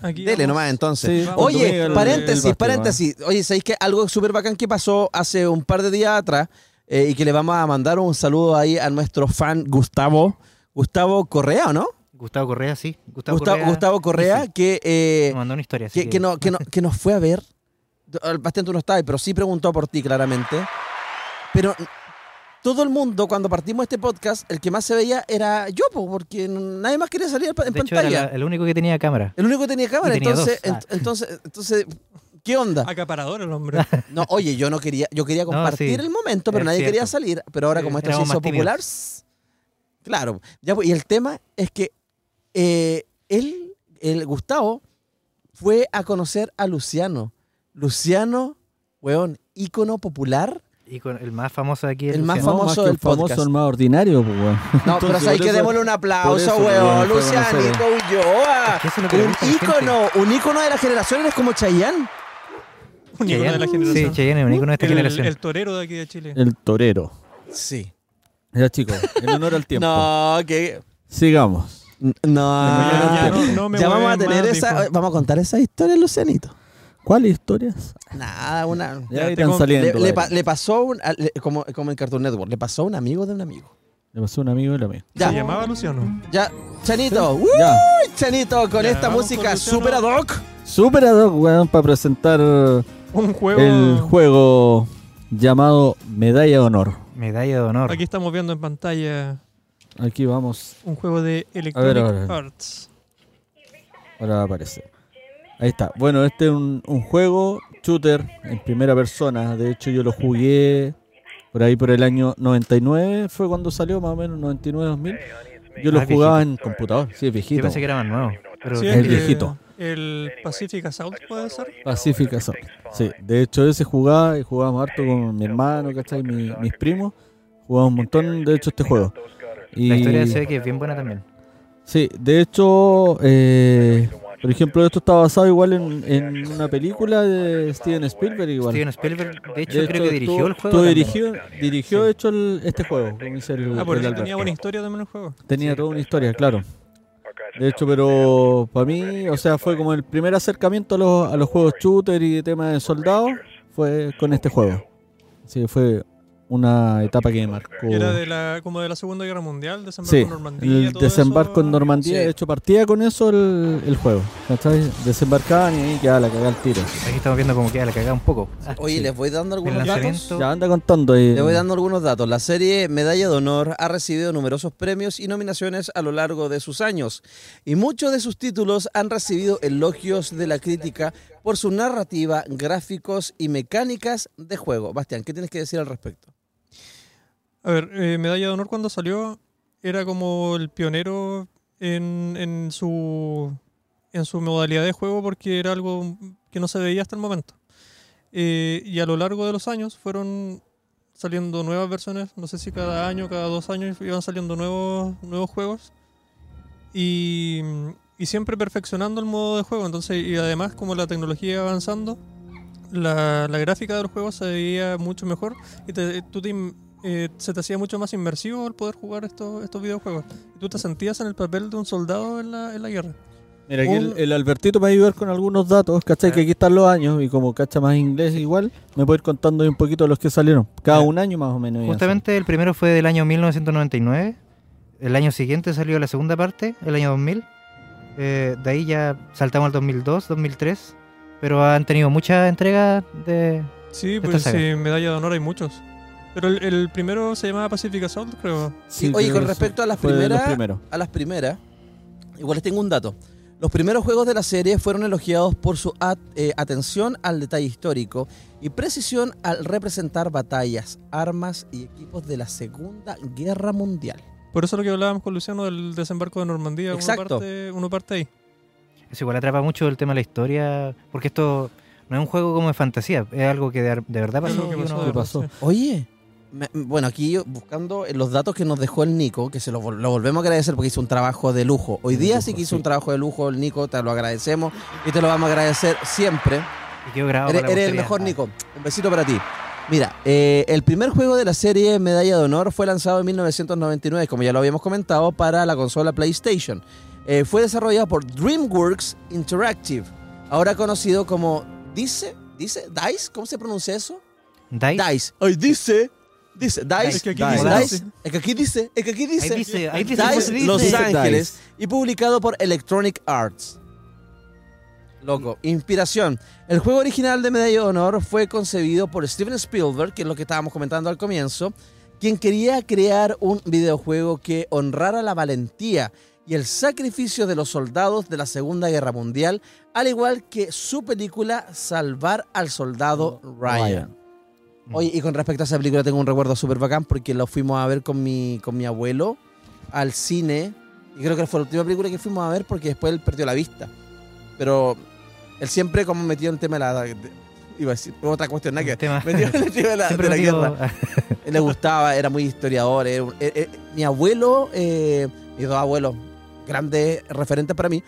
Aquí Dele vamos. nomás entonces. Sí, Vamos. cuando Oye, el- paréntesis, el paréntesis. Oye, ¿sabéis que algo súper bacán que pasó hace un par de días atrás eh, y que le vamos a mandar un saludo ahí a nuestro fan Gustavo? Gustavo Correa, ¿o no? Gustavo Correa, sí. Gustavo, Gustavo, Correa. Gustavo Correa, sí, que, eh, Me mandó una historia. que, que no, que, no- que nos fue a ver. El Bastián tú no estabas, pero sí preguntó por ti claramente. Pero todo el mundo, cuando partimos este podcast, el que más se veía era yo, po, porque nadie más quería salir en De hecho, era pantalla. la- el único que tenía cámara. El único que tenía cámara, tenía entonces, dos. Ah. ent- entonces, entonces, ¿qué onda? Acaparador el hombre. No, oye, yo no quería, yo quería No, compartir sí. el momento, pero nadie quería salir. Pero ahora, Sí, como esto se hizo tímidos. popular, claro. Ya, pues, y el tema es que eh, él, el Gustavo, fue a conocer a Luciano. Luciano, weón, ícono popular. Y con el más famoso de aquí. es El más Luciano. No, famoso más del el famoso, el más ordinario, pues, weón. No, pero hay que démosle un aplauso, eso, weón. Lucianito Ulloa. Es que Un ícono, un ícono de la generación es como Chayanne. Un ícono de la generación. Sí, Cheyenne es un ícono de esta el, generación. el torero de aquí de Chile. El torero. Sí. Ya, chicos, en honor al tiempo. No, que. Sigamos. No, Ya, ya no- no me Ya vamos a tener más, esa. Vamos a contar esa historia, Lucianito. ¿Cuáles historias? Nada, una. Ya, Ya, tengo- están saliendo. Le, le pa- le pasó, un- le- como, como en Cartoon Network, le pasó a un amigo de un amigo. Le pasó a un amigo y lo mío. Ya, Se llamaba Luciano. ya, Chanito, ¡Uy, Ya. Chanito, con Ya, esta música con super ad hoc. Super ad hoc, weón, para presentar Un juego. el juego llamado Medalla de Honor. Medalla de honor. Aquí estamos viendo en pantalla Aquí vamos, un juego de Electronic A ver, a ver. Arts. ahora va a aparecer. Ahí está. Bueno, este es un, un juego shooter en primera persona. De hecho, yo lo jugué por ahí por el año 99. Fue cuando salió, más o menos, 99-2000. Yo lo Ah, jugaba en computador. Sí, es Yo viejito. pensé que era más nuevo. Pero Sí, es que viejito. El Pacific Assault puede ser. Pacific Assault. Sí, de hecho ese jugaba y jugábamos harto con mi hermano, ¿cachai? Mi- mis primos. Jugábamos un montón, de hecho, este juego. Y, la historia se ve que es bien buena también. Sí, de hecho, eh, por ejemplo, esto está basado igual en, en una película de Steven Spielberg igual. Steven Spielberg, de hecho, De creo que dirigió el juego. también. dirigió, dirigió Sí. de hecho, el- este juego, como dice el, Ah, por el eso Alberto. tenía buena historia también el juego. Tenía toda una historia, claro. De hecho, pero para mí, o sea, fue como el primer acercamiento a los, a los juegos shooter y temas de soldados, fue con este juego. Sí, fue una etapa que me marcó. Y Era de la, como de la Segunda Guerra Mundial, desembarco Sí, en Normandía. el todo desembarco eso. en Normandía, Sí. de hecho partía con eso el, el juego, ¿cachai? Desembarcaban y ahí quedaba la cagada al tiro. Aquí estamos viendo como queda la cagada un poco. Ah, Oye, Sí. les voy dando algunos datos. Ya anda contando ahí. Le voy dando algunos datos. La serie Medalla de Honor ha recibido numerosos premios y nominaciones a lo largo de sus años. Y muchos de sus títulos han recibido elogios de la crítica por su narrativa, gráficos y mecánicas de juego. Bastián, ¿qué tienes que decir al respecto? A ver, eh, Medalla de Honor cuando salió era como el pionero en, en su en su modalidad de juego porque era algo que no se veía hasta el momento. Eh, y a lo largo de los años fueron saliendo nuevas versiones, no sé si cada año, cada dos años iban saliendo nuevos, nuevos juegos. Y, y siempre perfeccionando el modo de juego. Entonces, y además como la tecnología iba avanzando, la, la gráfica de los juegos se veía mucho mejor y te- tú te eh, se te hacía mucho más inmersivo el poder jugar estos, estos videojuegos. Y tú te sentías en el papel de un soldado en la, en la guerra. Mira, aquí el, el Albertito me va a ayudar con algunos datos, ¿cachai? Que aquí están los años y como cacha más inglés igual, me puede ir contando un poquito de los que salieron. Cada un año más o menos. Justamente el primero fue del año 1999. El año siguiente salió la segunda parte, el año 2000. Eh, de ahí ya saltamos al 2002, 2003. Pero han tenido muchas entregas de... Sí, pues saga. sí, medalla de honor hay muchos. Pero el, el primero se llamaba Pacific Assault, creo. Sí, oye, creo con que respecto a las primeras, a las primeras, igual les tengo un dato. Los primeros juegos de la serie fueron elogiados por su at- eh, atención al detalle histórico y precisión al representar batallas, armas y equipos de la Segunda Guerra Mundial. Por eso lo que hablábamos con Luciano del desembarco de Normandía. Exacto. Uno parte, uno parte ahí. Eso igual atrapa mucho el tema de la historia. Porque esto no es un juego como de fantasía. Es algo que de, de verdad pasó. lo que pasó uno- de ¿Qué verdad, pasó? sí. Oye, bueno, aquí yo buscando los datos que nos dejó el Nico, que se lo, vol- lo volvemos a agradecer porque hizo un trabajo de lujo. Hoy De día lujo, sí que hizo sí. un trabajo de lujo el Nico, te lo agradecemos y te lo vamos a agradecer siempre. y quedó grabado Eres, el mejor, Nico. Un besito para ti. Mira, eh, el primer juego de la serie Medalla de Honor fue lanzado en 1999, como ya lo habíamos comentado, para la consola PlayStation. Eh, fue desarrollado por DreamWorks Interactive, ahora conocido como Dice, Dice, Dice, ¿cómo se pronuncia eso? Dice. Dice. Ay, dice, dice, Dice. Es que aquí Dice. dice- Dice. Es que aquí dice, es que aquí dice. Ahí dice, ahí dice, Dice, dice. Los Dice Ángeles Dice. y publicado por Electronic Arts. Loco, inspiración. El juego original de Medalla de Honor fue concebido por Steven Spielberg, que es lo que estábamos comentando al comienzo, quien quería crear un videojuego que honrara la valentía y el sacrificio de los soldados de la Segunda Guerra Mundial, al igual que su película Salvar al Soldado Ryan. Ryan. Oye, y con respecto a esa película tengo un recuerdo súper bacán porque lo fuimos a ver con mi, con mi abuelo al cine. Y creo que fue la última película que fuimos a ver porque después él perdió la vista. Pero él siempre como metido en tema de la... de- iba a decir otra cuestión, nada que... Tema- Metido en el tema de la, de la guerra. Él le gustaba, era muy historiador. era un- eh, eh, mi abuelo, eh, mis dos abuelos, grandes referentes para mí.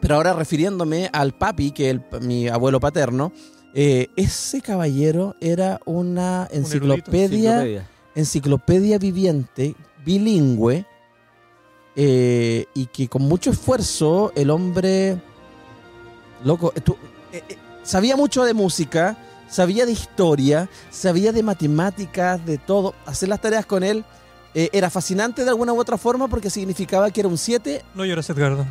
Pero ahora refiriéndome al papi, que es mi abuelo paterno, eh, ese caballero era una erudito. enciclopedia, Enciclopedia. enciclopedia viviente, bilingüe, eh, y que con mucho esfuerzo el hombre, loco, eh, tú- eh, eh, sabía mucho de música, sabía de historia, sabía de matemáticas, de todo. Hacer las tareas con él eh, era fascinante de alguna u otra forma porque significaba que era un 7 No llores, Edgardo.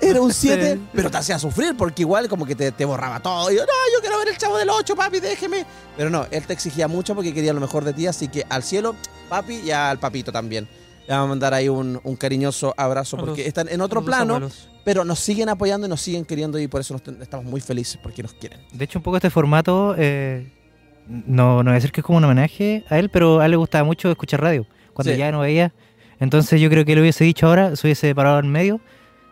Era un 7, pero te hacía sufrir porque igual como que te, te borraba todo. Y yo, no, yo quiero ver el chavo del 8, papi, déjeme. Pero no, él te exigía mucho porque quería lo mejor de ti, así que al cielo, papi, y al papito también. Le vamos a mandar ahí un, un cariñoso abrazo porque los- están en otro plano, abuelos. pero nos siguen apoyando y nos siguen queriendo y por eso nos ten- estamos muy felices porque nos quieren. De hecho, un poco este formato, eh, no, no voy a decir que es como un homenaje a él, pero a él le gustaba mucho escuchar radio, cuando Sí. ya no veía. Entonces yo creo que le hubiese dicho ahora, se hubiese parado en medio,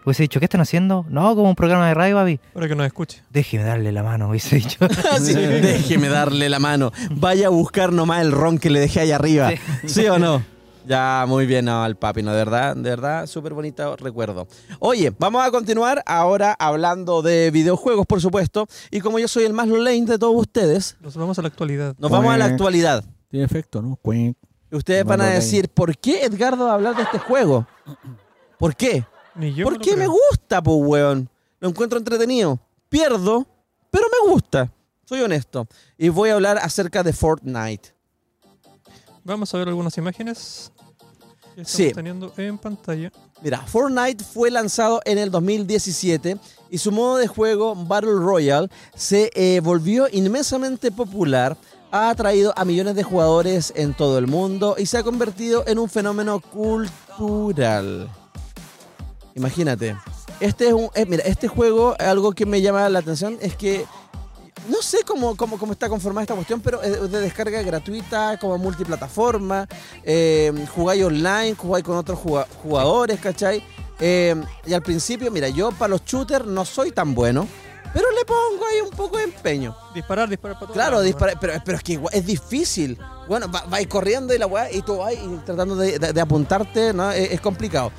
hubiese dicho, ¿qué están haciendo? No, como un programa de radio, papi. Para que nos escuche. Déjeme darle la mano, hubiese dicho. Déjeme darle la mano. Vaya a buscar nomás el ron que le dejé ahí arriba. ¿Sí, o no? Ya, muy bien, no, al papi, ¿no? De verdad, de verdad, súper bonito recuerdo. Oye, vamos a continuar ahora hablando de videojuegos, por supuesto. Y como yo soy el más lane de todos ustedes, Nos vamos a la actualidad. nos vamos a la Cuec. actualidad. Tiene efecto, ¿no? Ustedes van a decir, ¿por qué Edgardo va a hablar de este juego? ¿Por qué? Ni yo. ¿Por lo qué me gusta, pues, weón? Lo encuentro entretenido. Pierdo, pero me gusta. Soy honesto. Y voy a hablar acerca de Fortnite. Vamos a ver algunas imágenes que estamos Sí. teniendo en pantalla. Mira, Fortnite fue lanzado en el 2017 y su modo de juego Battle Royale se eh, volvió inmensamente popular, ha atraído a millones de jugadores en todo el mundo y se ha convertido en un fenómeno cultural. Imagínate. Este es un, eh, mira, este juego, algo que me llama la atención es que no sé cómo, cómo, cómo está conformada esta cuestión, pero es de descarga gratuita, como multiplataforma, eh, jugáis online, jugáis con otros juga- jugadores, ¿cachai? Eh, y al principio, mira, yo para los shooters no soy tan bueno, pero le pongo ahí un poco de empeño. Disparar, disparar para todos Claro, lados, dispara- pero, pero es que es difícil. Bueno, va- vais corriendo y la weá, y tú vas y tratando de, de- de apuntarte, ¿no? Es, es complicado.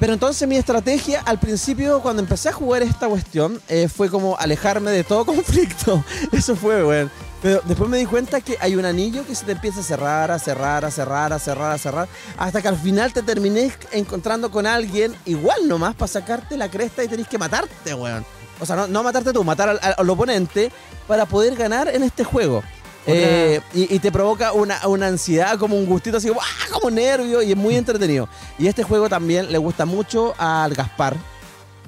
Pero entonces mi estrategia al principio, cuando empecé a jugar esta cuestión, eh, fue como alejarme de todo conflicto. Eso fue, weón. Pero después me di cuenta que hay un anillo que se te empieza a cerrar, a cerrar, a cerrar, a cerrar, a cerrar, hasta que al final te terminé encontrando con alguien igual nomás para sacarte la cresta y tenés que matarte, weón. O sea, no, no matarte tú, matar al oponente para poder ganar en este juego. Eh, y, y te provoca una, una ansiedad, como un gustito así, como, ¡ah! como nervio, y es muy entretenido. Y este juego también le gusta mucho al Gaspar,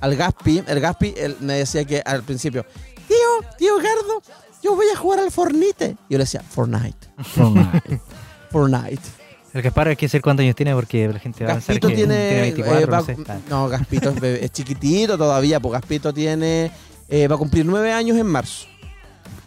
al Gaspi. El Gaspi él me decía que al principio, tío, tío Gardo, yo voy a jugar al Fornite. Y yo le decía, Fortnite, Fortnite. El Gaspar hay que decir cuántos años tiene porque la gente va a pensar Gaspito que tiene. tiene 24, eh, va- no sé. No, Gaspito es, bebé- es chiquitito todavía, pues Gaspito tiene. eh, va a cumplir nueve años en marzo.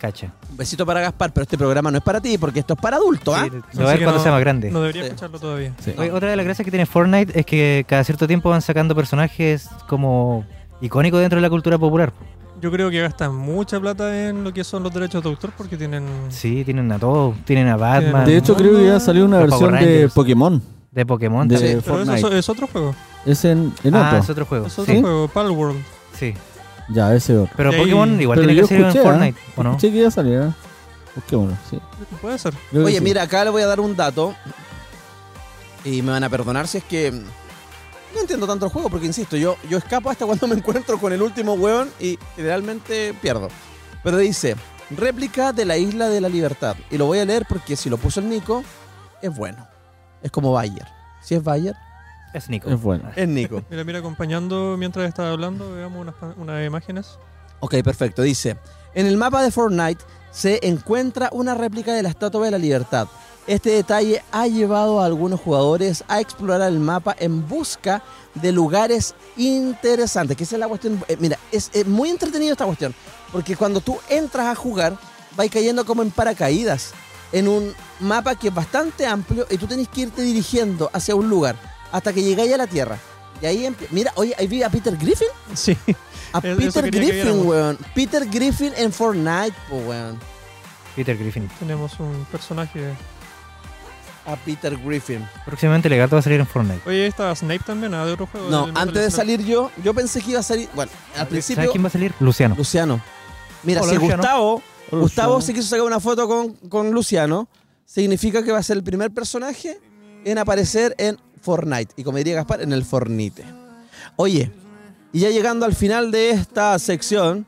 Cacha. Un besito para Gaspar, pero este programa no es para ti, porque esto es para adultos, ¿ah? Sí, lo va a ver cuando sea más grande. No debería Sí. escucharlo todavía. Oye, otra de las gracias que tiene Fortnite es que cada cierto tiempo van sacando personajes como icónicos dentro de la cultura popular. Yo creo que gastan mucha plata en lo que son los derechos de autor porque tienen. Sí, tienen a todos. Tienen a Batman. De hecho, creo que ya salió una versión de. Pokémon. de Pokémon. de- también. Pero eso Fortnite. es, es otro juego. Es en, en ah, otro. es otro juego. Es otro ¿Sí? juego, Palworld. Sí. Ya, ese otro. Pero Pokémon igual Pero tiene yo que en escuché, ¿ah? Fortnite, ¿o no? Escuché que ya saliera. Busquémoslo, sí. Puede ser. Creo que Oye, sí. mira, acá le voy a dar un dato. Y me van a perdonar si es que. No entiendo tanto el juego, porque insisto, yo, yo escapo hasta cuando me encuentro con el último hueón y generalmente pierdo. Pero dice: réplica de la isla de la libertad. Y lo voy a leer porque si lo puso el Nico, es bueno. Es como Bayer. Si es Bayer, Es Nico. Es bueno. es Nico. Mira, mira, acompañando mientras estaba hablando, veamos unas, unas imágenes. Ok, perfecto. Dice, en el mapa de Fortnite se encuentra una réplica de la Estatua de la Libertad. Este detalle ha llevado a algunos jugadores a explorar el mapa en busca de lugares interesantes. Que esa es la cuestión. eh, mira, es, es muy entretenido esta cuestión. Porque cuando tú entras a jugar, vas cayendo como en paracaídas. En un mapa que es bastante amplio y tú tenés que irte dirigiendo hacia un lugar hasta que llegáis a la Tierra. Y ahí, mira, oye, ahí vi a Peter Griffin. Sí. A Peter Griffin, weón. Peter Griffin en Fortnite, po, weón. Peter Griffin. Tenemos un personaje. A Peter Griffin. Próximamente Legato va a salir en Fortnite. Oye, ahí está Snape también, ¿ah? de otro juego. No, antes de salir yo, yo pensé que iba a salir. Bueno, al ¿Sabes principio, quién va a salir? Luciano. Luciano. Mira, Hola, si Luciano. Gustavo, Hola, Gustavo se quiso sacar una foto con, con Luciano, significa que va a ser el primer personaje en aparecer en Fortnite. Y como diría Gaspar, en el Fornite. Oye, y ya llegando al final de esta sección,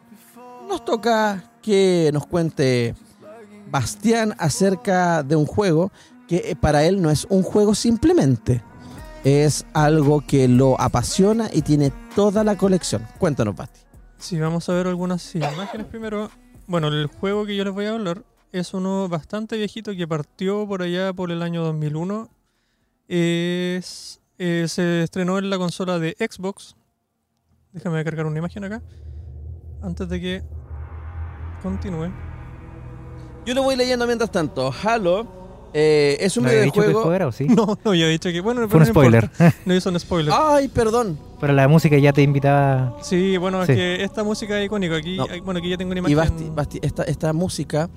nos toca que nos cuente Bastián acerca de un juego que eh, para él no es un juego simplemente. Es algo que lo apasiona y tiene toda la colección. Cuéntanos, Basti. Sí, vamos a ver algunas imágenes primero. Bueno, el juego que yo les voy a hablar es uno bastante viejito que partió por allá por el año 2001. Es, eh, se estrenó en la consola de Xbox. Déjame cargar una imagen acá. Antes de que continúe. Yo lo voy leyendo mientras tanto. Halo eh, es un ¿No había que videojuego. juego era o sí? No, no, yo he dicho que. Bueno, Fue un no importa. spoiler. No hizo un spoiler. Ay, perdón. Pero la música ya te invitaba. Sí, bueno, es Sí. que esta música es icónica. Aquí, No. bueno, aquí ya tengo una Y imagen. Basti, Basti, esta, esta música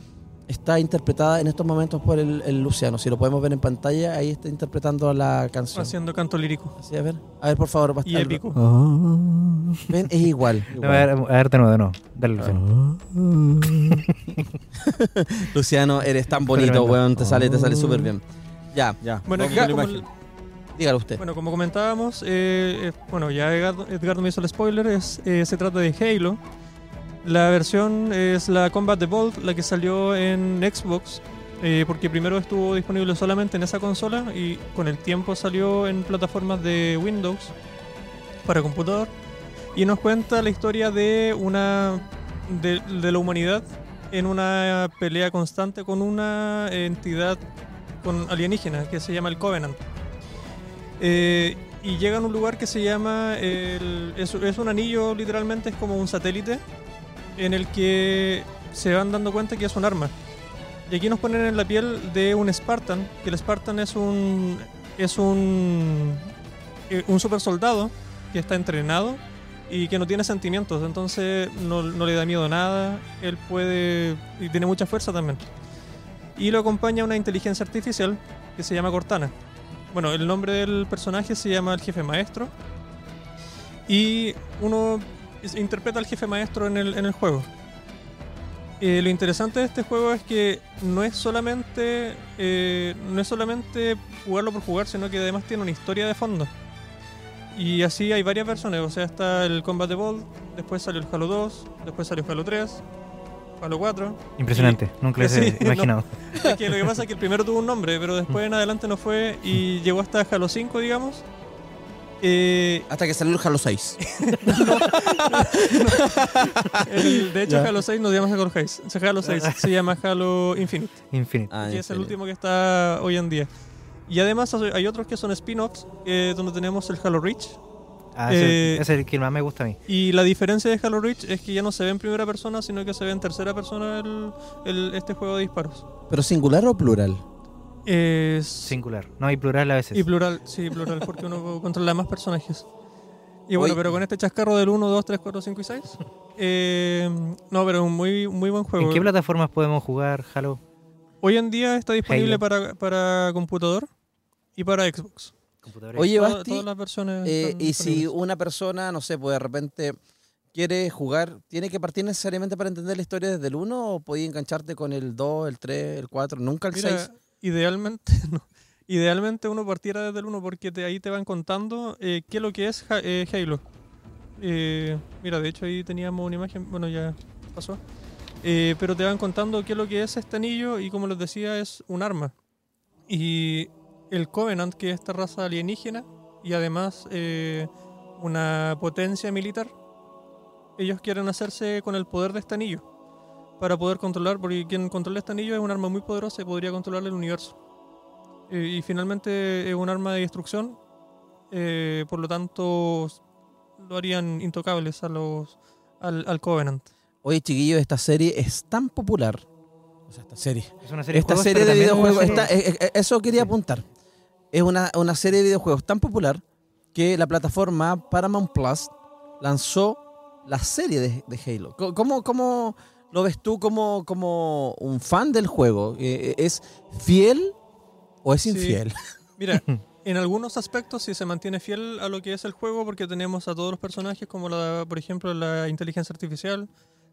está interpretada en estos momentos por el, el Luciano. Si lo podemos ver en pantalla, ahí está interpretando la canción. haciendo canto lírico. Así, a ver, a ver, por favor, Basti. Y épico. Ven, es igual. A ver, a ver de nuevo, de nuevo. Dale, Luciano. Luciano, eres tan bonito, weón. Te sale, te sale súper bien. Ya, Ya, Bueno, imagen. dígalo usted. Bueno, como comentábamos, eh, eh, bueno, ya Edgardo, Edgardo me hizo el spoiler, es, eh, se trata de Halo. La versión es la Combat Evolved, la que salió en Xbox, eh, porque primero estuvo disponible solamente en esa consola y con el tiempo salió en plataformas de Windows para computador. Y nos cuenta la historia de una de, de la humanidad en una pelea constante con una entidad con alienígena que se llama el Covenant. Eh, y llegan a un lugar que se llama. el- es, es un anillo, literalmente, es como un satélite. En el que se van dando cuenta que es un arma. Y aquí nos ponen en la piel de un Spartan. Que el Spartan es un. Es un. eh, Un super soldado que está entrenado y que no tiene sentimientos. Entonces no, no le da miedo a nada. Él puede. Y tiene mucha fuerza también. Y lo acompaña una inteligencia artificial que se llama Cortana. Bueno, el nombre del personaje se llama el jefe maestro. Y uno interpreta al jefe maestro en el, en el juego. Eh, lo interesante de este juego es que no es solamente eh, no es solamente jugarlo por jugar, sino que además tiene una historia de fondo. Y así hay varias versiones, o sea, está el Combat Evolved, después salió el Halo 2, después salió el Halo 3, Halo 4. Impresionante, nunca lo Sí, he no. imaginado. Es que lo que pasa es que el primero tuvo un nombre, pero después en adelante no fue y llegó hasta Halo 5, digamos. Eh, Hasta que salió el Halo 6. el- de hecho, Ya. Halo 6 no se llama Halo 6, se- Halo 6 se llama Halo Infinite. Infinite. Ah, que es el serio. último que está hoy en día. Y además hay otros que son spin-offs, eh, donde tenemos el Halo Reach. Ah, ese, Eh, ese es el que más me gusta a mí. Y la diferencia de Halo Reach es que ya no se ve en primera persona, sino que se ve en tercera persona el, el- este juego de disparos. ¿Pero singular o plural? Es Singular. No hay plural a veces. y plural, sí, plural, porque uno controla más personajes. Y bueno, Oye. pero con este chascarro del 1, 2, 3, 4, 5 y 6. eh, no, pero es un muy, muy buen juego. ¿En qué plataformas podemos jugar Halo? Hoy en día está disponible para, para computador y para Xbox. Oye, Toda- Basti, todas las versiones. eh, y si una persona, no sé, pues de repente quiere jugar, ¿tiene que partir necesariamente para entender la historia desde el 1 o podía engancharte con el 2, el 3, el 4, nunca el Mira, 6? Idealmente, no. Idealmente uno partiera desde el 1 porque te- ahí te van contando eh, qué es lo que es eh, Halo. Eh, mira, de hecho ahí teníamos una imagen, bueno ya pasó. Eh, pero te van contando qué es lo que es este anillo y como les decía es un arma. Y el Covenant, que es esta raza alienígena y además una potencia militar, ellos quieren hacerse con el poder de este anillo para poder controlar, porque quien controla este anillo es un arma muy poderosa y podría controlar el universo. Eh, y finalmente es un arma de destrucción, eh, por lo tanto lo harían intocables a los al, al Covenant. Oye, chiquillos, esta serie es tan popular. O sea, esta serie. Es una serie Esta juegos, serie de videojuegos, eh, eso quería apuntar. Es una, una serie de videojuegos tan popular que la plataforma Paramount Plus lanzó la serie de, de Halo. ¿Cómo, cómo lo ves tú como, como un fan del juego? Eh, ¿Es fiel o es Sí. infiel? Mira, en algunos aspectos sí se mantiene fiel a lo que es el juego porque tenemos a todos los personajes como la, por ejemplo la inteligencia artificial,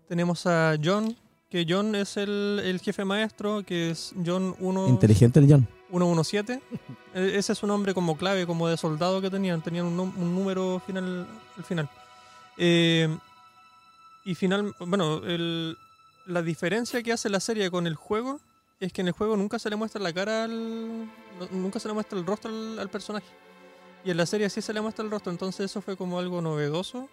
tenemos a John, que John es el, el jefe maestro, que es John 1, Inteligente el John. 117. E- Ese es un nombre como clave, como de soldado que tenían, tenían un número final al final. Eh, y final, bueno, el- la diferencia que hace la serie con el juego es que en el juego nunca se le muestra la cara al. no- nunca se le muestra el rostro al, al personaje. Y en la serie sí se le muestra el rostro, entonces eso fue como algo novedoso.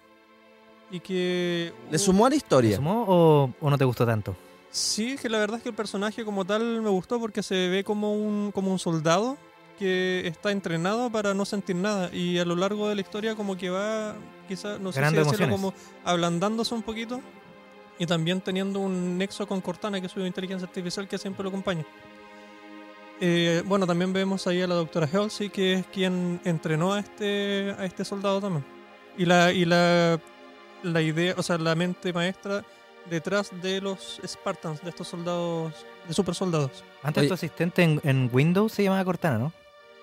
Y que. ¿Le sumó a la ¿Te historia? sumó o, o no te gustó tanto? Sí, que la verdad es que el personaje como tal me gustó porque se ve como un, como un soldado que está entrenado para no sentir nada y a lo largo de la historia como que va quizá no sé si decirlo como ablandándose un poquito y también teniendo un nexo con Cortana que es su inteligencia artificial que siempre lo acompaña. Eh, bueno, también vemos ahí a la doctora Halsey que es quien entrenó a este a este soldado también. Y la y la la idea, o sea, la mente maestra detrás de los Spartans, de estos soldados, de super soldados. Antes Oye. tu asistente en, en Windows se llamaba Cortana, ¿no?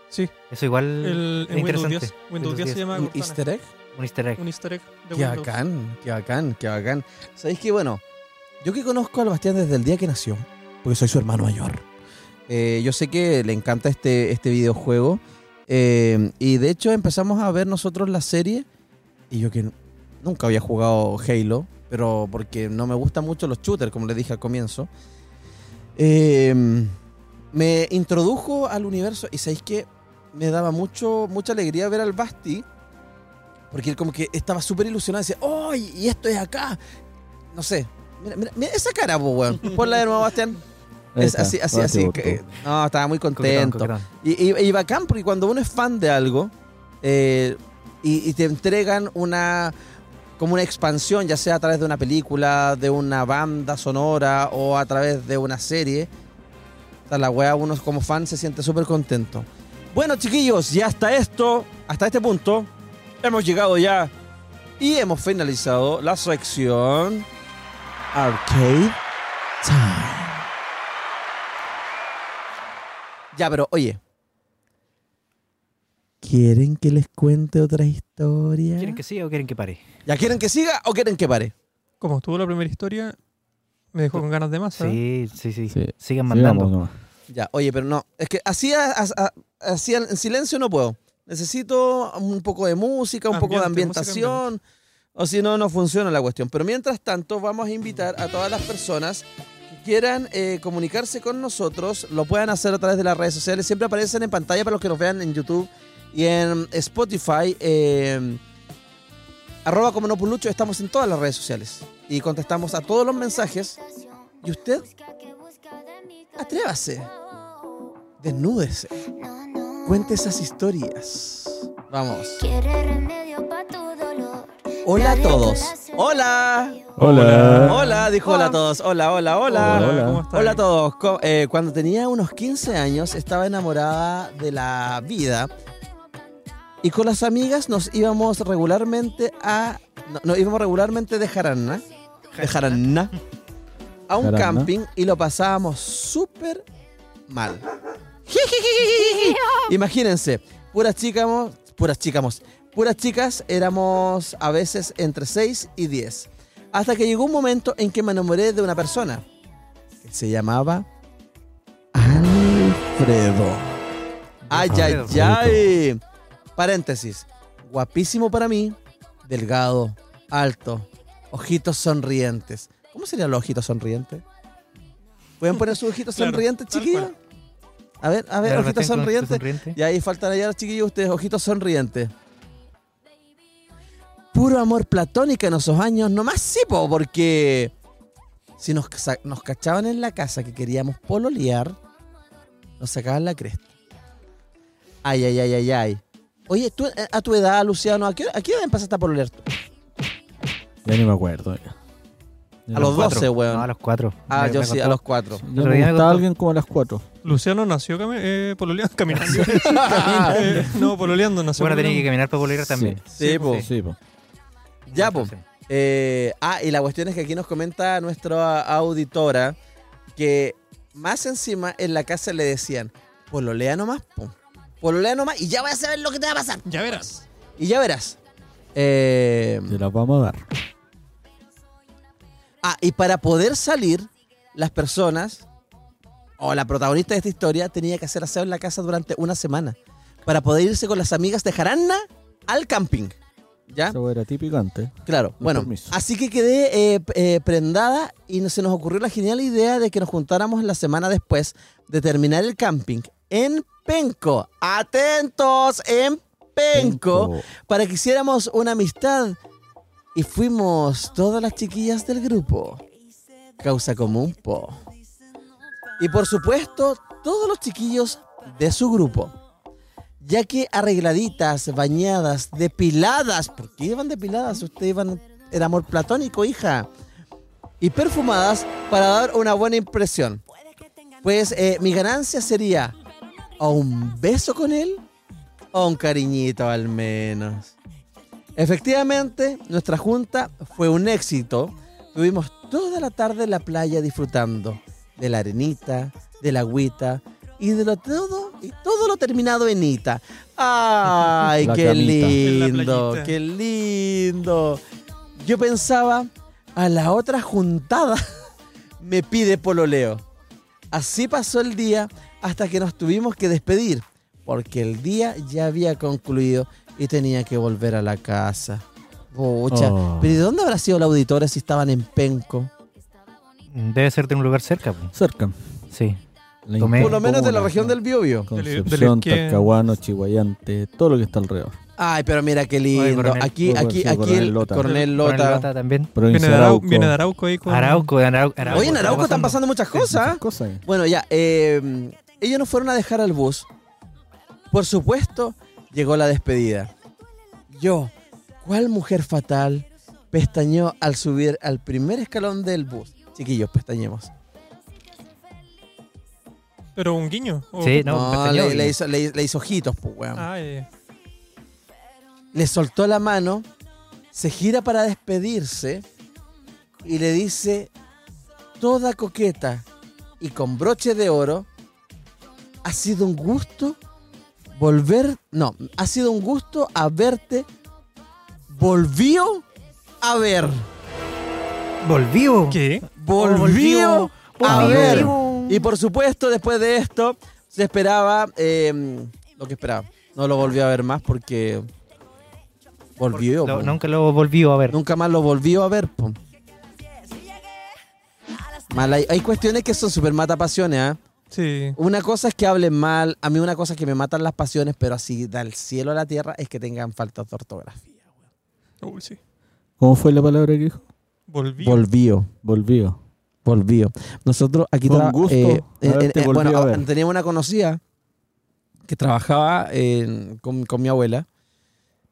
Sí, Eso igual el, es en Windows interesante. 10. Windows 10 se llama ¿Un Cortana. easter egg? Un easter egg. Un easter egg de Qué Windows. bacán, qué bacán, qué bacán. ¿Sabéis que bueno? Yo que conozco al Bastián desde el día que nació, porque soy su hermano mayor. eh, yo sé que le encanta este, este videojuego. eh, y de hecho empezamos a ver nosotros la serie. Y yo que nunca había jugado Halo, pero porque no me gustan mucho los shooters, como les dije al comienzo. eh, me introdujo al universo y sabéis que me daba mucho, mucha alegría ver al Basti. Porque él como que estaba súper ilusionado. Decía, ¡oh! Y esto es acá. No sé. Mira, mira, mira esa cara, po, weón. Ponla de nuevo, Bastián. Es así, así, así. que- no, estaba muy contento. coquetón. Y, y- y bacán, porque cuando uno es fan de algo eh, y, y te entregan una como una expansión, ya sea a través de una película, de una banda sonora o a través de una serie, la weá, uno como fan se siente súper contento. Bueno, chiquillos, ya hasta esto, hasta este punto, hemos llegado ya y hemos finalizado la sección Arcade Time. Ya, pero oye. ¿Quieren que les cuente otra historia? ¿Quieren que siga o quieren que pare? ¿Ya quieren que siga o quieren que pare? Como estuvo la primera historia, Me dejó con ganas de más. ¿eh? Sí, sí, sí. Sí. Sigan Sigamos mandando. Ya, oye, pero no. Es que así, a- a- a- así en silencio no puedo. Necesito un poco de música, un poco de Ambiente, ambientación. O si no, no funciona la cuestión. Pero mientras tanto, vamos a invitar a todas las personas que quieran eh, comunicarse con nosotros. Lo puedan hacer a través de las redes sociales. Siempre aparecen en pantalla para los que nos vean en YouTube y en Spotify. eh, arroba como no Pulucho, estamos en todas las redes sociales. Y contestamos a todos los mensajes. Y usted, atrévase. Desnúdese. Cuente esas historias. Vamos. Hola a todos. Hola. Hola. Hola, dijo hola a todos. Hola, hola, hola. Hola, hola. ¿Cómo estás? Hola a todos. Eh, cuando tenía unos 15 años estaba enamorada de la vida y con las amigas nos íbamos regularmente a... no- Nos íbamos regularmente de Jarana. De Jarana. A un Jarana. camping y lo pasábamos súper mal. Imagínense, puras chicas, puras chicas, puras chicas éramos a veces entre 6 y 10. Hasta que llegó un momento en que me enamoré de una persona que se llamaba Alfredo. Ay, ay, ay. Paréntesis. Guapísimo para mí, delgado, alto, ojitos sonrientes. ¿Cómo serían los ojitos sonrientes? ¿Pueden poner sus ojitos Claro, sonrientes, chiquillos? A ver, a ver, ojitos sonrientes. sonriente. Y ahí faltan allá los chiquillos ustedes, ojitos sonrientes. Puro amor platónico en esos años, nomás sí, po, porque si nos, nos cachaban en la casa que queríamos pololear, nos sacaban la cresta. Ay, ay, ay, ay, ay. Oye, tú, eh, a tu edad, Luciano, ¿a qué, a qué edad empezaste a pololear tú? Ya ni me acuerdo. ya. A los Cuatro. 12, weón. No, a los cuatro. Ah, Me- yo me sí, contó. a los cuatro. Ya Otro me gustaba alguien como a las 4. Luciano nació cami- eh, pololeando, caminando. Eh, no, pololeando, nació Bueno, tenía que caminar para pololear también. Sí, po. pues, Sí, po. Ya, po. Sí. Eh, ah, y la cuestión es que aquí nos comenta nuestra auditora que más encima en la casa le decían, pololea nomás, po. pololea nomás y ya vas a saber lo que te va a pasar. Ya verás. Y ya verás. Eh, Te las vamos a dar. Ah, y para poder salir, las personas o la protagonista de esta historia tenía que hacer aseo en la casa durante una semana para poder irse con las amigas de Jarana al camping. ¿Ya? Eso era típico antes. Claro, bueno, así que quedé eh, eh, prendada y no- se nos ocurrió la genial idea de que nos juntáramos la semana después de terminar el camping en Penco. Atentos, en Penco, Penco. para que hiciéramos una amistad. Y fuimos todas las chiquillas del grupo. Causa común, po. Y por supuesto, todos los chiquillos de su grupo. Ya que arregladitas, bañadas, depiladas. ¿Por qué iban depiladas? Ustedes iban. Era amor platónico, hija. Y perfumadas para dar una buena impresión. Pues eh, mi ganancia sería o un beso con él o un cariñito al menos. Efectivamente, nuestra junta fue un éxito. Tuvimos toda la tarde en la playa disfrutando de la arenita, de la agüita y de lo todo y todo lo terminado en ita. Ay, La qué camita. Lindo, qué lindo. Yo pensaba a la otra juntada me pide pololeo. Así pasó el día hasta que nos tuvimos que despedir, porque el día ya había concluido y tenía que volver a la casa. Pucha, Oh. pero ¿y de dónde habrá sido la auditora si estaban en Penco? Debe ser de un lugar cerca. po. Cerca. Sí. Tomé- Por lo menos de la región del Biobío. Concepción. Talcahuano, Chihuayante, todo lo que está alrededor. Ay, pero mira qué lindo. Coronel- Aquí, aquí, aquí el Lota. Coronel Coronel Lota. Lota también. Viene de de, Arau- Arauco. viene de Arauco ahí con. Arauco, de Arauco. Arauco Oye, en Arauco están pasando. muchas Muchas cosas. eh. Bueno, ya, eh, ellos nos fueron a dejar al bus. Por supuesto, llegó la despedida. Yo, ¿cuál mujer fatal pestañeó al subir al primer escalón del bus? Chiquillos, pestañemos. Pero un guiño. o- Sí, no, le, hizo, le- le hizo ojitos, pues, weón. Ay, Le soltó la mano, se gira para despedirse y le dice, toda coqueta y con broche de oro, ha sido un gusto volver, no, ha sido un gusto a verte, volvió a ver. ¿Volvió? ¿Qué? Volvió a Volvió. ver. Y por supuesto, después de esto, se esperaba eh, lo que esperaba. No lo volvió a ver más porque volvió. Lo- po. nunca lo volvió a ver. Nunca más lo volvió a ver. po. Mal, hay, hay cuestiones que son súper mata pasiones. ¿ah? Sí. Una cosa es que hablen mal, a mí una cosa es que me matan las pasiones, pero así del cielo a la tierra es que tengan faltas de ortografía. Uy, sí. ¿Cómo fue la palabra que dijo? Volví. Volvió. Volvió. Volvió. Nosotros aquí Con gusto eh, eh, eh, bueno, a ver. teníamos una conocida que trabajaba con, con mi abuela,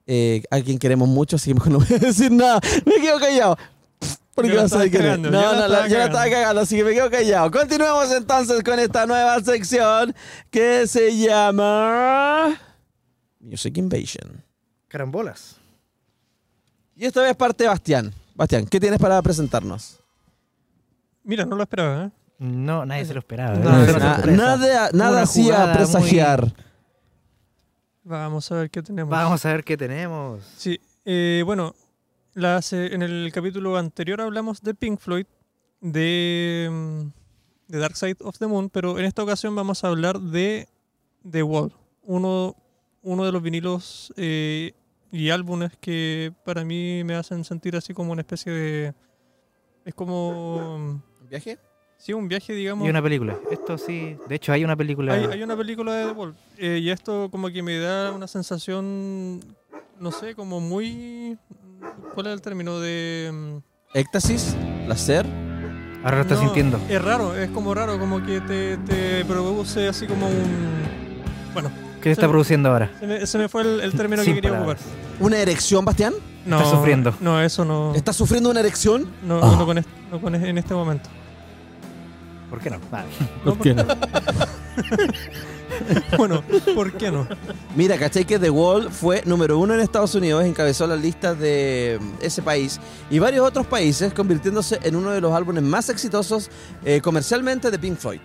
eh, a quien queremos mucho, así que no voy a decir nada. Me quedo callado. Porque la no estabas quién es. cagando, No, la no, yo la cagando. estaba cagando, así que me quedo callado. Continuemos entonces con esta nueva sección que se llama Music Invasion. Carambolas. Y esta vez parte Bastián. Bastián, ¿qué tienes para presentarnos? Mira, no lo esperaba, ¿eh? No, nadie se lo esperaba. No, sorpresa. nada nada Una hacía presagiar. Vamos a ver qué tenemos. Vamos a ver qué tenemos. Sí, eh, bueno, la se- en el capítulo anterior hablamos de Pink Floyd, de, mm, de Dark Side of the Moon, pero en esta ocasión vamos a hablar de The Wall, uno, uno de los vinilos eh, y álbumes que para mí me hacen sentir así como una especie de... Es como... ¿Viaje? Sí, un viaje, digamos. Y una película. Esto sí. De hecho, hay una película. Hay, hay una película de The Wall. eh, y esto como que me da una sensación, no sé, como muy... ¿Cuál es el término? De... mm, Éxtasis, placer. Ahora lo estás no, sintiendo. Es raro, es como raro, como que te, te produce así como un... Bueno, ¿Qué está produciendo ahora? se me, se me fue el, el término Sin que quería palabras. ocupar. ¿Una erección, Bastián? No, sufriendo. No, eso no... ¿Estás sufriendo una erección? No, Ah. no con, est- no con en este momento. ¿Por qué no? Ah, ¿Por qué no? Bueno, ¿por qué no? Mira, ¿cachai que The Wall fue número uno en Estados Unidos, encabezó las listas de mm, ese país y varios otros países, convirtiéndose en uno de los álbumes más exitosos eh, comercialmente de Pink Floyd?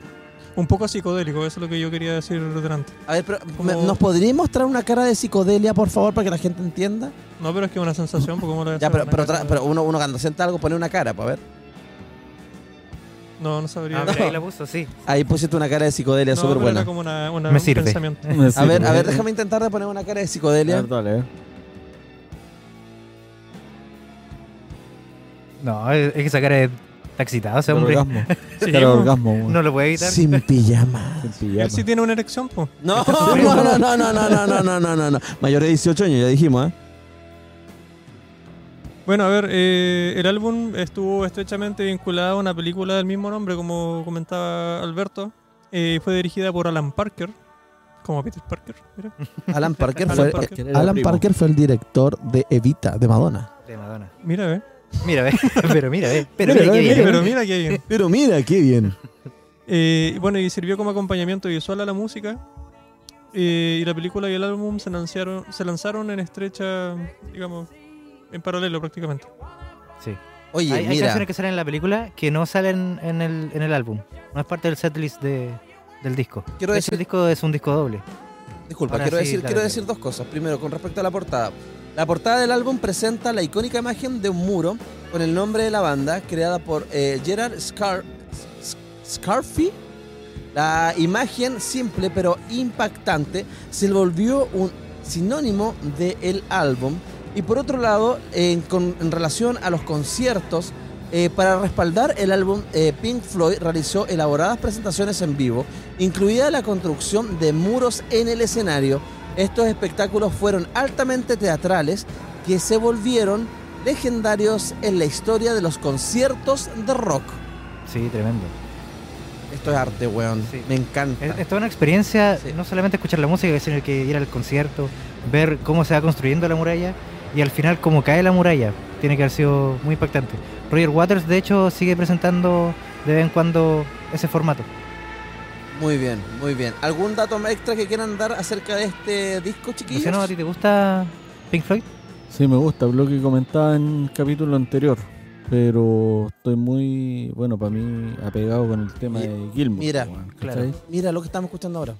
Un poco psicodélico, eso es lo que yo quería decir delante. A ver, pero, Como- ¿me- ¿nos podrías mostrar una cara de psicodelia, por favor, para que la gente entienda? No, pero es que es una sensación, porque ¿cómo le voy a Ya, pero, pero, pero uno, uno cuando sienta algo pone una cara, pues a ver. No, no sabría. Ah, mira, ahí la puso, sí. Ahí pusiste una cara de psicodelia No, súper pero era buena. como una, una- Me un sirve. pensamiento. A ver, a ver, déjame intentar de poner una cara de A psicodelia. ver, dale, eh. No, es es que esa cara de- está excitado ese hombre. orgasmo. Sí, Cara po. orgasmo, weón. No lo puede evitar. Sin pijama. Sin pijama. Él sí tiene una erección, pues. No, no, no, no, no, no, no, no, no, no, no. Mayor de 18 años, ya dijimos, ¿eh? Bueno, a ver, eh, el álbum estuvo estrechamente vinculado a una película del mismo nombre, como comentaba Alberto. Eh, fue dirigida por Alan Parker, como Peter Parker. mira. Alan Parker Alan fue, Parker. eh, Alan. Parker fue el director de Evita, de Madonna. De Madonna. Mira, ve. Mira, ve. pero mira, ve. Pero Mira, mira, qué ve, bien. Mira, pero mira qué bien. Pero mira, qué bien. Eh, bueno, y sirvió como acompañamiento visual a la música. Eh, y la película y el álbum se lanzaron, se lanzaron en estrecha, digamos, en paralelo prácticamente. Sí. Oye, hay, hay mira. canciones que salen en la película que no salen en el, en el álbum. No es parte del setlist de, del disco. Quiero De hecho, el disco es un disco doble. Disculpa, Ahora quiero, sí, decir, quiero decir dos cosas. Primero, con respecto a la portada. La portada del álbum presenta la icónica imagen de un muro con el nombre de la banda, creada por eh, Gerard Scar S- Scarfy. La imagen simple pero impactante se volvió un sinónimo del álbum. Y por otro lado, en, con- en relación a los conciertos, eh, para respaldar el álbum, eh, Pink Floyd realizó elaboradas presentaciones en vivo, incluida la construcción de muros en el escenario. Estos espectáculos fueron altamente teatrales que se volvieron legendarios en la historia de los conciertos de rock. Sí, tremendo. Esto es arte, weón. Sí. Me encanta. Es, es toda una experiencia, Sí. no solamente escuchar la música, sino que ir al concierto, ver cómo se va construyendo la muralla y al final cómo cae la muralla. Tiene que haber sido muy impactante. Roger Waters, de hecho, sigue presentando de vez en cuando ese formato. Muy bien, muy bien. ¿Algún dato extra que quieran dar acerca de este disco, chiquillos? Luciano, ¿a ti te gusta Pink Floyd? Sí, me gusta, lo que comentaba en el capítulo anterior. Pero estoy muy, bueno, para mí, apegado con el tema de Gilmour. mira, weón, claro. Mira lo que estamos escuchando ahora.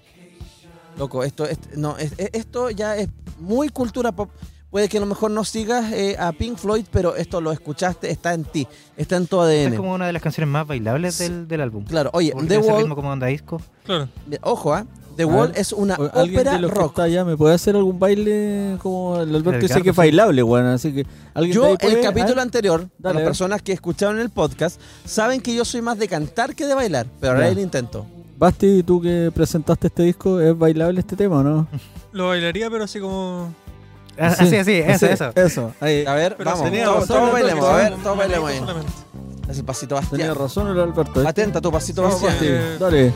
Loco, esto, es- no, es- es- esto ya es muy cultura pop. Puede que a lo mejor no sigas eh, a Pink Floyd, pero esto lo escuchaste, está en ti, está en tu ADN. Es como una de las canciones más bailables del, del álbum. Claro, oye, Porque The Wall, ritmo como onda disco. Claro. ojo, ¿ah? The Wall ver, es una o- ¿Alguien ópera de los que rock. está allá me puede hacer algún baile como el Alberto dice Edgardo, que es bailable, weón? Así que alguien Yo, el capítulo Ah, anterior, Dale, las personas que escucharon el podcast saben que yo soy más de cantar que de bailar, pero ahora el intento. Basti, tú que presentaste este disco, ¿es bailable este tema o no? Lo bailaría, pero así como. Ah, Así, así, eso, Así, eso. Eso, ahí. A ver, Pero vamos, tenía todos, Alberto, bailemos, a ver, todos bailemos ahí. solamente. Ese pasito Tenía Bastián. razón el Alberto. Atenta tu pasito Basti, Bastián. Eh, dale.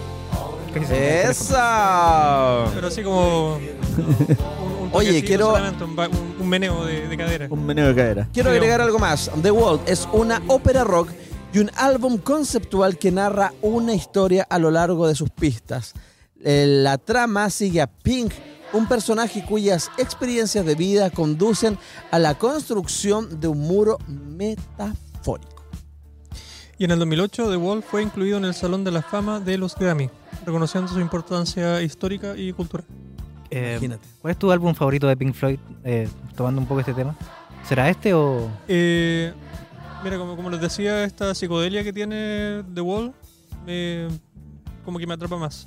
El. ¡Esa! Pero así como. un- Oye, quiero- Un, meneo de, de cadera. Un meneo de cadera. Quiero Sí, agregar algo más. The Wall es una ópera rock y un álbum conceptual que narra una historia a lo largo de sus pistas. Eh, La trama sigue a Pink, un personaje cuyas experiencias de vida conducen a la construcción de un muro metafórico. Y en el 2008, The Wall fue incluido en el Salón de la Fama de los Grammy, reconociendo su importancia histórica y cultural. Eh, Imagínate. ¿Cuál es tu álbum favorito de Pink Floyd? Eh, tomando un poco este tema. ¿Será este o.? Eh, mira, como, como les decía, esta psicodelia que tiene The Wall, como que me atrapa más.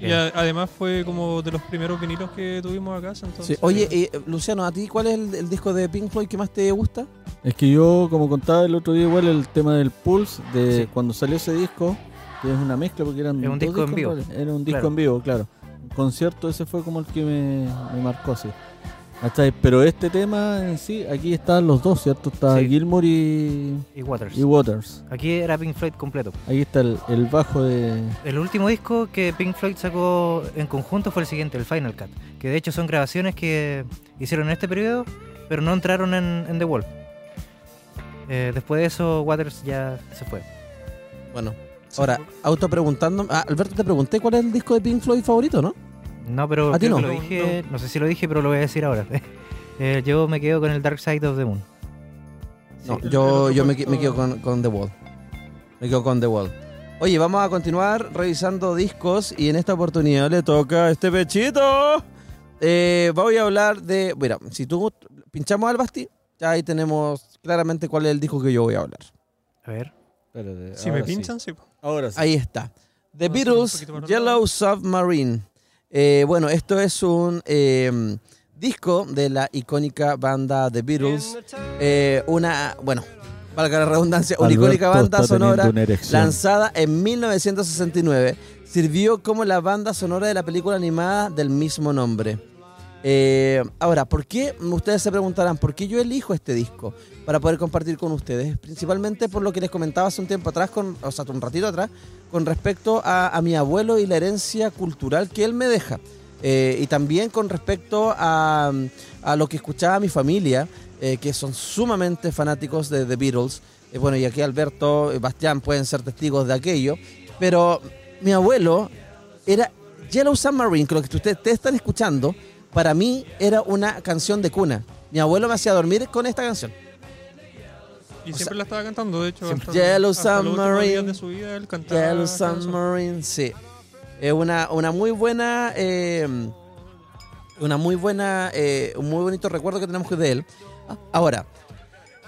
Y a- además fue como de los primeros vinilos que tuvimos acá. Entonces, Sí. Oye, eh, Luciano, ¿a ti cuál es el, el disco de Pink Floyd que más te gusta? Es que yo, como contaba el otro día, igual el tema del Pulse, de Sí. cuando salió ese disco, que es una mezcla porque eran. Es un dos disco en discos vivo. Era un disco Claro. en vivo, claro. Un concierto, ese fue como el que me, me marcó así. ¿Cachai? Pero este tema en sí, aquí están los dos, ¿cierto? Está Sí. Gilmour y, y Waters? y Waters. Aquí era Pink Floyd completo. Ahí está el, el bajo de. El último disco que Pink Floyd sacó en conjunto fue el siguiente, el Final Cut. Que de hecho son grabaciones que hicieron en este periodo, pero no entraron en, en The Wall. Eh, después de eso, Waters ya se fue. Bueno, ahora, auto preguntando. Ah, Alberto, te pregunté cuál es el disco de Pink Floyd favorito, ¿no? No, pero ¿A ti no? que lo dije, no sé si lo dije, pero lo voy a decir ahora. Eh, yo me quedo con el Dark Side of the Moon. No, Sí. yo, Pero yo me, me quedo con, con The Wall. Me quedo con The Wall. Oye, vamos a continuar revisando discos y en esta oportunidad le toca a este pechito. Eh, voy a hablar de. Mira, si tú pinchamos al Basti, ya ahí tenemos claramente cuál es el disco que yo voy a hablar. A ver. Espérate, si me ahora sí. pinchan, sí. Ahora sí. Ahí está. The Beatles, Yellow. Submarine. Eh, bueno, esto es un eh, disco de la icónica banda The Beatles. Eh, una, bueno, valga la redundancia, una Alberto icónica banda sonora lanzada en 1969. Sirvió como la banda sonora de la película animada del mismo nombre. Eh, ahora, ¿por qué? Ustedes se preguntarán, ¿por qué yo elijo este disco? Para poder compartir con ustedes. Principalmente por lo que les comentaba hace un tiempo atrás, con, o sea, un ratito atrás, con respecto a, a mi abuelo y la herencia cultural que él me deja. Eh, y también con respecto a, a lo que escuchaba mi familia, eh, que son sumamente fanáticos de The Beatles. Eh, bueno, y aquí Alberto y Bastián pueden ser testigos de aquello. Pero mi abuelo era Yellow Submarine, que lo que ustedes están escuchando, para mí era una canción de cuna. Mi abuelo me hacía dormir con esta canción. Y O siempre sea, la estaba cantando, de hecho. Hasta, Yellow hasta Submarine, de su vida, él cantaba Yellow. Submarine, sí. Es una, una muy buena. eh, una muy buena. eh, un muy bonito recuerdo que tenemos de él. Ahora,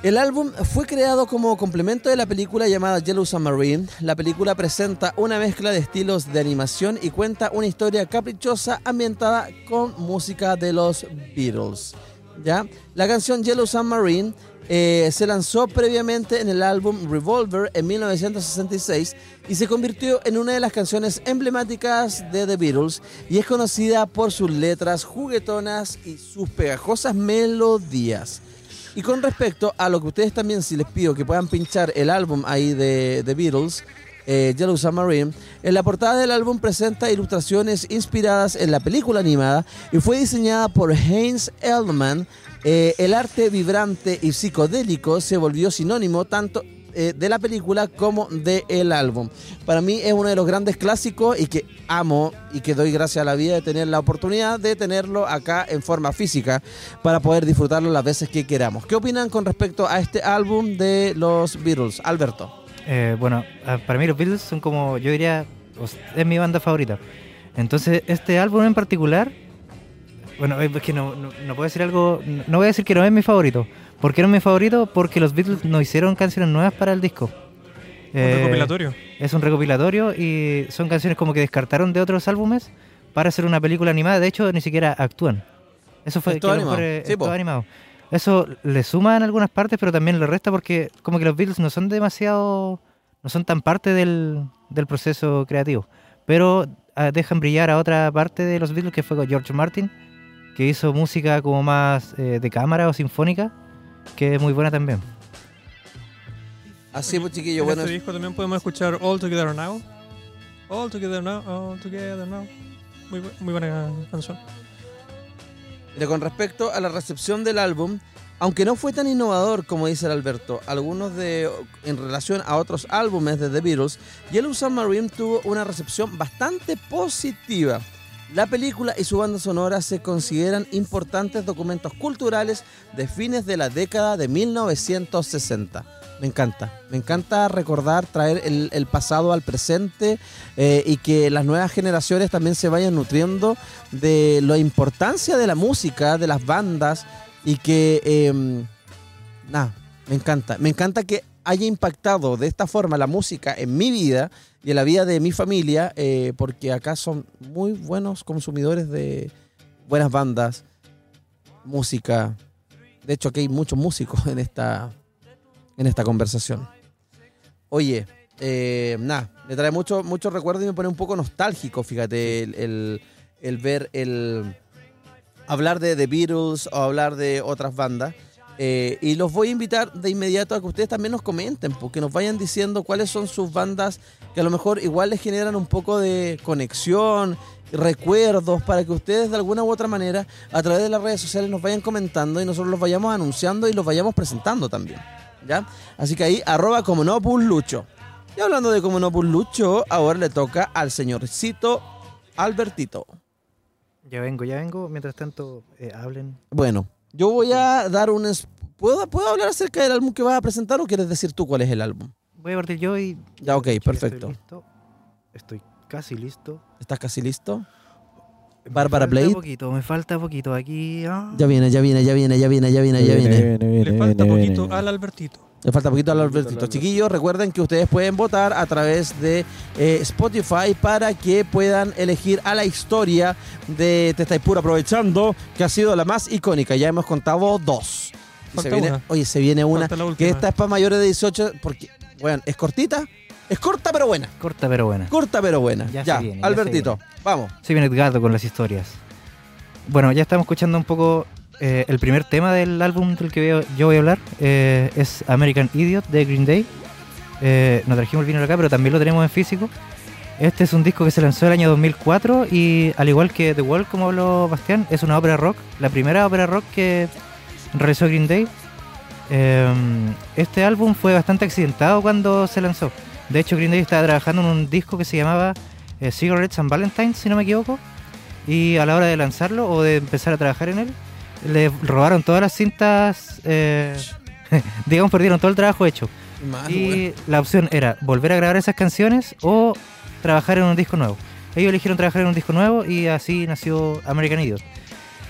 el álbum fue creado como complemento de la película llamada Yellow Submarine. La película presenta una mezcla de estilos de animación y cuenta una historia caprichosa ambientada con música de los Beatles. ¿ya? La canción Yellow Submarine eh, se lanzó previamente en el álbum Revolver en 1966 y se convirtió en una de las canciones emblemáticas de The Beatles y es conocida por sus letras juguetonas y sus pegajosas melodías. Y con respecto a lo que ustedes también, si les pido que puedan pinchar el álbum ahí de The Beatles, eh, Yellow Submarine, en la portada del álbum presenta ilustraciones inspiradas en la película animada y fue diseñada por Heinz Eldman. Eh, el arte vibrante y psicodélico se volvió sinónimo tanto eh, de la película como del álbum. Para mí es uno de los grandes clásicos y que amo y que doy gracias a la vida de tener la oportunidad de tenerlo acá en forma física para poder disfrutarlo las veces que queramos. ¿Qué opinan con respecto a este álbum de los Beatles? Alberto. Eh, bueno, ah, para mí los Beatles son como, yo diría, es mi banda favorita. Entonces, este álbum en particular, Bueno, es que no, no, no puedo decir algo. No, voy a decir que no es mi favorito. ¿Por qué no es mi favorito? Porque los Beatles no hicieron canciones nuevas para el disco. Un Eh, recopilatorio. Es un recopilatorio y son canciones como que descartaron de otros álbumes para hacer una película animada. De hecho, ni siquiera actúan. Eso fue Es todo animado. es- Sí, es todo animado. Eso le suma en algunas partes, pero también le resta porque como que los Beatles no son demasiado, no son tan parte del, del proceso creativo. Pero ah, dejan brillar a otra parte de los Beatles que fue con George Martin, que hizo música como más eh, de cámara o sinfónica, que es muy buena también. Así pues, chiquillo, en bueno. este disco también podemos escuchar All Together Now. All Together Now, All Together Now. Muy, muy buena canción. Mira, con respecto a la recepción del álbum, aunque no fue tan innovador como dice el Alberto, algunos de en relación a otros álbumes de The Beatles, Yellow Submarine tuvo una recepción bastante positiva. La película y su banda sonora se consideran importantes documentos culturales de fines de la década de 1960. Me encanta, me encanta recordar, traer el, pasado al presente eh, y que las nuevas generaciones también se vayan nutriendo de la importancia de la música, de las bandas y que, eh, nada, me encanta. Me encanta que haya impactado de esta forma la música en mi vida y en la vida de mi familia, eh, porque acá son muy buenos consumidores de buenas bandas, música. De hecho, aquí hay muchos músicos en esta, en esta conversación. Oye, eh, nada, me trae mucho, mucho recuerdo y me pone un poco nostálgico, fíjate, el, el- el ver el hablar de The Beatles o hablar de otras bandas. Eh, y los voy a invitar de inmediato a que ustedes también nos comenten, porque nos vayan diciendo cuáles son sus bandas que a lo mejor igual les generan un poco de conexión, recuerdos, para que ustedes de alguna u otra manera a través de las redes sociales nos vayan comentando y nosotros los vayamos anunciando y los vayamos presentando también. ¿Ya? Así que ahí, arroba como no Lucho. Y hablando de como no Lucho, ahora le toca al señorcito Albertito. Ya vengo, ya vengo. Mientras tanto, eh, hablen. Bueno, yo voy a dar un... ¿Puedo, ¿Puedo hablar acerca del álbum que vas a presentar o quieres decir tú cuál es el álbum? Voy a partir yo y. Ya, ok, perfecto. Estoy, listo. Estoy casi listo. ¿Estás casi listo? Me Bárbara falta Blade. poquito, me falta poquito aquí. ah. Ya viene, ya viene, ya viene, ya viene, ya viene, ya viene. Le falta poquito al Albertito. Le falta poquito al Albertito. Chiquillos, recuerden que ustedes pueden votar a través de eh, Spotify para que puedan elegir a la historia de Te estáis puro aprovechando, que ha sido la más icónica. Ya hemos contado dos. Y se Falta viene- una. oye, se viene una Falta la que esta es para mayores de 18, porque, bueno, es cortita, es corta pero buena. Corta pero buena. Corta pero buena. Ya Ya, se viene, ya Albertito, vamos. Soy bien Edgardo con las historias. Bueno, ya estamos escuchando un poco eh, el primer tema del álbum del que yo voy a hablar. eh, es American Idiot de Green Day. Eh, no trajimos el vinilo acá, pero también lo tenemos en físico. Este es un disco que se lanzó el año 2004 y al igual que The Wall, como habló Bastián, es una ópera rock, la primera ópera rock que realizó Green Day. Eh, este álbum fue bastante accidentado cuando se lanzó. De hecho, Green Day estaba trabajando en un disco que se llamaba eh, Cigarettes and Valentines, si no me equivoco. Y a la hora de lanzarlo o de empezar a trabajar en él, le robaron todas las cintas, eh, digamos, perdieron todo el trabajo hecho. Y la opción era volver a grabar esas canciones o trabajar en un disco nuevo. Ellos eligieron trabajar en un disco nuevo y así nació American Idiot.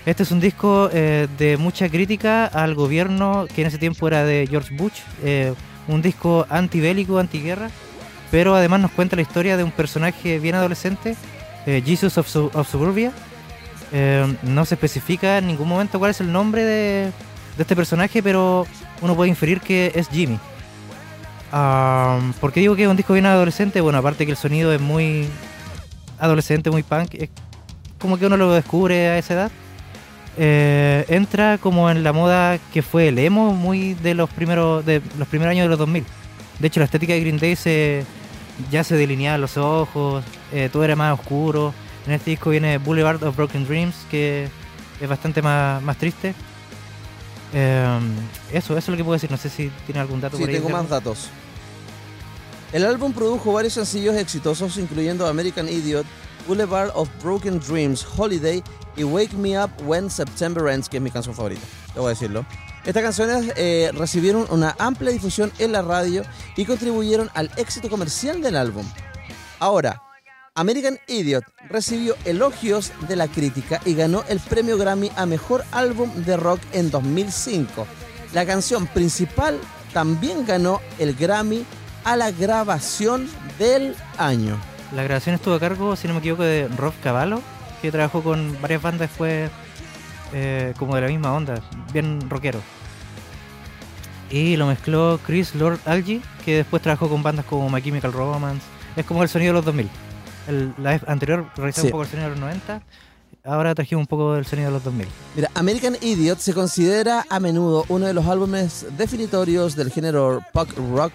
Este es un disco eh, de mucha crítica al gobierno que en ese tiempo era de George Bush, eh, un disco antibélico, antiguerra, pero además nos cuenta la historia de un personaje bien adolescente, eh, Jesus of, Su- of Suburbia. No se especifica en ningún momento cuál es el nombre de, este personaje, pero uno puede inferir que es Jimmy. Am, ¿Por qué digo que es un disco bien adolescente? Bueno, aparte que el sonido es muy adolescente, muy punk, es como que uno lo descubre a esa edad. Eh, entra como en la moda que fue el emo, muy de los primeros de los primeros años de los 2000. De hecho, la estética de Green Day se, ya se delineaban los ojos, eh, todo era más oscuro. En este disco viene Boulevard of Broken Dreams, que es bastante más, más triste. Eh, eso, eso es lo que puedo decir. No sé si tiene algún dato Sí, por ahí. tengo más datos. El álbum produjo varios sencillos exitosos, incluyendo American Idiot, Boulevard of Broken Dreams, Holiday y Wake Me Up When September Ends, que es mi canción favorita, debo decirlo. Estas canciones eh, recibieron una amplia difusión en la radio y contribuyeron al éxito comercial del álbum. Ahora, American Idiot recibió elogios de la crítica y ganó el premio Grammy a Mejor Álbum de Rock en 2005. La canción principal también ganó el Grammy a la grabación del año. La grabación estuvo a cargo, si no me equivoco, de Rob Cavallo, que trabajó con varias bandas después, eh, como de la misma onda, bien rockero. Y lo mezcló Chris Lord Algie, que después trabajó con bandas como My Chemical Romance. Es como el sonido de los 2000. El, la anterior realizaba Sí. un poco el sonido de los 90. Ahora trajimos un poco del sonido de los 2000. Mira, American Idiot se considera a menudo uno de los álbumes definitorios del género punk rock,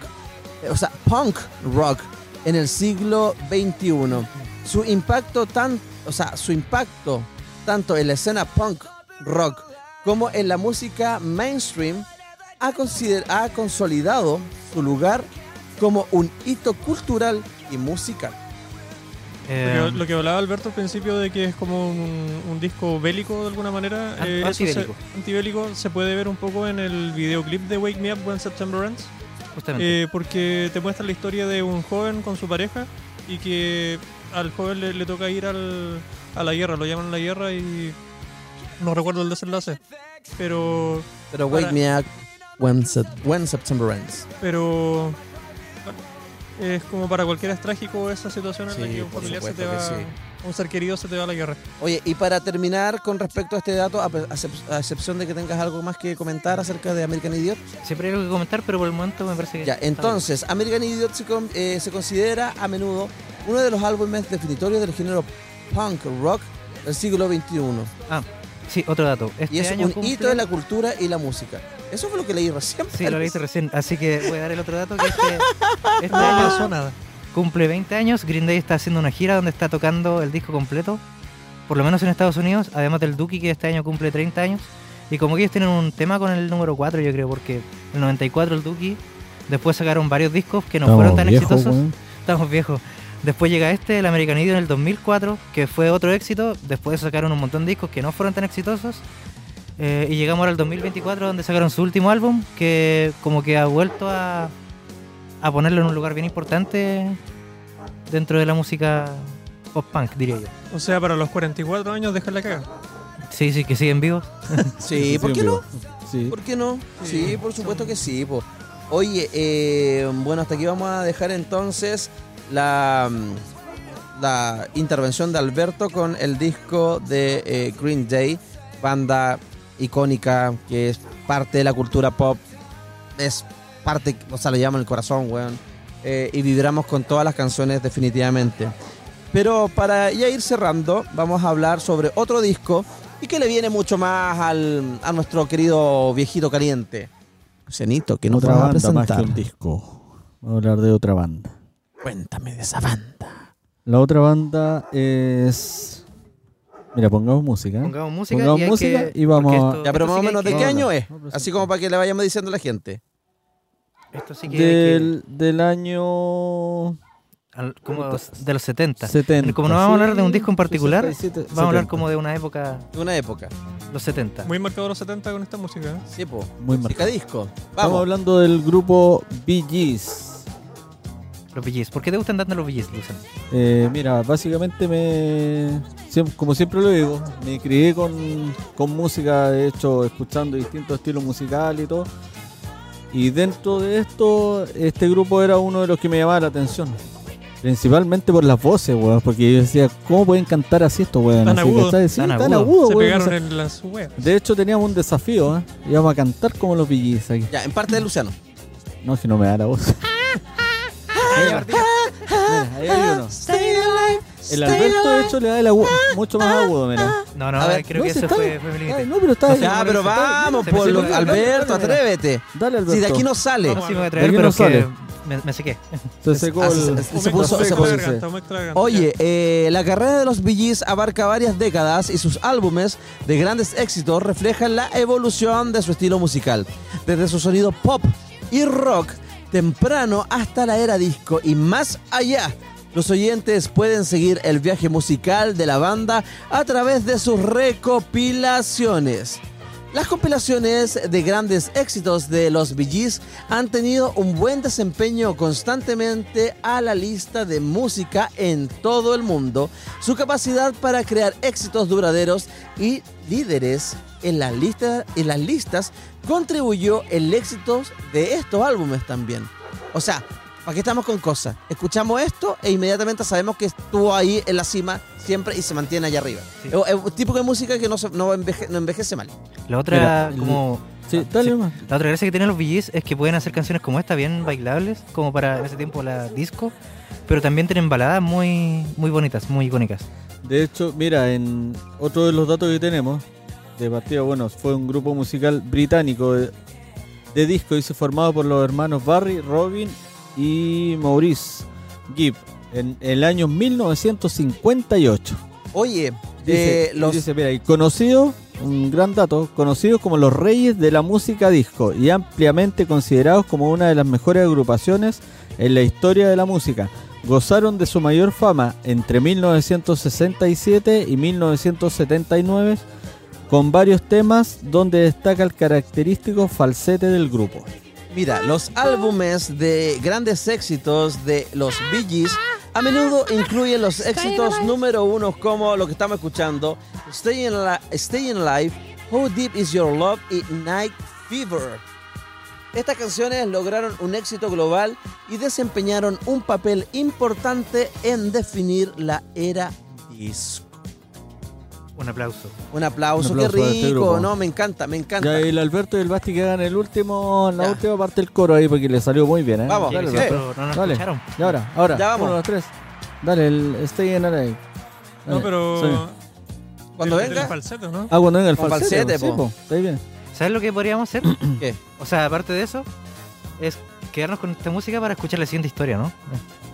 eh, o sea, punk rock en el siglo XXI. Su impacto tan, o sea, su impacto tanto en la escena punk rock como en la música mainstream ha, ha consolidado su lugar como un hito cultural y musical. Lo que, lo que hablaba Alberto al principio de que es como un, un disco bélico de alguna manera. An- eh, eso se- antibélico. antibélico se puede ver un poco en el videoclip de Wake Me Up When September Ends. eh, porque te muestra la historia de un joven con su pareja y que al joven le, le toca ir al- a la guerra, lo llaman a la guerra y no recuerdo el desenlace. Pero Pero Wake Para- Me Up When, When September Ends. pero es como para cualquiera es trágico esa situación en la Sí, que un familiar se te va, que un ser querido se te va a la guerra. Oye, y para terminar con respecto a este dato, a, a excep- a excepción de que tengas algo más que comentar acerca de American Idiot, Siempre hay algo que comentar, pero por el momento me parece que. ya, entonces, American Idiot se, con- eh, se considera a menudo uno de los álbumes definitorios del género punk rock del siglo XXI. Ah, sí, otro dato. Este Y es año un cumple- hito de la cultura y la música. Eso fue lo que leí recién. Sí, lo leíste recién, así que voy a dar el otro dato que es que este No año pasó nada. Cumple 20 años, Green Day está haciendo una gira donde está tocando el disco completo, por lo menos en Estados Unidos, además del Duki que este año cumple 30 años, y como que ellos tienen un tema con el número 4 yo creo, porque el 94 el Duki, después sacaron varios discos que no fueron tan viejos, exitosos, estamos viejos. Después llega este, el American Idiot en el 2004, que fue otro éxito. Después sacaron un montón de discos que no fueron tan exitosos. Eh, y llegamos ahora al 2024, donde sacaron su último álbum, que como que ha vuelto a, a ponerlo en un lugar bien importante dentro de la música pop-punk, diría yo. O sea, para los 44 años dejar la caga. Sí, sí, que siguen vivos. Sí, ¿por en qué no? vivo. Sí. ¿Por qué no? Sí, Sí. por supuesto que sí. po. Oye, eh, bueno, hasta aquí vamos a dejar entonces la, la intervención de Alberto con el disco de eh, Green Day, banda icónica que es parte de la cultura pop, es parte, o sea, le llaman el corazón, weón. Eh, y vibramos con todas las canciones definitivamente. Pero para ya ir cerrando, vamos a hablar sobre otro disco y que le viene mucho más al, a nuestro querido viejito caliente. Cenito, que nos otra va a banda más que un disco. Vamos a hablar de otra banda. Cuéntame de esa banda. La otra banda es. Mira, pongamos música. Pongamos música, Pongamos y, música que- y vamos a- Ya, pero más o menos, ¿de qué No, año no, es? no, Así sí. como para que le vayamos diciendo a la gente. Esto sí que hay que- Del, del año al- como de los 70. 70. Como no vamos a hablar de un disco en particular, 67, Vamos a hablar 70. como de una época, De una época. los 70. Muy marcado los 70 con esta música. ¿eh? Sí, po. Muy Música marcado. disco. Estamos Vamos. hablando del grupo Bee Gees. Los VGs. ¿Por qué te gustan tanto los VGs, Luciano? Eh, mira, básicamente me. como siempre lo digo, me crié con, con música, de hecho, escuchando distintos estilos musicales y todo. Y dentro de esto, este grupo era uno de los que me llamaba la atención. Principalmente por las voces, weón. Porque yo decía, ¿cómo pueden cantar así estos weón? Tan Así, agudo. ¿cachai? Sí, Tan tan agudo. agudo, Se weón, pegaron o sea, en las weas. De hecho, teníamos un desafío, ¿eh? Íbamos a cantar como los VGs aquí. Ya, en parte de Luciano. No, que no me da la voz. Mira, ahí hay uno. El Alberto, de hecho, le da el agudo, mucho más agudo, mira. No, no, A ver, creo no, que eso está fue, bien. fue mi Ay, límite. no, pero está No Ya, pero vamos, por lo- Alberto, atrévete. Dale, Alberto. Si de aquí no sale. Vamos. Sí, me voy a traer, pero no sale. me, me sequé. Se secó Ah, el... se- se- puso- se seco, garganta. Oye, eh, la carrera de los Bee Gees abarca varias décadas y sus álbumes de grandes éxitos reflejan la evolución de su estilo musical, desde su sonido pop y rock temprano hasta la era disco y más allá. Los oyentes pueden seguir el viaje musical de la banda a través de sus recopilaciones. Las compilaciones de grandes éxitos de los Gees han tenido un buen desempeño constantemente a la lista de música en todo el mundo. Su capacidad para crear éxitos duraderos y líderes en las listas contribuyó el éxito de estos álbumes también. O sea, ¿para qué estamos con cosas? Escuchamos esto e inmediatamente sabemos que estuvo ahí en la cima siempre y se mantiene allá arriba. Sí. Es un tipo de música que no, se- no, enveje- no envejece mal. La otra, Mira, como. Sí, dale nomás. La otra gracia que tienen los VGs es que pueden hacer canciones como esta, bien bailables, como para en ese tiempo la disco, pero también tienen baladas muy, muy bonitas, muy icónicas. De hecho, mira, en otro de los datos que tenemos de partida, bueno, fue un grupo musical británico de, de disco, dice, formado por los hermanos Barry, Robin y Maurice Gibb en el año 1958. Oye, Dice, eh, los, dice, mira, y conocidos, un gran dato, conocidos como los reyes de la música disco y ampliamente considerados como una de las mejores agrupaciones en la historia de la música. Gozaron de su mayor fama entre 1967 y 1979 con varios temas donde destaca el característico falsete del grupo. Mira, los álbumes de grandes éxitos de los Bee Gees a menudo incluyen los éxitos número uno como lo que estamos escuchando, Stay in, Stay in Life, How Deep Is Your Love y Night Fever. Estas canciones lograron un éxito global y desempeñaron un papel importante en definir la era disco. Un aplauso. Un aplauso, Un aplauso qué este rico, grupo. no, me encanta, me encanta. Ya el Alberto y el Basti que hagan el último, la Ya. última parte del coro ahí porque le salió muy bien, ¿eh? Vamos, Dale, Sí, sí. No nos Dale. escucharon. Y ahora, ahora. Ya vamos. Uno, dos, tres. Dale, el Stay in LA. No, pero. Sonia. Cuando venga, falsete, ¿no? Ah, cuando venga el falsete. falsete, sí, po. po. Está bien. ¿Sabes lo que podríamos hacer? ¿qué? O sea, aparte de eso, es quedarnos con esta música para escuchar la siguiente historia, ¿no?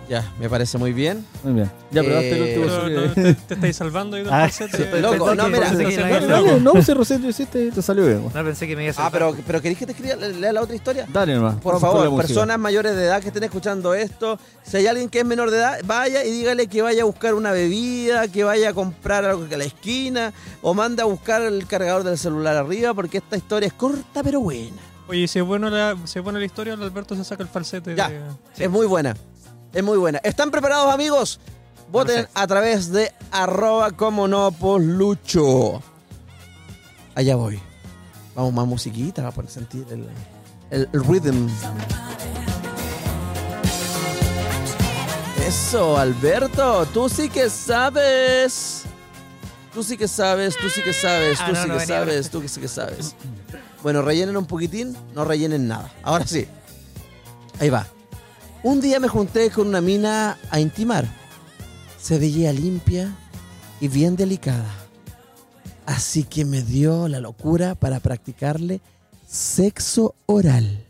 Ya, me parece muy bien. Muy bien. Ya, pero hazte el Eh, último Pero sonido. no, te, te estáis salvando ahí Ah, sí, loco, no, mira, Dale, no, si recién lo hiciste, te salió bien. No pensé que me iba a Ah, salvar. pero, pero ¿queréis que te escriba, le- lea la otra historia? Dale nomás. Por favor, personas mayores de edad que estén escuchando esto, si hay alguien que es menor de edad, vaya y dígale que vaya a buscar una bebida, que vaya a comprar algo que a la esquina, o manda a buscar el cargador del celular arriba, porque esta historia es corta pero buena. Oye, si es, bueno la, si es buena la historia, Alberto se saca el falsete. Ya. de- Es muy buena. Es muy buena. ¿Están preparados, amigos? Voten a través de arroba como no poslucho. Allá voy. Vamos, más musiquita para sentir el, el, el rhythm. Eso, Alberto, tú sí que sabes. Tú sí que sabes, tú sí que sabes, Ah, tú sí no que sabes, tú que sí que sabes. Bueno, rellenen un poquitín, no rellenen nada. Ahora sí. Ahí va. Un día me junté con una mina a intimar. Se veía limpia y bien delicada. Así que me dio la locura para practicarle sexo oral.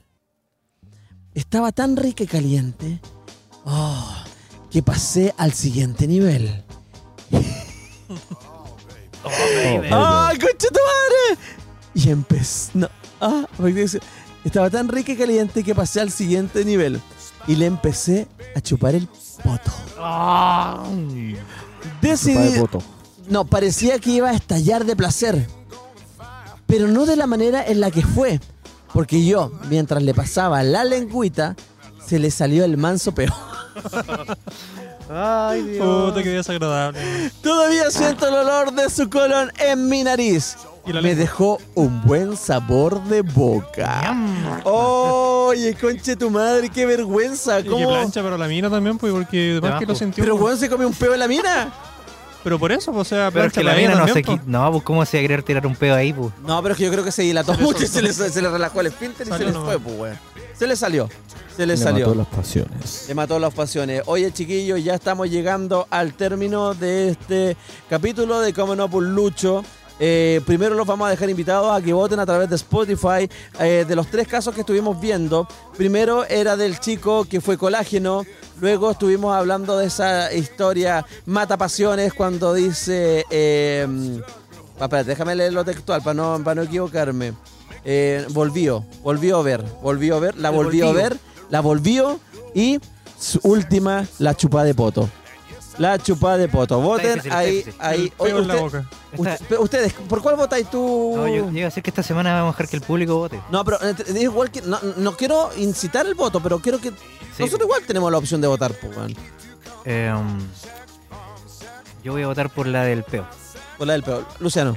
Estaba tan rica y caliente oh, que pasé al siguiente nivel. Oh. ¡Ay, concha tu madre! Y empecé. No. Ah, estaba tan rica y caliente que pasé al siguiente nivel. Y le empecé a chupar el poto. Decidí. poto. No, parecía que iba a estallar de placer. Pero no de la manera en la que fue. Porque yo, mientras le pasaba la lengüita, se le salió el manso peor. Ay, Dios. Puta, qué desagradable. Todavía siento el olor de su colon en mi nariz. Y la Me lengua. dejó un buen sabor de boca. Oye, conche tu madre, qué vergüenza. Y que ¿Cómo? plancha, pero la mina también, pues, porque además que lo pues. sintió. Pero pues. weón se comió un peo en la mina. Pero por eso, pues, o sea, Pero es que la mina no se también, quita. pues. No, pues cómo se va a querer tirar un pedo ahí, pues. No, pero es que yo creo que se dilató mucho y se le, se le relajó el esfínter y se le fue, pues, weón. Se le salió. Se le, Le salió. mató las pasiones. Le mató las pasiones. Oye, chiquillos, ya estamos llegando al término de este capítulo de Como no por Lucho. Eh, primero los vamos a dejar invitados a que voten a través de Spotify eh, de los tres casos que estuvimos viendo. Primero era del chico que fue colágeno. Luego estuvimos hablando de esa historia mata pasiones cuando dice... Eh, ah, espérate, déjame leer lo textual para no, para no equivocarme. Eh, volvió, volvió a ver, volvió a ver, la volvió a ver, la volvió y su última, la chupada de poto. La chupada de poto. Voten difícil, ahí, ahí. El Oye, peo en la usted- boca. usted- pero ustedes, ¿por cuál votáis tú? No, yo, yo iba a decir que esta semana vamos a dejar que el público vote. No, pero eh, igual que no, no quiero incitar el voto, pero quiero que Sí. nosotros igual tenemos la opción de votar, pues. Eh, um, yo voy a votar por la del peo. Por la del peor. Luciano,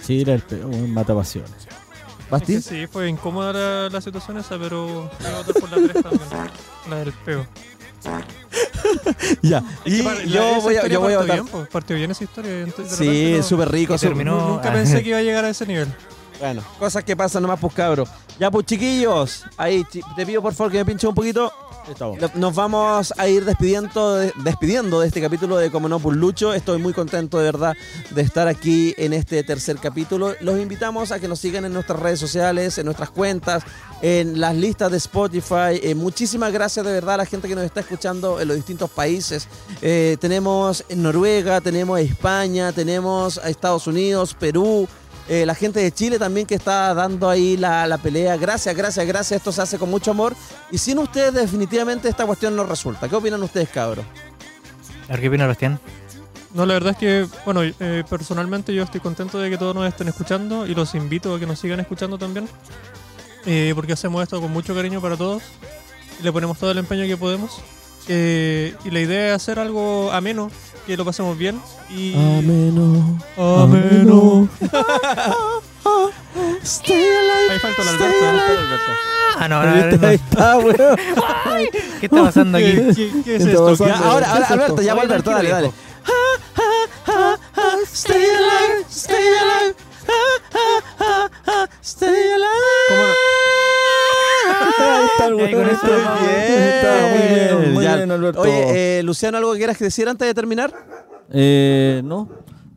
Sí, era el peor, weón, mata pasiones. Es ¿Basti? que sí, fue incómoda la, la situación esa, pero voy a votar por la 3 también. La del peo. Ya. Y yo voy a, yo voy a votar. bien, pues, partió bien esa historia. entonces, Sí, no- súper rico. Y súper- terminó- nu- Nunca pensé que iba a llegar a ese nivel. Bueno, cosas que pasan nomás, pues cabros. Ya, pues chiquillos, ahí te pido por favor que me pinche un poquito. Nos vamos a ir despidiendo de, despidiendo de este capítulo de Como no Lucho. Estoy muy contento de verdad de estar aquí en este tercer capítulo. Los invitamos a que nos sigan en nuestras redes sociales, en nuestras cuentas, en las listas de Spotify. Eh, muchísimas gracias de verdad a la gente que nos está escuchando en los distintos países. Eh, tenemos en Noruega, tenemos España, tenemos a Estados Unidos, Perú. Eh, la gente de Chile también que está dando ahí la, la pelea. Gracias, gracias, gracias. Esto se hace con mucho amor. Y sin ustedes definitivamente esta cuestión no resulta. ¿Qué opinan ustedes, cabros? Qué opina Bastián. No, la verdad es que, bueno, eh, personalmente yo estoy contento de que todos nos estén escuchando y los invito a que nos sigan escuchando también. eh, porque hacemos esto con mucho cariño para todos y le ponemos todo el empeño que podemos. Eh, y la idea es hacer algo ameno, que lo pasemos bien y... Ameno. Ameno. Stay alive. Ahí falta el Alberto. Ah, no, Ahí está, ahí está, weón. ¿Qué está pasando aquí? ¿Qué, qué- qué es esto? pasando. Ya, ahora, ¿Qué ahora? Alberto, ya Oye, Alberto, dale, dale. Stay alive, stay alive. Stay alive. ¿Cómo no? Bien. Está muy bien, muy Ya. bien, Alberto. Oye, eh, Luciano, ¿algo que quieras decir antes de terminar? Eh, no.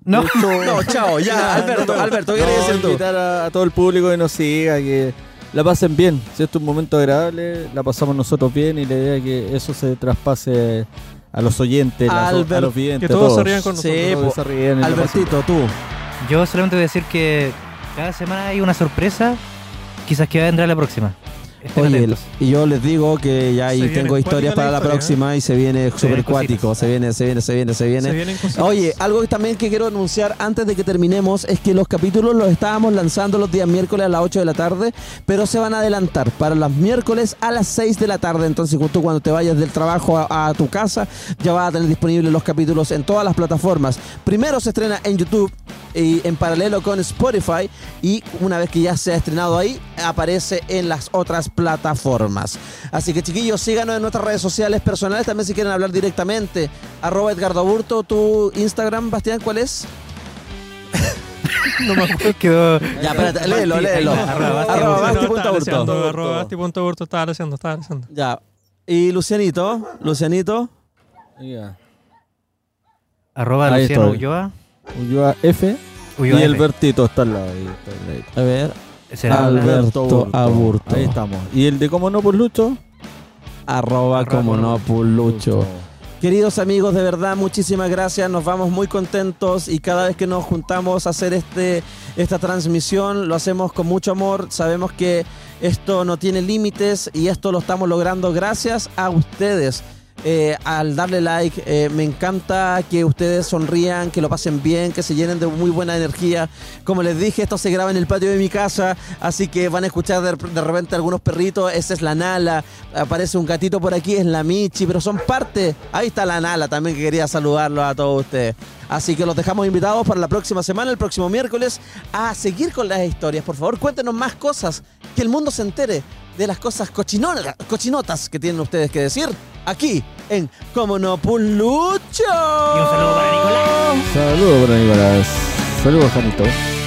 No. Hecho- No, chao, ya, Alberto, Alberto, ¿qué quieres decir tú? invitar a, a todo el público que nos siga, que la pasen bien. Si esto es un momento agradable, la pasamos nosotros bien y la idea es que eso se traspase a los oyentes, a, los- Albert- a los videntes, que a todos se todos. rían con Sí, nosotros. Todos po- se ríen Albertito, tú. Yo solamente voy a decir que cada semana hay una sorpresa. Quizás que vendrá la próxima. Estén Oye, atentos. y yo les digo que ya ahí tengo historias para la historia, próxima y se viene súper vienen cuático. cositas. Se viene, se viene, se viene, se viene. Se vienen cositas. Oye, algo también que quiero anunciar antes de que terminemos es que los capítulos los estábamos lanzando los días miércoles a las 8 de la tarde, pero se van a adelantar para los miércoles a las 6 de la tarde. Entonces, justo cuando te vayas del trabajo a, a tu casa, ya vas a tener disponibles los capítulos en todas las plataformas. Primero se estrena en YouTube y en paralelo con Spotify y una vez que ya se ha estrenado ahí, aparece en las otras plataformas. Así que chiquillos, síganos en nuestras redes sociales personales, también si quieren hablar directamente. Arroba Edgardo Aburto, tu Instagram, Bastián, ¿cuál es? No me acuerdo. Quedó. Ya, espérate, léelo, léelo. Arroba Basti Arroba punto Basti No, punto estaba Aburto, estaba leseando. Ya. Y Lucianito, Lucianito. Ya. Arroba Luciano. Ulloa. Ulloa F Ulloa y F. Albertito está al lado. ahí está al. A ver. Será Alberto Aburto. Ahí estamos. Y el de cómo no por Lucho. Arroba como no, Pulucho. Queridos amigos, de verdad, muchísimas gracias. Nos vamos muy contentos y cada vez que nos juntamos a hacer este, esta transmisión lo hacemos con mucho amor. Sabemos que esto no tiene límites y esto lo estamos logrando gracias a ustedes. Eh, al darle like, eh, me encanta que ustedes sonrían, que lo pasen bien, que se llenen de muy buena energía. Como les dije, esto se graba en el patio de mi casa, así que van a escuchar de, de repente algunos perritos. Esa es la Nala, aparece un gatito por aquí, es la Michi, pero son parte. Ahí está la Nala también que quería saludarlos a todos ustedes. Así que los dejamos invitados para la próxima semana, el próximo miércoles, a seguir con las historias. Por favor, cuéntenos más cosas, que el mundo se entere de las cosas cochinonas, cochinotas que tienen ustedes que decir aquí en Como no Pulucho. Y un saludo para Nicolás. Saludos para Nicolás. Saludos, Janito.